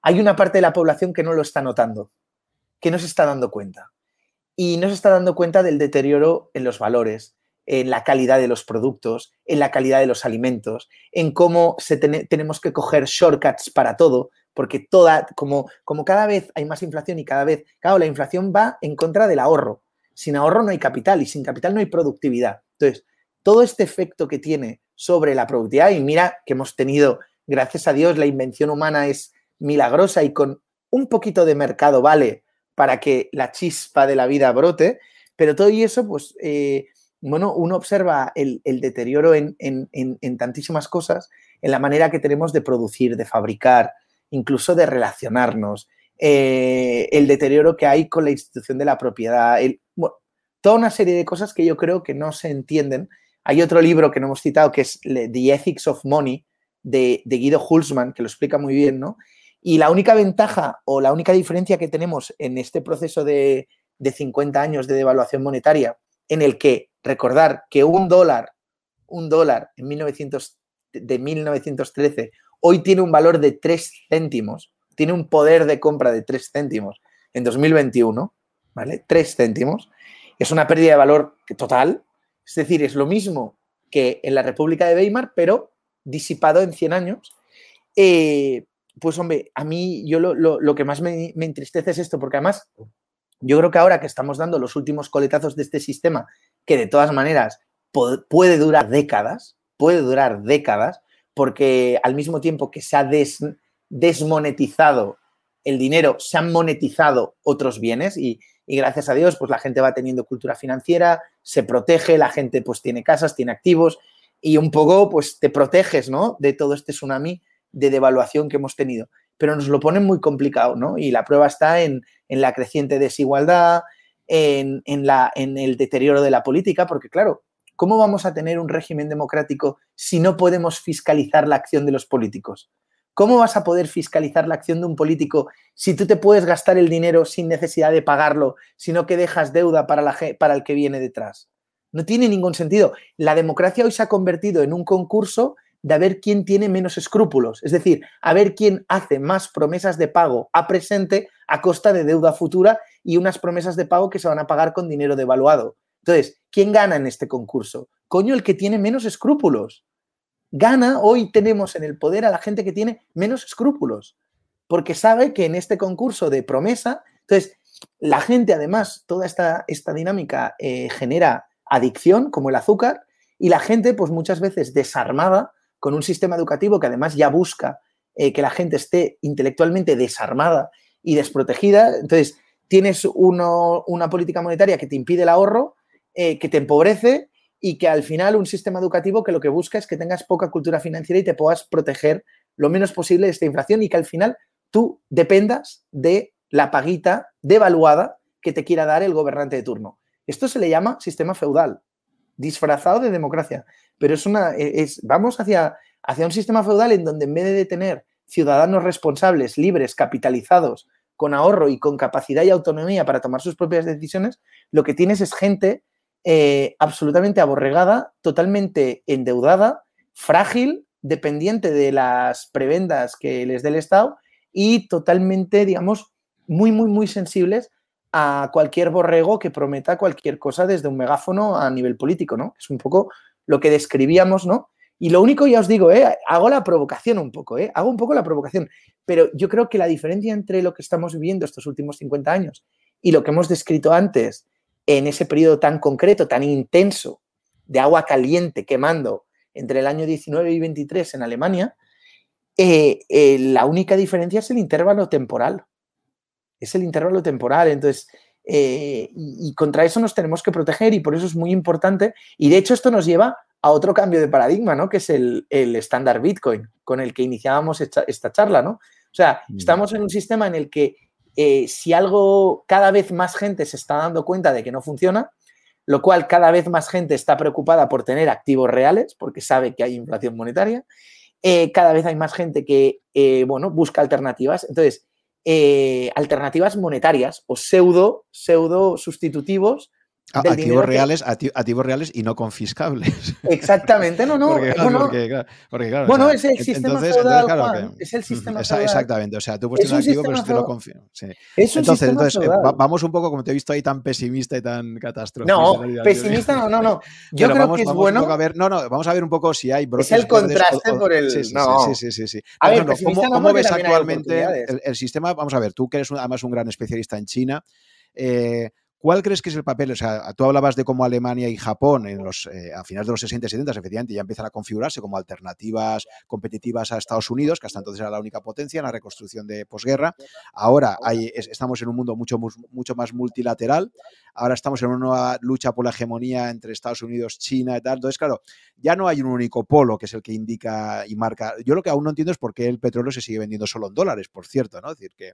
hay una parte de la población que no lo está notando, que no se está dando cuenta. Y no se está dando cuenta del deterioro en los valores, en la calidad de los productos, en la calidad de los alimentos, en cómo se tenemos que coger shortcuts para todo, porque toda, como, como cada vez hay más inflación y cada vez, claro, la inflación va en contra del ahorro. Sin ahorro no hay capital y sin capital no hay productividad. Entonces, todo este efecto que tiene sobre la productividad, y mira que hemos tenido, gracias a Dios, la invención humana es milagrosa y con un poquito de mercado vale para que la chispa de la vida brote, pero todo y eso, pues eh, bueno, uno observa el, deterioro en, tantísimas cosas, en la manera que tenemos de producir, de fabricar, incluso de relacionarnos, eh, el deterioro que hay con la institución de la propiedad, toda una serie de cosas que yo creo que no se entienden. Hay otro libro que no hemos citado que es The Ethics of Money de, Guido Hulsman, que lo explica muy bien, ¿no? Y la única ventaja o la única diferencia que tenemos en este proceso de, de 50 años de devaluación monetaria, en el que recordar que un dólar, un dólar en 1900, de 1913, hoy tiene un valor de 3 céntimos, tiene un poder de compra de 3 céntimos en 2021, ¿vale? 3 céntimos. Es una pérdida de valor total, es decir, es lo mismo que en la República de Weimar, pero disipado en 100 años. Eh, pues hombre, a mí yo lo, que más me, me, entristece es esto, porque además yo creo que ahora que estamos dando los últimos coletazos de este sistema que de todas maneras puede durar décadas, puede durar décadas, porque al mismo tiempo que se ha desmonetizado el dinero, se han monetizado otros bienes y, gracias a Dios, pues la gente va teniendo cultura financiera, se protege, la gente pues tiene casas, tiene activos y un poco pues te proteges, ¿no? De todo este tsunami de devaluación que hemos tenido. Pero nos lo ponen muy complicado, ¿no? Y la prueba está en, en la creciente desigualdad, en, el deterioro de la política, porque claro, ¿cómo vamos a tener un régimen democrático si no podemos fiscalizar la acción de los políticos? ¿Cómo vas a poder fiscalizar la acción de un político si tú te puedes gastar el dinero sin necesidad de pagarlo, sino que dejas deuda para, la, para el que viene detrás? No tiene ningún sentido. La democracia hoy se ha convertido en un concurso de a ver quién tiene menos escrúpulos, es decir, a ver quién hace más promesas de pago a presente a costa de deuda futura y unas promesas de pago que se van a pagar con dinero devaluado. Entonces, ¿quién gana en este concurso? Coño, el que tiene menos escrúpulos. Gana, hoy tenemos en el poder a la gente que tiene menos escrúpulos, porque sabe que en este concurso de promesa, entonces, la gente además, toda esta, esta dinámica eh, genera adicción, como el azúcar, y la gente, pues muchas veces desarmada, con un sistema educativo que además ya busca eh, que la gente esté intelectualmente desarmada y desprotegida. Entonces, tienes una política monetaria que te impide el ahorro, eh, que te empobrece y que al final un sistema educativo que lo que busca es que tengas poca cultura financiera y te puedas proteger lo menos posible de esta inflación y que al final tú dependas de la paguita devaluada que te quiera dar el gobernante de turno. Esto se le llama sistema feudal, disfrazado de democracia, pero es una, e, es, vamos hacia, hacia un sistema feudal en donde en vez de tener ciudadanos responsables, libres, capitalizados, con ahorro y con capacidad y autonomía para tomar sus propias decisiones, lo que tienes es gente eh, absolutamente aborregada, totalmente endeudada, frágil, dependiente de las prebendas que les dé el Estado y totalmente, digamos, muy, muy, muy sensibles a cualquier borrego que prometa cualquier cosa desde un megáfono a nivel político, ¿no? Es un poco lo que describíamos, ¿no? Y lo único, ya os digo, ¿eh? hago la provocación un poco, ¿eh? hago un poco la provocación, pero yo creo que la diferencia entre lo que estamos viviendo estos últimos 50 años y lo que hemos descrito antes en ese periodo tan concreto, tan intenso, de agua caliente quemando entre el año 19 y 23 en Alemania, eh, la única diferencia es el intervalo temporal. Es el intervalo temporal. Entonces, y, contra eso nos tenemos que proteger y por eso es muy importante. Y de hecho esto nos lleva a otro cambio de paradigma, ¿no? Que es el estándar Bitcoin, con el que iniciábamos esta, esta, charla, ¿no? O sea, mm. estamos en un sistema en el que si algo, cada vez más gente se está dando cuenta de que no funciona, lo cual cada vez más gente está preocupada por tener activos reales, porque sabe que hay inflación monetaria, eh, cada vez hay más gente que, eh, bueno, busca alternativas. Entonces, eh, alternativas monetarias o pseudo, pseudo sustitutivos activos reales, activos reales y no confiscables. Exactamente, no, no. bueno, es el sistema feudal, es el sistema Exactamente, o sea, tú puedes tener un activo, pero si te lo confío. entonces, entonces vamos un poco, como te he visto ahí tan pesimista y tan catastrófico. No, pesimista no, no, no. Yo creo que es bueno. A ver, no, no, vamos a ver un poco si hay brotes. Es el contraste por el. Sí, sí, sí, sí, A ver, ¿cómo, ves actualmente el, sistema? Vamos a ver, tú que eres además un gran especialista en China. Eh, ¿Cuál crees que es el papel? O sea, tú hablabas de cómo Alemania y Japón en los, eh, a finales de los 60 y 70 efectivamente ya empiezan a configurarse como alternativas competitivas a Estados Unidos, que hasta entonces era la única potencia en la reconstrucción de posguerra. Ahora estamos en un mundo mucho, mucho más multilateral. Ahora estamos en una nueva lucha por la hegemonía entre Estados Unidos, China y tal. Entonces, claro, ya no hay un único polo que es el que indica y marca. Yo lo que aún no entiendo es por qué el petróleo se sigue vendiendo solo en dólares, por cierto, ¿no? Es decir, que.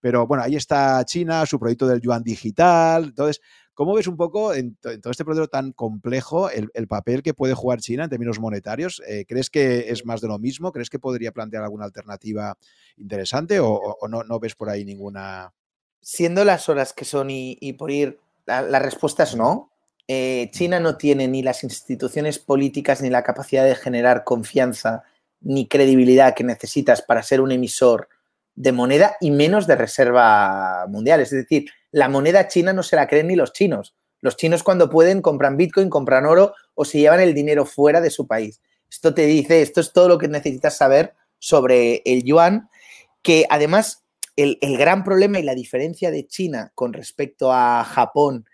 Pero bueno, ahí está China, su proyecto del yuan digital. Entonces, ¿Cómo ves un poco en, todo este proceso tan complejo el, papel que puede jugar China en términos monetarios? Eh, ¿Crees que es más de lo mismo? ¿Crees que podría plantear alguna alternativa interesante o, no, ves por ahí ninguna? Siendo las horas que son y por ir la, respuesta es no. Eh, China no tiene ni las instituciones políticas ni la capacidad de generar confianza ni credibilidad que necesitas para ser un emisor de moneda y menos de reserva mundial. Es decir, la moneda china no se la creen ni los chinos. Los chinos cuando pueden compran Bitcoin, compran oro o se llevan el dinero fuera de su país. Esto te dice, esto es todo lo que necesitas saber sobre el yuan, que además el, gran problema y la diferencia de China con respecto a Japón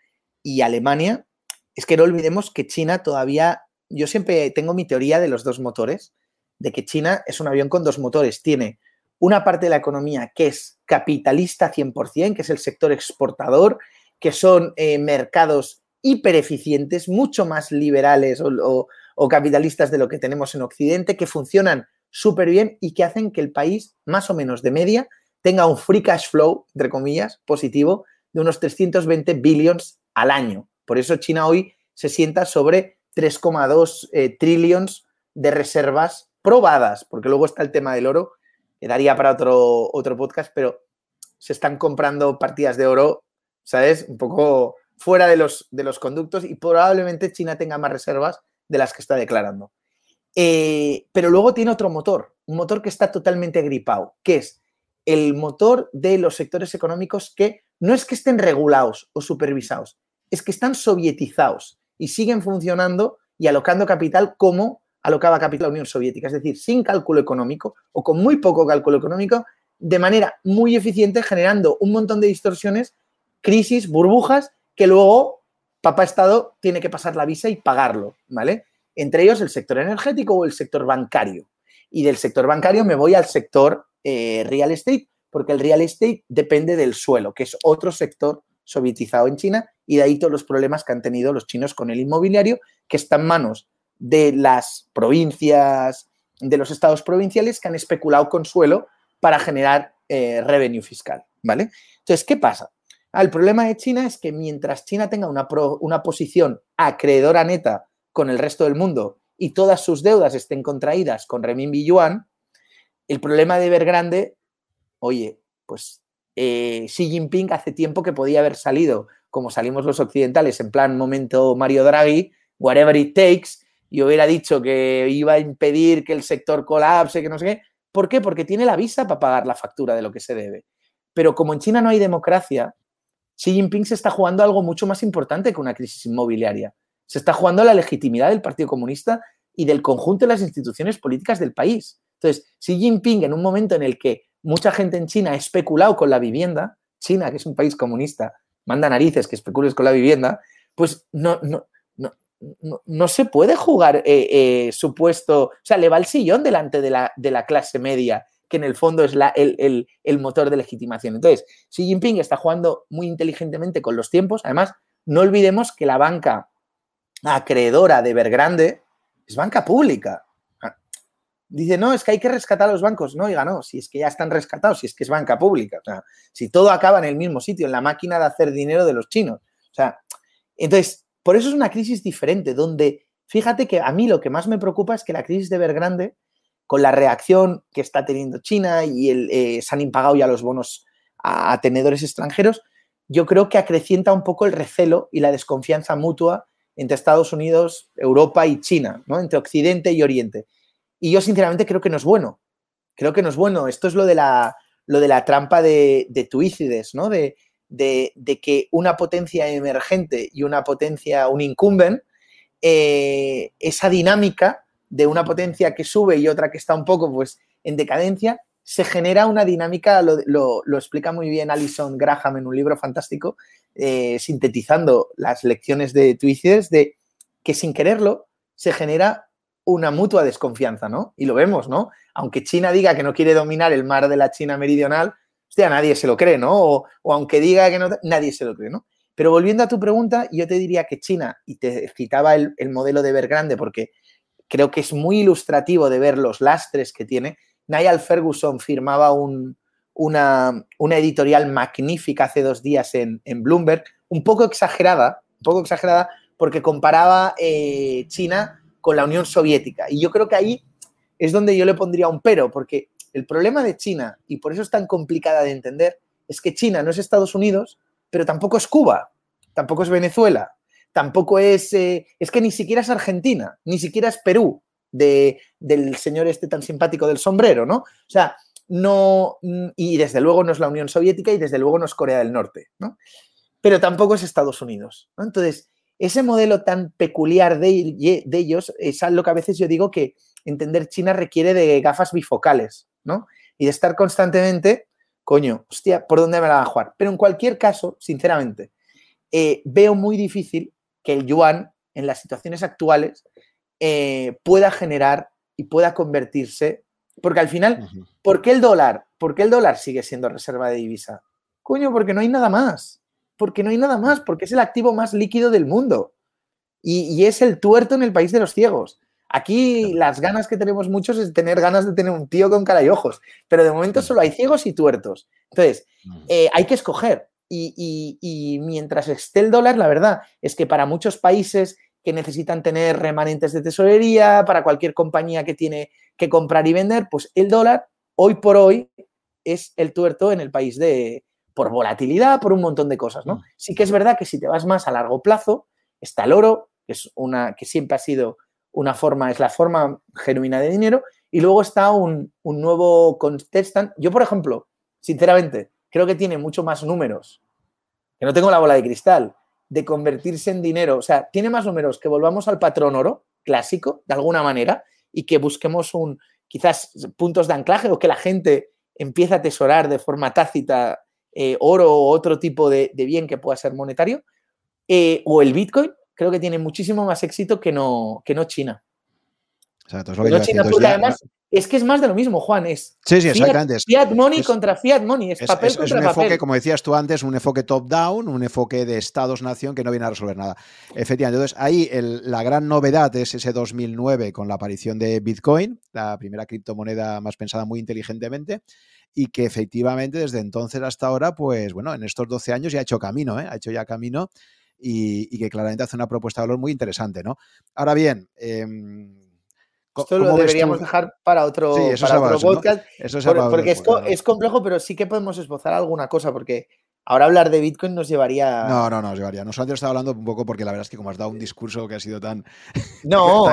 y Alemania es que no olvidemos que China todavía, yo siempre tengo mi teoría de los dos motores, de que China es un avión con dos motores. Tiene una parte de la economía que es capitalista 100%, que es el sector exportador, que son eh, mercados hipereficientes, mucho más liberales o, capitalistas de lo que tenemos en Occidente, que funcionan súper bien y que hacen que el país, más o menos de media, tenga un free cash flow, entre comillas, positivo de unos 320 billions al año. Por eso China hoy se sienta sobre 3,2 eh, trillions de reservas probadas, porque luego está el tema del oro, daría para otro, otro podcast, pero se están comprando partidas de oro, ¿sabes? Un poco fuera de los, de los conductos y probablemente China tenga más reservas de las que está declarando. Eh, pero luego tiene otro motor, un motor que está totalmente gripado, que es el motor de los sectores económicos que no es que estén regulados o supervisados, es que están sovietizados y siguen funcionando y alocando capital como alocaba capital la Unión Soviética, es decir, sin cálculo económico o con muy poco cálculo económico, de manera muy eficiente, generando un montón de distorsiones, crisis, burbujas, que luego Papá Estado tiene que pasar la visa y pagarlo, ¿vale? Entre ellos el sector energético o el sector bancario. Y del sector bancario me voy al sector eh, real estate, porque el real estate depende del suelo, que es otro sector sovietizado en China, y de ahí todos los problemas que han tenido los chinos con el inmobiliario, que está en manos de las provincias, de los estados provinciales que han especulado con suelo para generar eh, revenue fiscal, ¿vale? Entonces, ¿qué pasa? El problema de China es que mientras China tenga una, una posición acreedora neta con el resto del mundo y todas sus deudas estén contraídas con renminbi yuan, el problema de grande, oye, pues eh, Xi Jinping hace tiempo que podía haber salido, como salimos los occidentales, en plan momento Mario Draghi, whatever it takes, y hubiera dicho que iba a impedir que el sector colapse, que no sé qué. ¿Por qué? Porque tiene la visa para pagar la factura de lo que se debe. Pero como en China no hay democracia, Xi Jinping se está jugando algo mucho más importante que una crisis inmobiliaria. Se está jugando la legitimidad del Partido Comunista y del conjunto de las instituciones políticas del país. Entonces, Xi Jinping, en un momento en el que mucha gente en China ha especulado con la vivienda, China, que es un país comunista, manda narices que especules con la vivienda, pues no, no, no, se puede jugar eh, eh, su puesto, o sea, le va el sillón delante de la, de la clase media, que en el fondo es la, el, el, motor de legitimación. Entonces, Xi Jinping está jugando muy inteligentemente con los tiempos. Además, no olvidemos que la banca acreedora de Vergrande es banca pública. Ah, dice, no, es que hay que rescatar a los bancos. No, oiga, no, si es que ya están rescatados, si es que es banca pública. O sea, si todo acaba en el mismo sitio, en la máquina de hacer dinero de los chinos. O sea, entonces, por eso es una crisis diferente, donde fíjate que a mí lo que más me preocupa es que la crisis de Evergrande, con la reacción que está teniendo China y el, eh, se han impagado ya los bonos a, tenedores extranjeros, yo creo que acrecienta un poco el recelo y la desconfianza mutua entre Estados Unidos, Europa y China, ¿no? entre Occidente y Oriente. Y yo sinceramente creo que no es bueno. Creo que no es bueno. Esto es lo de la, lo de la trampa de, de ¿no? De, de, que una potencia emergente y una potencia, un incumbent, eh, esa dinámica de una potencia que sube y otra que está un poco pues, en decadencia, se genera una dinámica, lo, explica muy bien Alison Graham en un libro fantástico, eh, sintetizando las lecciones de Twitter, de que sin quererlo se genera una mutua desconfianza, ¿no? Y lo vemos, ¿no? Aunque China diga que no quiere dominar el mar de la China meridional, hostia, nadie se lo cree, ¿no? O, aunque diga que no, nadie se lo cree, ¿no? Pero volviendo a tu pregunta, yo te diría que China, y te citaba el, modelo de Grande porque creo que es muy ilustrativo de ver los lastres que tiene. Niall Ferguson firmaba una, editorial magnífica hace dos días en, Bloomberg, un poco exagerada, un poco exagerada, porque comparaba eh, China con la Unión Soviética. Y yo creo que ahí es donde yo le pondría un pero, porque el problema de China, y por eso es tan complicada de entender, es que China no es Estados Unidos, pero tampoco es Cuba, tampoco es Venezuela, tampoco es, eh, es que ni siquiera es Argentina, ni siquiera es Perú, de, del señor este tan simpático del sombrero, ¿no? O sea, no, y desde luego no es la Unión Soviética y desde luego no es Corea del Norte, ¿no? Pero tampoco es Estados Unidos. Entonces, ese modelo tan peculiar de, de ellos es algo que a veces yo digo que entender China requiere de gafas bifocales, ¿no? Y de estar constantemente, coño, hostia, ¿por dónde me la van a jugar? Pero en cualquier caso, sinceramente, eh, veo muy difícil que el yuan en las situaciones actuales eh, pueda generar y pueda convertirse, porque al final, ¿por qué el dólar? ¿Por qué el dólar sigue siendo reserva de divisa? Coño, porque no hay nada más. Porque no hay nada más, porque es el activo más líquido del mundo. y es el tuerto en el país de los ciegos. Aquí las ganas que tenemos muchos es tener ganas de tener un tío con cara y ojos, pero de momento solo hay ciegos y tuertos. Entonces, eh, hay que escoger. Y, mientras esté el dólar, la verdad es que para muchos países que necesitan tener remanentes de tesorería, para cualquier compañía que tiene que comprar y vender, pues el dólar hoy por hoy es el tuerto en el país de por volatilidad, por un montón de cosas, ¿no? Mm. Sí que es verdad que si te vas más a largo plazo, está el oro, que es una que siempre ha sido una forma, es la forma genuina de dinero, y luego está un, nuevo contestant. Yo, por ejemplo, sinceramente, creo que tiene mucho más números, que no tengo la bola de cristal, de convertirse en dinero. O sea, tiene más números que volvamos al patrón oro clásico, de alguna manera, y que busquemos un, quizás puntos de anclaje o que la gente empiece a atesorar de forma tácita eh, oro o otro tipo de, bien que pueda ser monetario, eh, o el Bitcoin, creo que tiene muchísimo más éxito que no, que no China. Exacto, es lo que no China, porque además es que es más de lo mismo, Juan. Es sí, sí, exactamente. Fiat, money contra fiat money, es, papel es, contra un papel. enfoque, como decías tú antes, un enfoque top-down, un enfoque de Estados-nación que no viene a resolver nada. Efectivamente, entonces ahí la gran novedad es ese 2009 con la aparición de Bitcoin, la primera criptomoneda más pensada muy inteligentemente y que efectivamente desde entonces hasta ahora, pues bueno, en estos 12 años ya ha hecho camino, ¿eh? ha hecho ya camino y, que claramente hace una propuesta de valor muy interesante, ¿no? Ahora bien, em, esto lo deberíamos dejar para otro, para otro podcast. porque es, complejo, pero sí que podemos esbozar alguna cosa, porque Ahora hablar de Bitcoin nos llevaría. No, no, nos llevaría. Nosotros estaba hablando un poco porque la verdad es que como has dado un discurso que ha sido tan. No.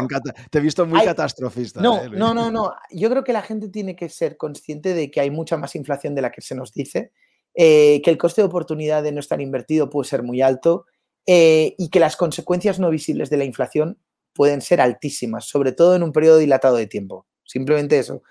te he visto muy catastrofista. No, ¿eh, no, no, no. Yo creo que la gente tiene que ser consciente de que hay mucha más inflación de la que se nos dice, eh, que el coste de oportunidad de no estar invertido puede ser muy alto eh, y que las consecuencias no visibles de la inflación pueden ser altísimas, sobre todo en un periodo dilatado de tiempo. Simplemente eso.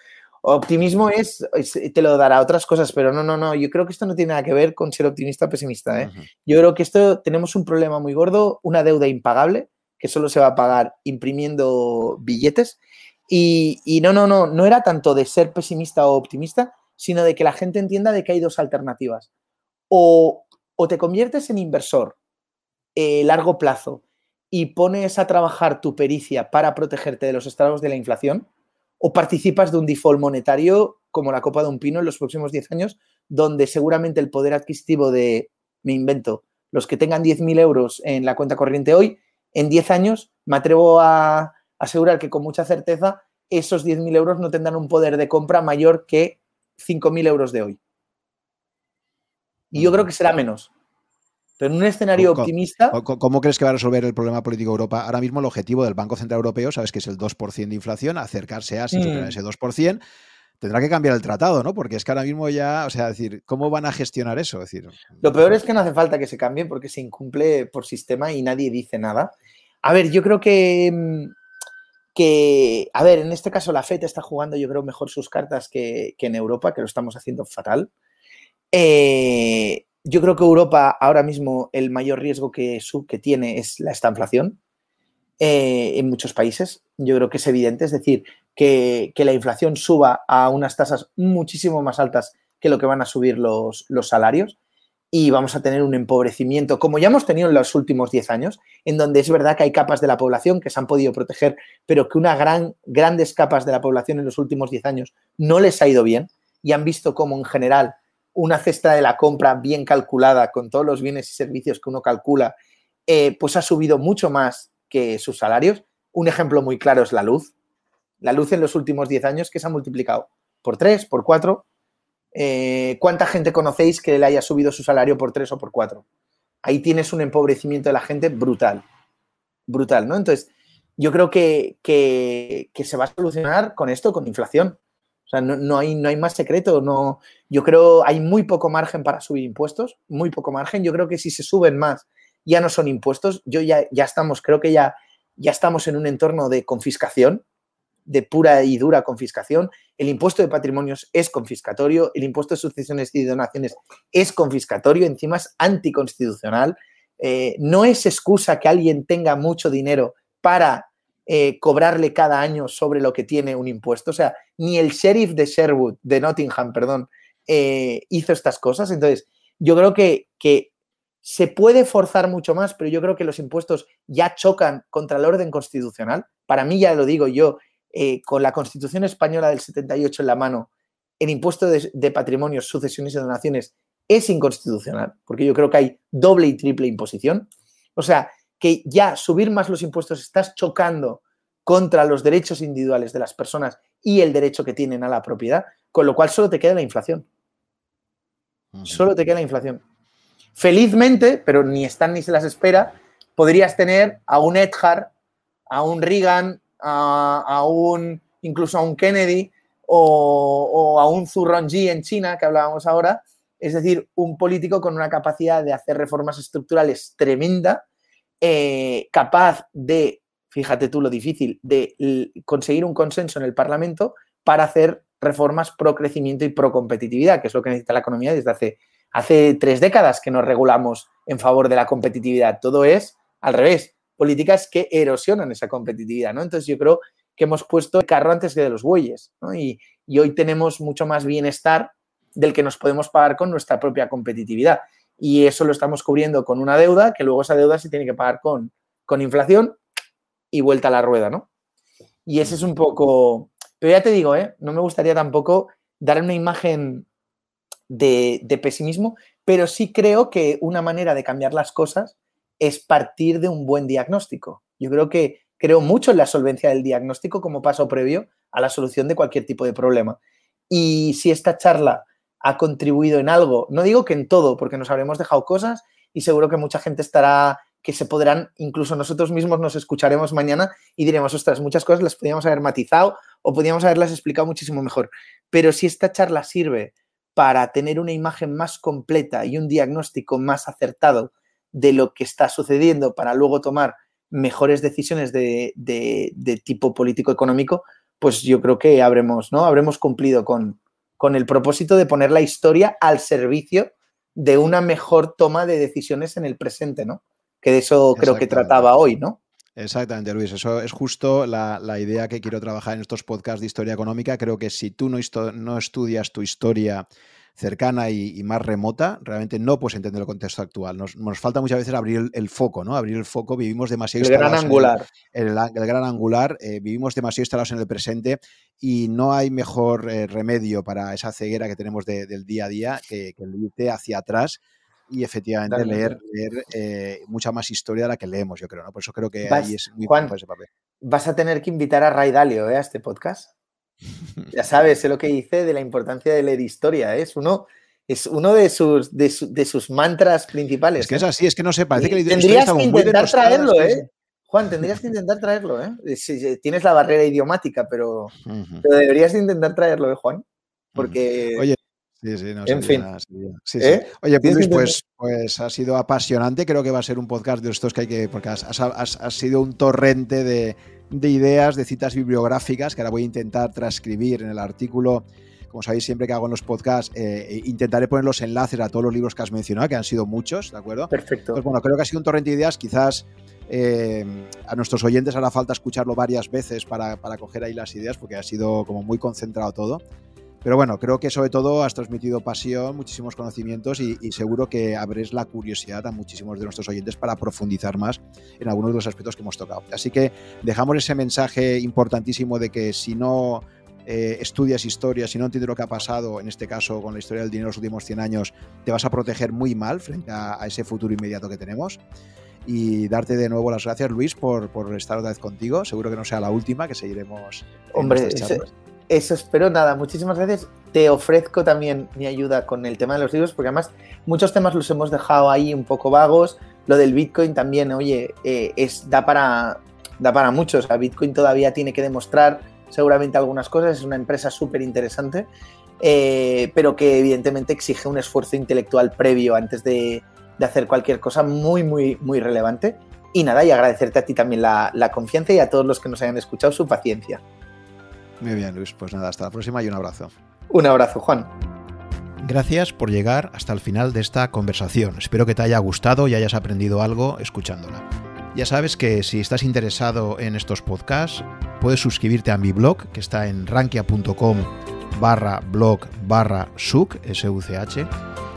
Optimismo es, te lo dará otras cosas, pero no, no, no, yo creo que esto no tiene nada que ver con ser optimista o pesimista. ¿eh? Yo creo que esto tenemos un problema muy gordo, una deuda impagable, que solo se va a pagar imprimiendo billetes. Y, y, no, no, no, no era tanto de ser pesimista o optimista, sino de que la gente entienda de que hay dos alternativas. O, o te conviertes en inversor eh, largo plazo y pones a trabajar tu pericia para protegerte de los estragos de la inflación, o participas de un default monetario como la copa de un pino en los próximos 10 años, donde seguramente el poder adquisitivo de, me invento, los que tengan 10.000 euros en la cuenta corriente hoy, en 10 años me atrevo a asegurar que con mucha certeza esos 10.000 euros no tendrán un poder de compra mayor que 5.000 euros de hoy. Y yo creo que será menos. Pero en un escenario optimista. ¿Cómo crees que va a resolver el problema político Europa? Ahora mismo el objetivo del Banco Central Europeo, sabes que es el 2% de inflación, acercarse a sin mm. ese 2%. Tendrá que cambiar el tratado, ¿no? Porque es que ahora mismo ya, o sea, decir, ¿cómo van a gestionar eso? decir, Lo peor es que no hace falta que se cambie porque se incumple por sistema y nadie dice nada. A ver, yo creo que, mm, que, a ver, en este caso la FED está jugando, yo creo, mejor sus cartas que, que en Europa, que lo estamos haciendo fatal. Eh, yo creo que Europa ahora mismo el mayor riesgo que, que tiene es la estanflación eh, en muchos países. Yo creo que es evidente, es decir, que, la inflación suba a unas tasas muchísimo más altas que lo que van a subir los, los salarios y vamos a tener un empobrecimiento, como ya hemos tenido en los últimos 10 años, en donde es verdad que hay capas de la población que se han podido proteger, pero que una gran, grandes capas de la población en los últimos 10 años no les ha ido bien y han visto cómo en general una cesta de la compra bien calculada con todos los bienes y servicios que uno calcula, eh, pues ha subido mucho más que sus salarios. Un ejemplo muy claro es la luz. La luz en los últimos 10 años que se ha multiplicado por 3, por 4. Eh, ¿Cuánta gente conocéis que le haya subido su salario por 3 o por 4? Ahí tienes un empobrecimiento de la gente brutal. Brutal, ¿no? Entonces, yo creo que, que, que se va a solucionar con esto, con inflación. O sea, no, hay, no hay más secreto. No, yo creo hay muy poco margen para subir impuestos, muy poco margen. Yo creo que si se suben más, ya no son impuestos. Yo ya, ya estamos, creo que ya, ya estamos en un entorno de confiscación, de pura y dura confiscación. El impuesto de patrimonios es confiscatorio, el impuesto de sucesiones y donaciones es confiscatorio, encima es anticonstitucional. Eh, no es excusa que alguien tenga mucho dinero para eh, cobrarle cada año sobre lo que tiene un impuesto. O sea, ni el sheriff de Sherwood, de Nottingham, perdón, eh, hizo estas cosas. Entonces, yo creo que, que se puede forzar mucho más, pero yo creo que los impuestos ya chocan contra el orden constitucional. Para mí, ya lo digo yo, eh, con la Constitución española del 78 en la mano, el impuesto de, de patrimonios, sucesiones y donaciones es inconstitucional, porque yo creo que hay doble y triple imposición. O sea, que ya subir más los impuestos estás chocando contra los derechos individuales de las personas y el derecho que tienen a la propiedad, con lo cual solo te queda la inflación. Solo te queda la inflación. Felizmente, pero ni están ni se las espera, podrías tener a un Edgar, a un Reagan, a, un incluso a un Kennedy o, o a un Zurronji en China, que hablábamos ahora, es decir, un político con una capacidad de hacer reformas estructurales tremenda, eh, capaz de, fíjate tú lo difícil, de conseguir un consenso en el Parlamento para hacer reformas pro crecimiento y pro competitividad, que es lo que necesita la economía desde hace, hace tres décadas que nos regulamos en favor de la competitividad. Todo es al revés, políticas que erosionan esa competitividad, ¿no? Entonces yo creo que hemos puesto el carro antes que de los bueyes, y, y hoy tenemos mucho más bienestar del que nos podemos pagar con nuestra propia competitividad y eso lo estamos cubriendo con una deuda que luego esa deuda se tiene que pagar con, con inflación y vuelta a la rueda, ¿no? Y ese es un poco... Pero ya te digo, ¿eh? no me gustaría tampoco dar una imagen de, de pesimismo, pero sí creo que una manera de cambiar las cosas es partir de un buen diagnóstico. Yo creo que creo mucho en la solvencia del diagnóstico como paso previo a la solución de cualquier tipo de problema. Y si esta charla ha contribuido en algo. No digo que en todo, porque nos habremos dejado cosas y seguro que mucha gente estará, que se podrán, incluso nosotros mismos nos escucharemos mañana y diremos, ostras, muchas cosas las podíamos haber matizado o podíamos haberlas explicado muchísimo mejor. Pero si esta charla sirve para tener una imagen más completa y un diagnóstico más acertado de lo que está sucediendo para luego tomar mejores decisiones de, tipo político-económico, pues yo creo que habremos, ¿no? habremos cumplido con, con el propósito de poner la historia al servicio de una mejor toma de decisiones en el presente, ¿no? Que de eso creo que trataba hoy, ¿no? Exactamente, Luis. Eso es justo la, idea que quiero trabajar en estos podcasts de historia económica. Creo que si tú no, no estudias tu historia cercana y, más remota, realmente no puedes entender el contexto actual. Nos, falta muchas veces abrir el, foco, ¿no? Abrir el foco, vivimos demasiado el gran angular. En el, gran angular, eh, vivimos demasiado instalados en el presente y no hay mejor eh, remedio para esa ceguera que tenemos del día a día que, que el irte hacia atrás y efectivamente leer, leer eh, mucha más historia de la que leemos, yo creo, ¿no? Por eso creo que ahí es muy Juan, ese papel. Vas a tener que invitar a Ray Dalio a este podcast. Ya sabes, sé lo que dice de la importancia de leer historia. ¿eh? Es uno, es uno de sus, de, sus mantras principales. Es que es ¿eh? así, es que no sé, parece que Tendrías que intentar traerlo, ¿eh? Juan, tendrías que intentar traerlo, ¿eh? tienes la barrera idiomática, pero, deberías intentar traerlo, ¿eh, Juan? Porque. Oye, Sí, sí, no, en fin. Oye, pues, pues ha sido apasionante. Creo que va a ser un podcast de estos que hay que. Porque has, has sido un torrente de, de ideas, de citas bibliográficas, que ahora voy a intentar transcribir en el artículo. Como sabéis, siempre que hago en los podcasts, eh, eh, intentaré poner los enlaces a todos los libros que has mencionado, que han sido muchos, ¿de acuerdo? Perfecto. Pues bueno, creo que ha sido un torrente de ideas. Quizás eh, a nuestros oyentes hará falta escucharlo varias veces para, para coger ahí las ideas, porque ha sido como muy concentrado todo. Pero bueno, creo que sobre todo has transmitido pasión, muchísimos conocimientos y, seguro que abres la curiosidad a muchísimos de nuestros oyentes para profundizar más en algunos de los aspectos que hemos tocado. Así que dejamos ese mensaje importantísimo de que si no eh, estudias historia, si no entiendes lo que ha pasado, en este caso con la historia del dinero de los últimos 100 años, te vas a proteger muy mal frente a, ese futuro inmediato que tenemos y darte de nuevo las gracias, Luis, por, por, estar otra vez contigo. Seguro que no sea la última, que seguiremos. Hombre, eso espero. Nada, muchísimas gracias. Te ofrezco también mi ayuda con el tema de los libros, porque además muchos temas los hemos dejado ahí un poco vagos. Lo del Bitcoin también, oye, eh, es, da, para, da para mucho. O Bitcoin todavía tiene que demostrar seguramente algunas cosas. Es una empresa súper interesante, eh, pero que evidentemente exige un esfuerzo intelectual previo antes de, hacer cualquier cosa muy, muy, muy relevante. Y nada, y agradecerte a ti también la confianza y a todos los que nos hayan escuchado su paciencia. Muy bien, Luis. Pues nada, hasta la próxima y un abrazo. Un abrazo, Juan. Gracias por llegar hasta el final de esta conversación. Espero que te haya gustado y hayas aprendido algo escuchándola. Ya sabes que si estás interesado en estos podcasts, puedes suscribirte a mi blog, que está en rankia.com barra blog barra such, S-U-C-H,